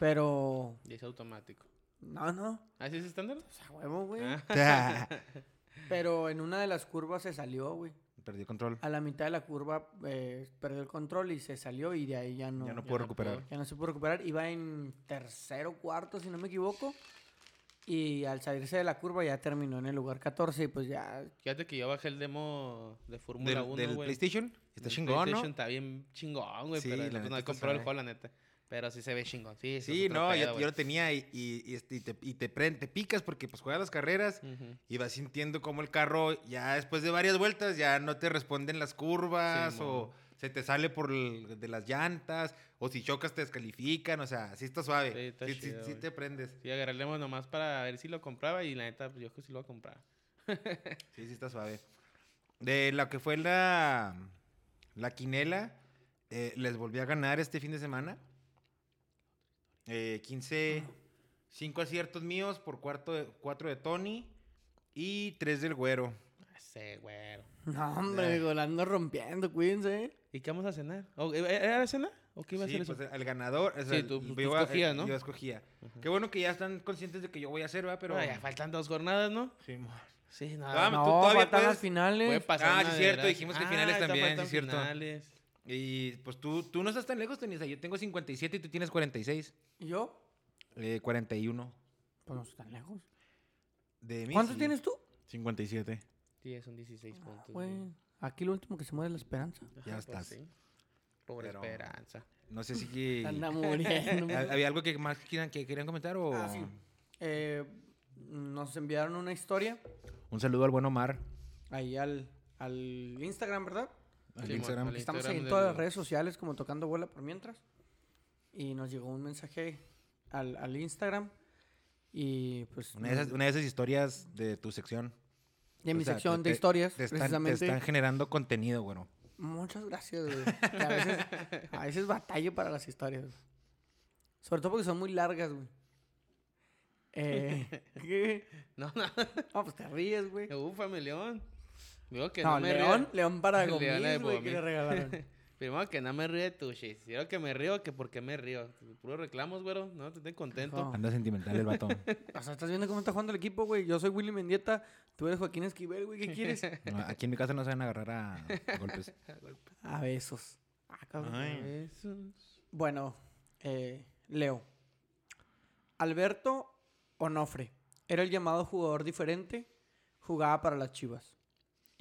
Pero. Y es automático. No, no. ¿Así es estándar? O sea, huevo, güey. (laughs) (laughs) Pero en una de las curvas se salió, güey. Perdí control. A la mitad de la curva eh, perdió el control y se salió y de ahí ya no, ya no no recuperar. pudo. ya no se pudo recuperar. Iba en tercero, cuarto, si no me equivoco. Y al salirse de la curva ya terminó en el lugar 14 y pues ya... Fíjate que yo bajé el demo de Fórmula ¿Del, 1, del güey. PlayStation? Está Del chingón, PlayStation ¿no? está bien chingón, güey. Sí, pero la pues, no he comprado el juego, la neta. Pero sí se ve chingón. Sí, Sí, no, pedo, yo, yo lo tenía y, y, y, este, y te, y te, prend- te picas porque pues juegas las carreras y vas sintiendo como el carro ya después de varias vueltas ya no te responden las curvas Sí, o se te sale por el- de las llantas o si chocas te descalifican, o sea, sí está suave. Sí, está sí, sí- chido, sí te prendes. Sí, demo nomás para ver si lo compraba y la neta, yo creo que sí lo voy a comprar. (laughs) Sí, sí está suave. De lo que fue la, la quinela, eh, les volví a ganar este fin de semana. Eh, 15, 5 aciertos míos por cuarto de, 4 de Tony y 3 del güero. Ese, güero. No, hombre, Ya. digo, la ando rompiendo, cuídense. ¿eh? ¿Y qué vamos a cenar? ¿O- ¿Era la cena? ¿O qué iba a Sí, ser eso? pues, el ganador. o sea, Sí, tú- tú escogías, ¿no? Yo escogía. Qué bueno que ya están conscientes de que yo voy a hacer, ¿va? Pero. Ah, ya faltan dos jornadas, ¿no? Sí, mo- Sí, no. Ah, No, tú todavía faltan puedes- las finales. Puede pasar Ah, sí, cierto, dijimos que finales está, también, sí, faltan cierto. finales. Y pues tú, tú no estás tan lejos, Tenisa. Yo tengo 57 y tú tienes 46. ¿Y yo? Eh, 41. Pues no están lejos. De mí, ¿Cuántos sí. tienes tú? 57. Sí, son 16 puntos. Güey, güey. aquí lo último que se muere es la esperanza. Ya Ajá, estás. sí. Pobre Pero- esperanza. No sé si. que- (laughs) Anda muriendo. ¿Ha- ¿Había algo que más quieran, que querían comentar o.? Ah, sí. Eh, nos enviaron una historia Un saludo al buen Omar. ahí al, al Instagram, ¿verdad? Al Simón, Instagram. al Estamos Instagram en todas las redes sociales como tocando bola por mientras. Y nos llegó un mensaje al, al Instagram. Y pues... Una de, esas, una de esas historias de tu sección. de mi sea, sección te- de historias, Te están, te precisamente. están generando contenido, bueno. Muchas gracias, güey. A, veces, (laughs) a veces batallo para las historias. güey. Sobre todo porque son muy largas, güey. Eh, ¿qué? (laughs) No, no. (laughs) No, pues te ríes, güey. Ufa, mi león. Digo que No, no, me León. León para (laughs) Gomis, güey, que le regalaron. (laughs) Primero que no me río de tu shit. Quiero que me río, que por qué me río. Puros reclamos, güero. No, te estoy contento. No. Anda sentimental el vato. (laughs) O sea, estás viendo cómo está jugando el equipo, güey. Yo soy Willy Mendieta, tú eres Joaquín Esquivel, güey. ¿Qué quieres? No, aquí en mi casa no se van a agarrar a, a golpes. A besos. Ah, cabrón. Ay. Eso. Bueno, eh, Leo. Alberto Onofre era el llamado jugador diferente, jugaba para las Chivas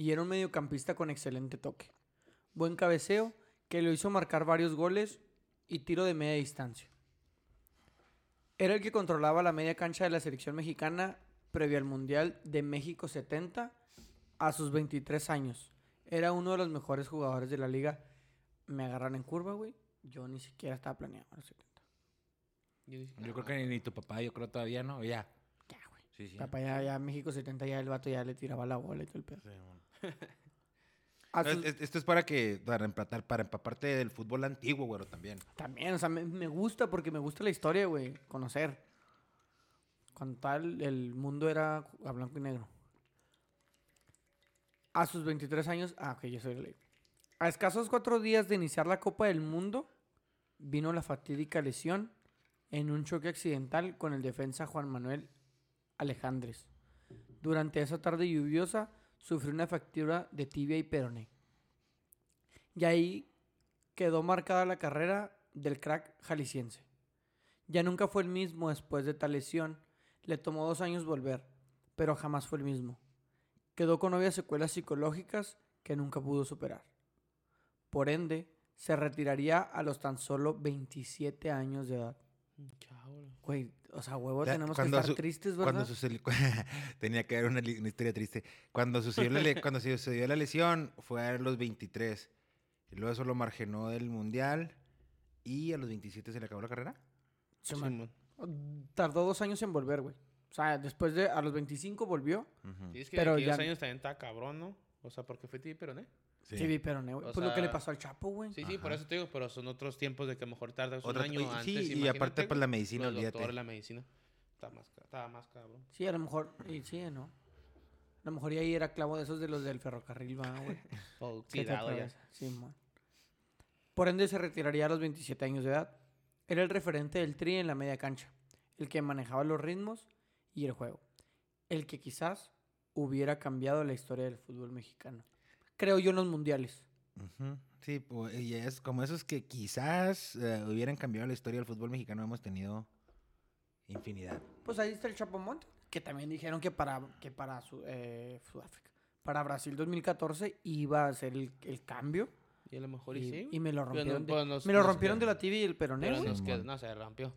y era un mediocampista con excelente toque. Buen cabeceo que lo hizo marcar varios goles y tiro de media distancia. Era el que controlaba la media cancha de la selección mexicana previo al Mundial de México 70 a sus 23 años. Era uno de los mejores jugadores de la liga. Me agarran en curva, güey. Yo ni siquiera estaba planeado a los 70. Yo, dije, Yo creo "Ah, que ni tu papá, yo creo todavía, ¿no? Ya. Ya, güey. Sí, sí. Papá, ya, ya México 70 ya el vato ya le tiraba la bola y todo el pedo. Sí, bueno. (laughs) Sus- Esto es para que, para empatar, para empaparte del fútbol antiguo, güero, también. También, o sea, me, me gusta porque me gusta la historia, güey. Conocer. Cuando tal el mundo era a blanco y negro. A sus 23 años. Ah, ok, yo soy ley. A escasos cuatro días de iniciar la Copa del Mundo, vino la fatídica lesión en un choque accidental con el defensa Juan Manuel Alejandres. Durante esa tarde lluviosa, sufrió una fractura de tibia y peroné. Y ahí quedó marcada la carrera del crack jalisciense. Ya nunca fue el mismo después de tal lesión. Le tomó dos años volver, pero jamás fue el mismo. Quedó con obvias secuelas psicológicas que nunca pudo superar. Por ende, se retiraría a los tan solo 27 años de edad. Chao, güey. O sea, huevo, Ya, tenemos que estar su- tristes, ¿verdad? Cuando sucedió, (laughs) tenía que haber una, historia triste. Cuando sucedió, la, (laughs) cuando sucedió la lesión, fue a los 23. Y luego eso lo marginó del mundial. Y a los 27 se le acabó la carrera. Sí, man. Tardó dos años en volver, güey. O sea, después de, a los 25 volvió. Y es que Pero aquellos ya- años también está cabrón, ¿no? O sea, porque fue ti, pero no. Sí. Sí, vi, pero no, Pues lo que le pasó al Chapo, güey. Sí, sí, por eso te digo, pero son otros tiempos de que a lo mejor tardas Otra- un año y- antes. sí, y aparte, pues, güey. la medicina, Los olvídate. doctores, la medicina. Está más, estaba más cabrón. Sí, a lo mejor. Y sí, ¿no? A lo mejor ya ahí era clavo de esos de los del ferrocarril, va, güey. (laughs) Te tirado ya. Sí, man. Por ende, se retiraría a los 27 años de edad. Era el referente del tri en la media cancha. El que manejaba los ritmos y el juego. El que quizás hubiera cambiado la historia del fútbol mexicano. Creo yo en los mundiales. Sí, pues, y es como esos que quizás eh, hubieran cambiado la historia del fútbol mexicano. Hemos tenido infinidad. Pues ahí está el Chapo Monte, que también dijeron que para, que para Su- eh, Sudáfrica, para Brasil 2014 iba a ser el, el cambio. Y a lo mejor y, Y, sí. y me lo rompieron, no, de, pues, nos- me lo rompieron de la TV y el peroné, Pero nos no, se rompió.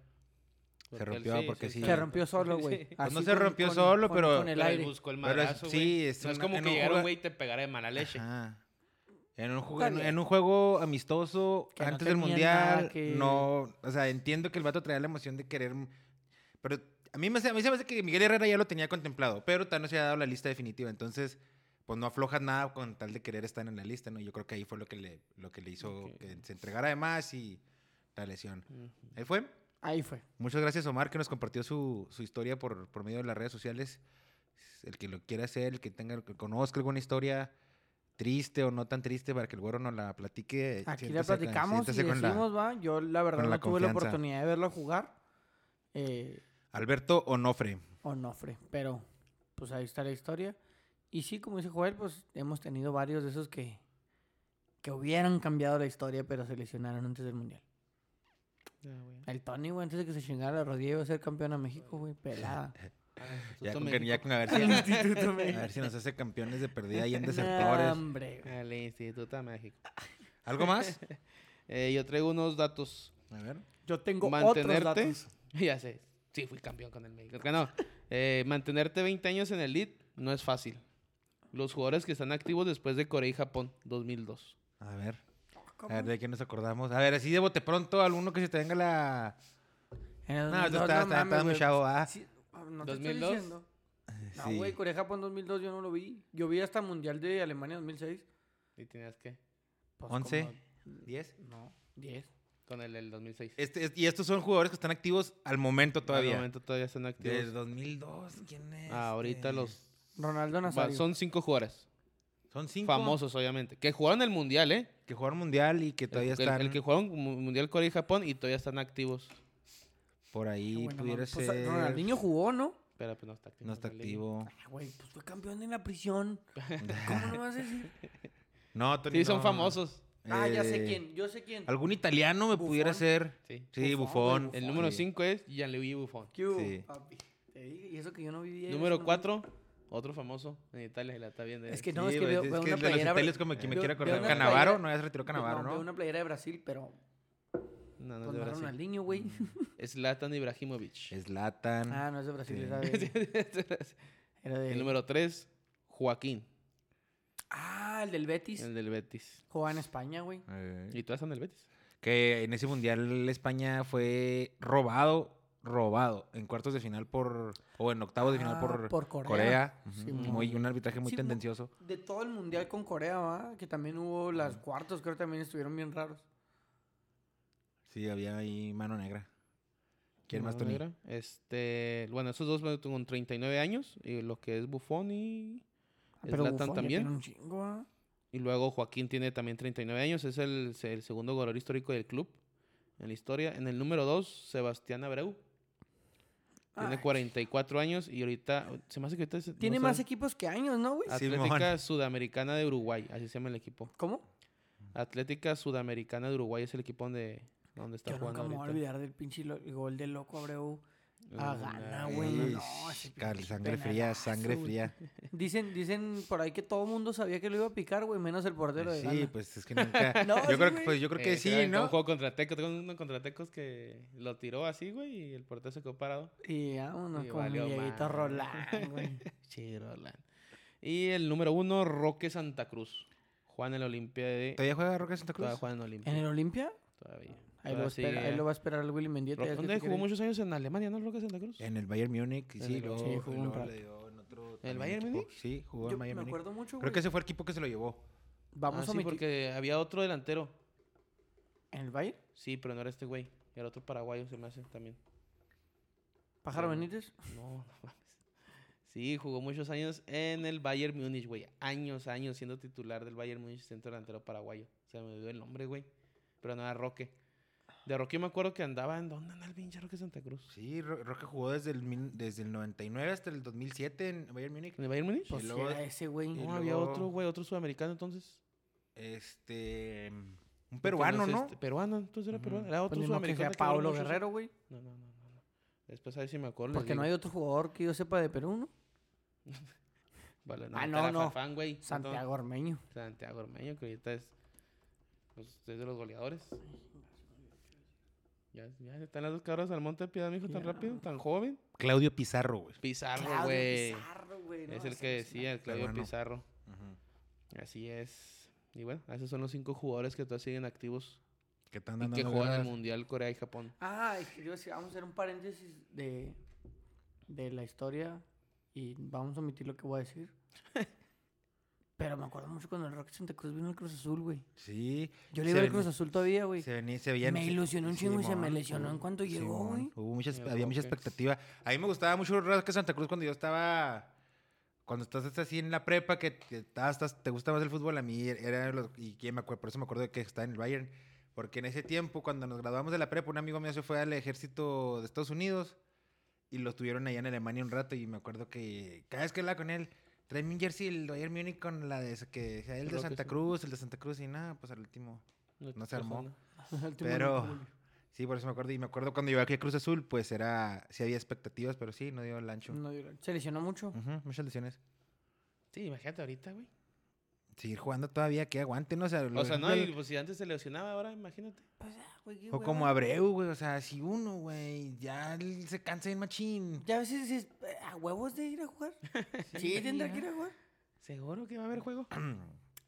Se rompió porque sí. Se rompió solo, güey. Pues no Así se rompió con- solo, con- pero- Con el aire. buscó el Pero es- madrazo, sí, es No es como que llegara un güey y te pegara de mala leche. Ajá. En un, juego, en, en un juego amistoso, Que no antes del tenía nada mundial, que- no, o sea, entiendo que el vato traía la emoción de querer, pero a mí, me, hace- a mí se me hace que Miguel Herrera ya lo tenía contemplado, pero tal no se había dado la lista definitiva, entonces, pues no aflojas nada con tal de querer estar en la lista, ¿no? Yo creo que ahí fue lo que le, lo que le hizo Ok. que se entregara de más y la lesión. Ujú. Ahí fue. Ahí fue. Muchas gracias, Omar, que nos compartió su, su historia por, por medio de las redes sociales. El que lo quiera hacer, el que tenga, el que conozca alguna historia triste o no tan triste para que el güero nos la platique. Aquí la con- platicamos y la- decimos, va. Yo la verdad no la tuve la oportunidad de verlo jugar. Eh, Alberto Onofre. Onofre. Pero, pues ahí está la historia. Y sí, como dice Joel, pues hemos tenido varios de esos que, que hubieran cambiado la historia, pero se lesionaron antes del mundial. El Tony, güey, antes de que se chingara la rodilla iba a ser campeón a México, güey. Pelada. (laughs) Ah, Ya con, que- México. ya con a ver (laughs) si, a ver nos hace campeones de perdida ahí en (laughs) desertores. hombre. Al Instituto México. ¿Algo más? Eh, yo traigo unos datos. A ver. Yo tengo otros Mantenerte. datos. Ya sé. Sí, fui campeón con el México. No. Eh, mantenerte 20 años en el lead no es fácil. Los jugadores que están activos después de Corea y Japón, 2002. A ver. ¿Cómo? A ver, ¿de qué nos acordamos? A ver, así de bote pronto, alguno que se te venga la... En el No, 2002, tú mames, estás muy chavo, ¿ah? Sí, no te estoy 2002. diciendo. (laughs) No, Sí. güey, Corea-Japón 2002 yo no lo vi. Yo vi hasta Mundial de Alemania 2006. ¿Y tenías que Pues, ¿Once? como- ¿Diez? No, 10. Con el del 2006. Este, es- y estos son jugadores que están activos al momento todavía. Al momento todavía están activos. Del 2002, ¿quién es? Ah, ahorita Este? los... Ronaldo va, Nazario. son cinco jugadores. Son cinco. Famosos, obviamente. Que jugaron el Mundial, ¿eh? Que jugaron mundial y que El, todavía el- están el que jugaron mu- Mundial Corea y Japón y todavía están activos. por ahí. buena pudiera. Pues, ser. Ronaldinho jugó, ¿no? Pero pues no está activo. no está activo. Ay, güey, pues fue campeón en la prisión. ¿Cómo no vas a decir? (laughs) No, Tony, Sí, son no. famosos. Ah, ya sé Eh, quién, yo sé quién. ¿Algún italiano me pudiera ser? Sí. Sí, Buffon, Bufón. El número Sí. 5 es Gianluigi Buffon. ¿Qué hubo, Sí. papi? Y eso que yo no vivía. Número 4, otro famoso en Italia, y la está viendo. Es que no, Sí, es que veo, es veo que una el de los playera. italianos como que me veo- quiere veo acordar. Canavaro, playera- ¿no? Ya se retiró Canavaro, Veo ¿no? una playera de Brasil, pero No, no es de Brasil. Ronaldinho, güey. Zlatan Ibrahimovic. Zlatan. Ah, no es de Brasil, era de... (laughs) Era de... El número 3, Joaquín, Ah, el del Betis. el del Betis. Jugaba en España, güey. Eh, ¿Y todas están del Betis? que en ese mundial España fue robado, robado en cuartos de final por o en octavos de final Ah, por, por Corea. Muy un arbitraje muy Sí, tendencioso. De todo el mundial con Corea, ¿va? Que también hubo las cuartos, creo que también estuvieron bien raros. Sí, había ahí mano negra. ¿Quién más, Tony? negra. Este, bueno, esos dos bueno, con 39 años, y lo que es Buffon y Ah, Zlatan también. tiene un chingo, ¿va? Y luego Joaquín tiene también 39 años, es el, el segundo goleador histórico del club en la historia. En el número 2, Sebastián Abreu. Tiene Ay, 44 años y ahorita, se me hace que ahorita es- Tiene no más equipos que años, ¿no, güey? Atlética Sudamericana de Uruguay, así se llama el equipo. ¿Cómo? Atlética Sudamericana de Uruguay es el equipo donde, donde está Yo nunca jugando me voy a ahorita. olvidar del pinche lo- gol del loco Abreu. A Ah, gana, güey. sangre fría, sangre fría. (laughs) Dicen, dicen por ahí que todo el mundo sabía que lo iba a picar, güey, menos el portero de Sí, pues es que nunca. (laughs) No, yo sí, creo que pues yo creo que Eh, sí, aventó ¿no? Un juego contra Tecos, tengo uno contra Tecos que lo tiró así, güey, y el portero se quedó parado. Y vámonos Y con madre. Rolán, güey. (laughs) Sí, Roland. Y el número uno, Roque Santa Cruz. Juega en el Olimpia de... ¿Todavía juega Roque Santa Cruz? Todavía juega en Olimpia. ¿En el Olimpia? Todavía. Ahí lo, Todavía espera- sigue- ahí lo va a esperar el Willy Mendieta. Que ¿Dónde jugó muchos años en Alemania, no? Roque Santa Cruz. En el Bayern Múnich, sí, luego, jugó un luego rato. le dio en otro ¿El Bayern. Múnich? Sí, jugó Yo en me Bayern Múnich. acuerdo mucho, Creo que ese fue el equipo que se lo llevó. Vamos ah, a sí, porque había otro delantero. ¿En el Bayern? Sí, pero no era este güey. Era otro paraguayo, se me hace también. ¿Pájaro Sí. Benítez? No, (laughs) no mames. Sí, jugó muchos años en el Bayern Múnich, güey. Años, años siendo titular del Bayern Múnich, centro delantero paraguayo. Se me dio el nombre, güey. Pero no era Roque. De Roque me acuerdo que andaba en... ¿Dónde anda el pinche Roque Santa Cruz? Sí, Ro- Roque jugó desde el, mil- desde el 99 hasta el 2007 en Bayern Múnich. ¿En el Bayern Múnich? Pues Y sí, luego- era ese, güey. No, había luego- otro, güey, otro sudamericano entonces. Este. Un peruano, ¿no? este, peruano, entonces era peruano. Era Pues otro que sudamericano. sea que Pablo Guerrero, güey. No, no, no, no, no. Después a ver si me acuerdo. Porque no hay otro jugador que yo sepa de Perú, ¿no? (laughs) Vale, Ah, no, no, era no. Fafán, güey. Santiago Ormeño. Santiago Ormeño, que ahorita es, pues, es de los goleadores. Ya, ya están las dos cabras al monte de piedad, mijo, tan rápido, tan joven. Claudio Pizarro, güey. Pizarro, Claudio güey. Pizarro, güey, no, Es el que decía, el Claudio. Pizarro. Así es. Y bueno, esos son los cinco jugadores que todavía siguen activos Que están y dando que juegan el. Mundial Corea y Japón. Ah, es que yo decía, vamos a hacer un paréntesis de, de la historia y vamos a omitir lo que voy a decir. (laughs) Pero me acuerdo mucho cuando el Roque Santa Cruz vino al Cruz Azul, güey. Sí. Yo le iba al Cruz Azul todavía, güey. Se, venía, se veían. Me ilusionó un chingo y se me lesionó en cuanto llegó, güey. Hubo mucha, El había mucha Roque. expectativa. A mí me gustaba mucho Roque Santa Cruz cuando yo estaba. Cuando estás así en la prepa, que, que estás- te gusta más el fútbol, a mí era. lo- y me acuerdo, por eso me acuerdo de que estaba en el Bayern. Porque en ese tiempo, cuando nos graduamos de la prepa, un amigo mío se fue al ejército de Estados Unidos y lo tuvieron allá en Alemania un rato. Y me acuerdo que cada vez que hablaba con él, un jersey el Bayern Múnich con la de que el de Santa sí. Cruz, el de Santa Cruz y nada, pues al último. No, No se armó. (laughs) Pero-. Sí, por eso me acuerdo. Y me acuerdo cuando iba aquí a Cruz Azul, pues era. Sí había expectativas, pero sí, no dio el ancho. No dio la- Se lesionó mucho. Muchas lesiones. Sí, imagínate ahorita, güey. Seguir jugando todavía, que aguante, ¿no? O sea, O sea, no, lo- y, pues si antes se lesionaba, ahora imagínate. Pues, ah, güey, qué O como. Abreu, güey. O sea, si uno, güey, ya se cansa en machín. Ya a veces dices, eh, ¿a huevos de ir a jugar? (laughs) Sí, tendrá que ir a jugar. ¿Seguro que va a haber juego? (clears throat)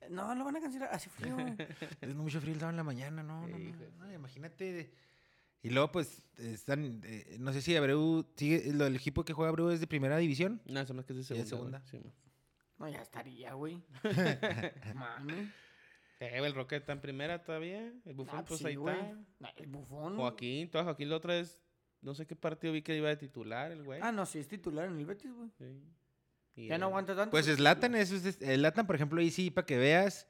No, lo van a cancelar. Hace frío. (laughs) es mucho frío el sábado en la mañana, no, no, Sí, no, de no, imagínate. Y luego, pues, están. eh, no sé si Abreu. Sigue, lo, el equipo que juega Abreu es de primera división. No, eso más que es de ¿Y de segunda. segunda? güey. Sí. No, ya estaría, güey. (laughs) Mami. Eh, el Roque está en primera todavía. El Bufón, Ah, pues sí, ahí güey. está. No, El bufón. Joaquín, toda Joaquín la otra vez. No sé qué partido vi que iba de titular el güey. Ah, no, sí es titular en el Betis, güey. Sí. Y Ya no aguanta tanto. Pues Slatan, eso es. Slatan, por ejemplo, ahí sí, para que veas.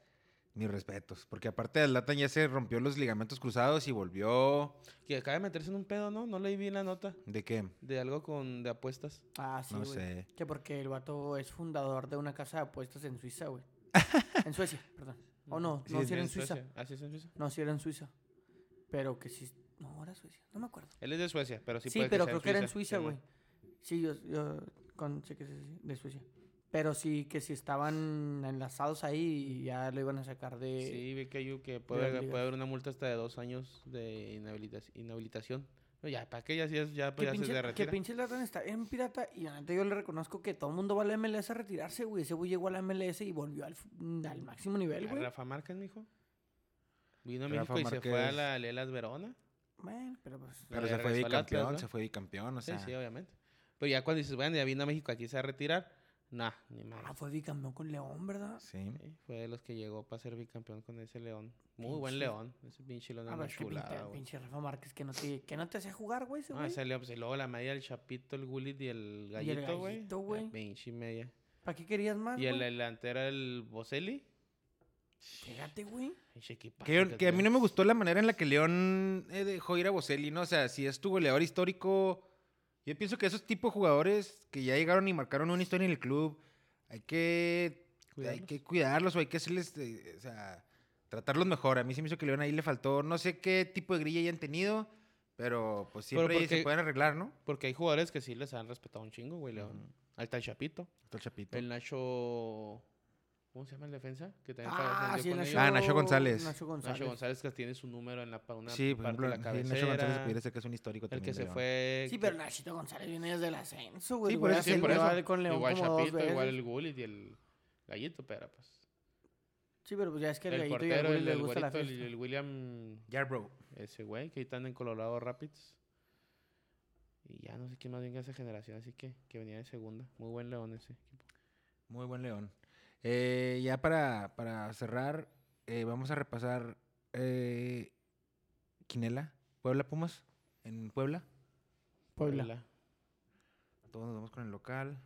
Mis respetos. Porque aparte de Slatan ya se rompió los ligamentos cruzados y volvió. Que acaba de meterse en un pedo, ¿no? No leí bien la nota ¿De qué? de algo con de apuestas. Ah, sí, no güey. sé. Que porque el vato es fundador de una casa de apuestas en Suiza, güey. (laughs) en Suecia, perdón. O no, Sí, no, si era en Suecia. Suiza. ¿Ah, sí es en Suiza? No, si era en Suiza. Pero que sí. No, era Suecia. No me acuerdo. Él es de Suecia, pero sí Sí, puede pero sea creo que era en Suiza, güey. Sí, yo, yo con, sé que es de Suicia. Pero sí, que si estaban enlazados ahí, ya lo iban a sacar de... Sí, vi que, hay, que puede, puede haber una multa hasta de dos años de inhabilitación. inhabilitación. No, ya, ¿para qué? Ya, sí es- ya, Que pues, ya se pinche, que pinche Zlatan está bien pirata y la yo le reconozco que todo el mundo va a la MLS a retirarse, güey. Ese güey llegó a la MLS y volvió al, al máximo nivel, güey. Rafa Márquez, mijo. Vino a Rafa México y se fue a la Lelas Verona. Bueno, pero pues... Pero ya se fue Atlas, bicampeón, ¿no? se fue bicampeón, o Sí, sea. sí, obviamente. Pero ya cuando dices, bueno, ya vino a México, aquí se va a retirar. Nah, ni más. Ah, fue bicampeón con León, ¿verdad? sí. fue de los que llegó para ser bicampeón con ese León. Muy buen León. Ese pinche León Ah, pinche, chulada, pinche Rafa Márquez que no te, que no te hacía jugar, güey, ese Ah, güey. ese León, pues, y luego la media, el Chapito, el Gullit y el Gallito, güey. Gallito, güey. La Pinche media. ¿Para qué querías más, Y el güey? delantero, el Boselli. Fíjate, güey. Que, que a mí no me gustó la manera en la que León eh, dejó ir a Boselli, ¿no? O sea, si es tu goleador histórico, yo pienso que esos tipos de jugadores que ya llegaron y marcaron una historia en el club, hay que hay Cuidarlos. que cuidarlos o hay que hacerles, eh, o sea, tratarlos mejor. A mí se me hizo que León ahí le faltó, no sé qué tipo de grilla hayan tenido, pero pues Pero siempre porque- se pueden arreglar, ¿no? Porque hay jugadores que sí les han respetado un chingo, güey, León. Ujú. Ahí está el Chapito. El Chapito. El Nacho... ¿Cómo se llama el defensa? Que también Ah, sí, con Nacho. Ah, González. Nacho González. Nacho González que tiene su número en la, una Sí, por parte ejemplo, de la sí, cabecera. Nacho González pudiera ser que es un histórico el también. que se León. fue... Sí, pero Nachito González viene desde el ascenso, güey. Sí, por eso- sí, por eso. con León igual como dos Chapito, igual el Gullit y el Gallito, pero pues... Sí, pero pues ya es que el, El gallito y al portero, Willy el, le el gusta la el, William, Yarbrough. ese güey, que están en Colorado Rapids. Y ya no sé quién más venga de esa generación, así que que venía de segunda. Muy buen león ese equipo. Muy buen León. Eh, ya para, para cerrar, eh, vamos a repasar eh, Quinela, Puebla Pumas, en Puebla. Puebla. Todos nos vamos con el local.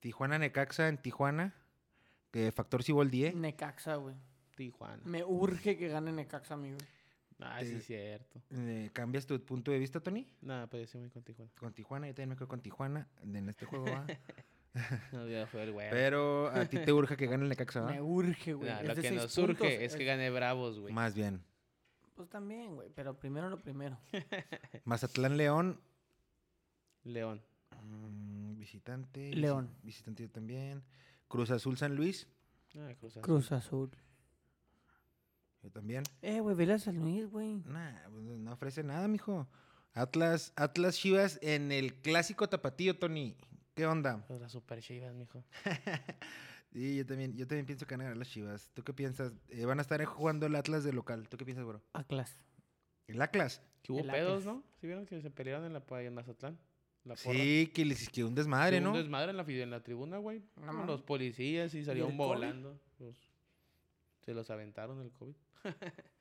Tijuana Necaxa en Tijuana. Que Factor Cibol 10. Necaxa, güey. Tijuana. Me urge que gane Necaxa, amigo. Ah, sí, es cierto. Eh, ¿Cambias tu punto de vista, Tony? Nada, pues yo sí me voy con Tijuana. Con Tijuana, yo también me quedo con Tijuana en este juego. ¿va? (laughs) (laughs) No, ya fue el güey. Pero a ti te urge que gane el Necaxa, ¿va? Me urge, güey. Lo que nos puntos, es que gane Bravos, güey. Más bien. Pues también, güey. Pero primero lo primero. (laughs) Mazatlán León. León. mm, visitante. León. visi- Visitante yo también. Cruz Azul San Luis. Ah, Cruz Azul. Cruz Azul. Yo también. Eh, güey, vela San Luis, güey. Nah, pues, no ofrece nada, mijo. Atlas, Atlas Chivas en el clásico tapatío, Tony. ¿Qué onda? Pues las super chivas, mijo. (laughs) Sí, yo también, yo también pienso que van a ganar las Chivas. ¿Tú qué piensas? Eh, van a estar jugando el Atlas de local. ¿Tú qué piensas, bro? Atlas. El Atlas. Que hubo El pedos, Atlas. ¿no? ¿Sí vieron que se pelearon en la pa- en Mazatlán? Sí, que les que un desmadre, ¿no? Un desmadre en la, fi- en la tribuna, güey. Los policías y salieron volando. Los- se los aventaron el COVID. (laughs)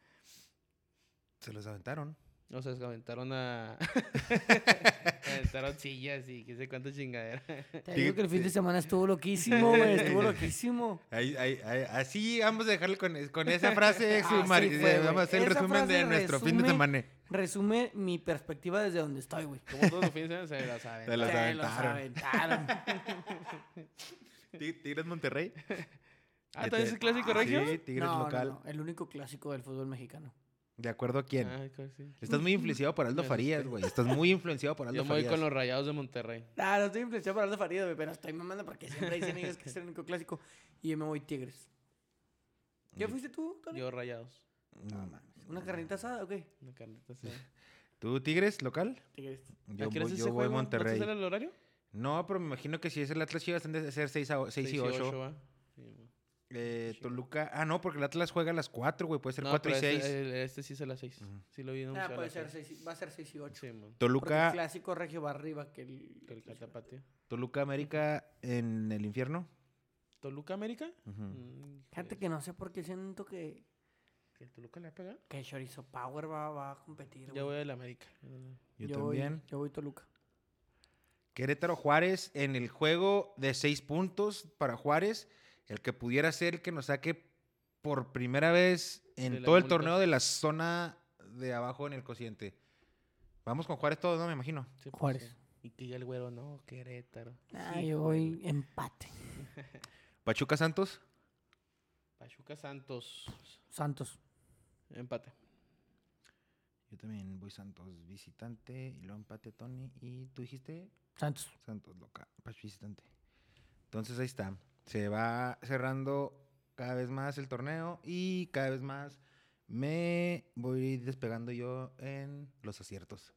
Se los aventaron. O sea, se aventaron a... (laughs) aventaron sillas y qué sé cuánta chingadera. Te digo que el fin de semana estuvo loquísimo, güey. Estuvo (laughs) loquísimo. Ahí, ahí, ahí, así vamos a dejarle con, con esa frase. (laughs) Fue, eh, güey. vamos a hacer el resumen de nuestro fin de resume- semana. Resume mi perspectiva desde donde estoy, güey. Como todos los fines de semana se las Se aventaron. Se los aventaron. aventaron. Ti- Tigres Monterrey. Ah, ¿también es el clásico Ah, regio? Sí, Tigres No, no, local. no, el único clásico del fútbol mexicano. ¿De acuerdo a quién? Ah, que sí. Estás muy influenciado por Aldo Farías, güey. Estás muy influenciado por Aldo Yo me voy Farías. con los rayados de Monterrey. Ah, no estoy influenciado por Aldo Farías, güey, pero estoy mamando porque siempre dicen ellos que es el único clásico. Y yo me voy Tigres. ¿Qué Mm. fuiste tú, Tony? Yo rayados. No mames. ¿Una carnita asada o qué? Una carnita asada. (laughs) ¿Tú, Tigres, local? Tigres. Yo, ¿A qué hora voy, yo voy? ¿No Monterrey. te sale el horario? No, pero me imagino que si es el Atlas Chivas, han de ser 6, a, 6 y 8. Eh. Toluca. Ah, no, porque el Atlas juega a las 4, güey. Puede ser No, 4 y pero 6. Este, el- este sí es a las 6. Ujú. Sí lo vi Ah, anunciado a puede ser seis. seis, va a ser 6 y 8. Sí. Porque el Toluca, clásico regio va arriba que el... Que el Catapatío. Toluca América en el infierno. ¿Toluca América? Ujú. Mm, Fíjate que- no sé por qué siento que, ¿Que el Toluca le va a pegar? que Chorizo Power va, va a competir. Güey. voy al América. Yo, voy- también. yo voy Toluca. Querétaro Juárez en el juego de 6 puntos para Juárez. El que pudiera ser el que nos saque por primera vez en todo el multas. torneo de la zona de abajo en el cociente. Vamos con Juárez todos, ¿no? Me imagino. Sí, pues, Juárez. sí. Y que ya el güero, no, Querétaro. Ah, Sí, yo voy empate. (laughs) Pachuca Santos. Pachuca Santos. Santos. Empate. Yo también voy Santos visitante y luego empate Tony. Y tú dijiste Santos. Santos local, Pachuca visitante. Entonces ahí está. Se va cerrando cada vez más el torneo y cada vez más me voy despegando yo en los aciertos.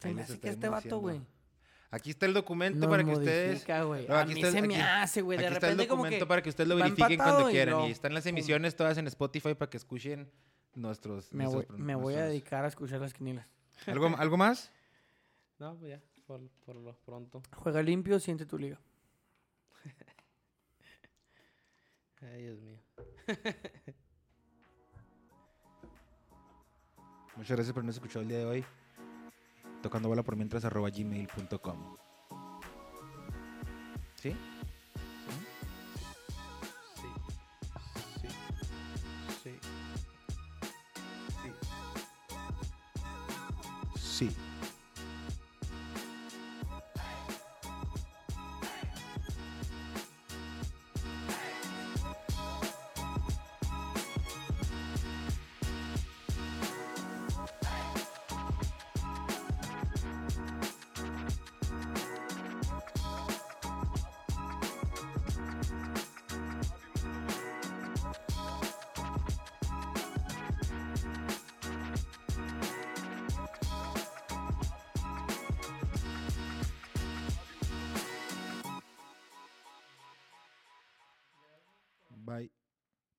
Se Ahí me les hace que este vato, güey. Aquí está el documento para que ustedes. A aquí mí está- se me aquí- hace, güey. De Aquí está el repente como documento que... para que ustedes lo verifiquen cuando y quieran. Y están las emisiones todas en Spotify para que escuchen nuestros. Me voy, nuestros me voy a dedicar a escuchar las quinielas. ¿Algo, ¿Algo más? No, pues ya, por, por lo pronto. Juega limpio, siente tu liga. Ay, Dios mío. (laughs) Muchas gracias por habernos escuchado el día de hoy. Tocando bola por mientras arroba gmail.com. ¿Sí?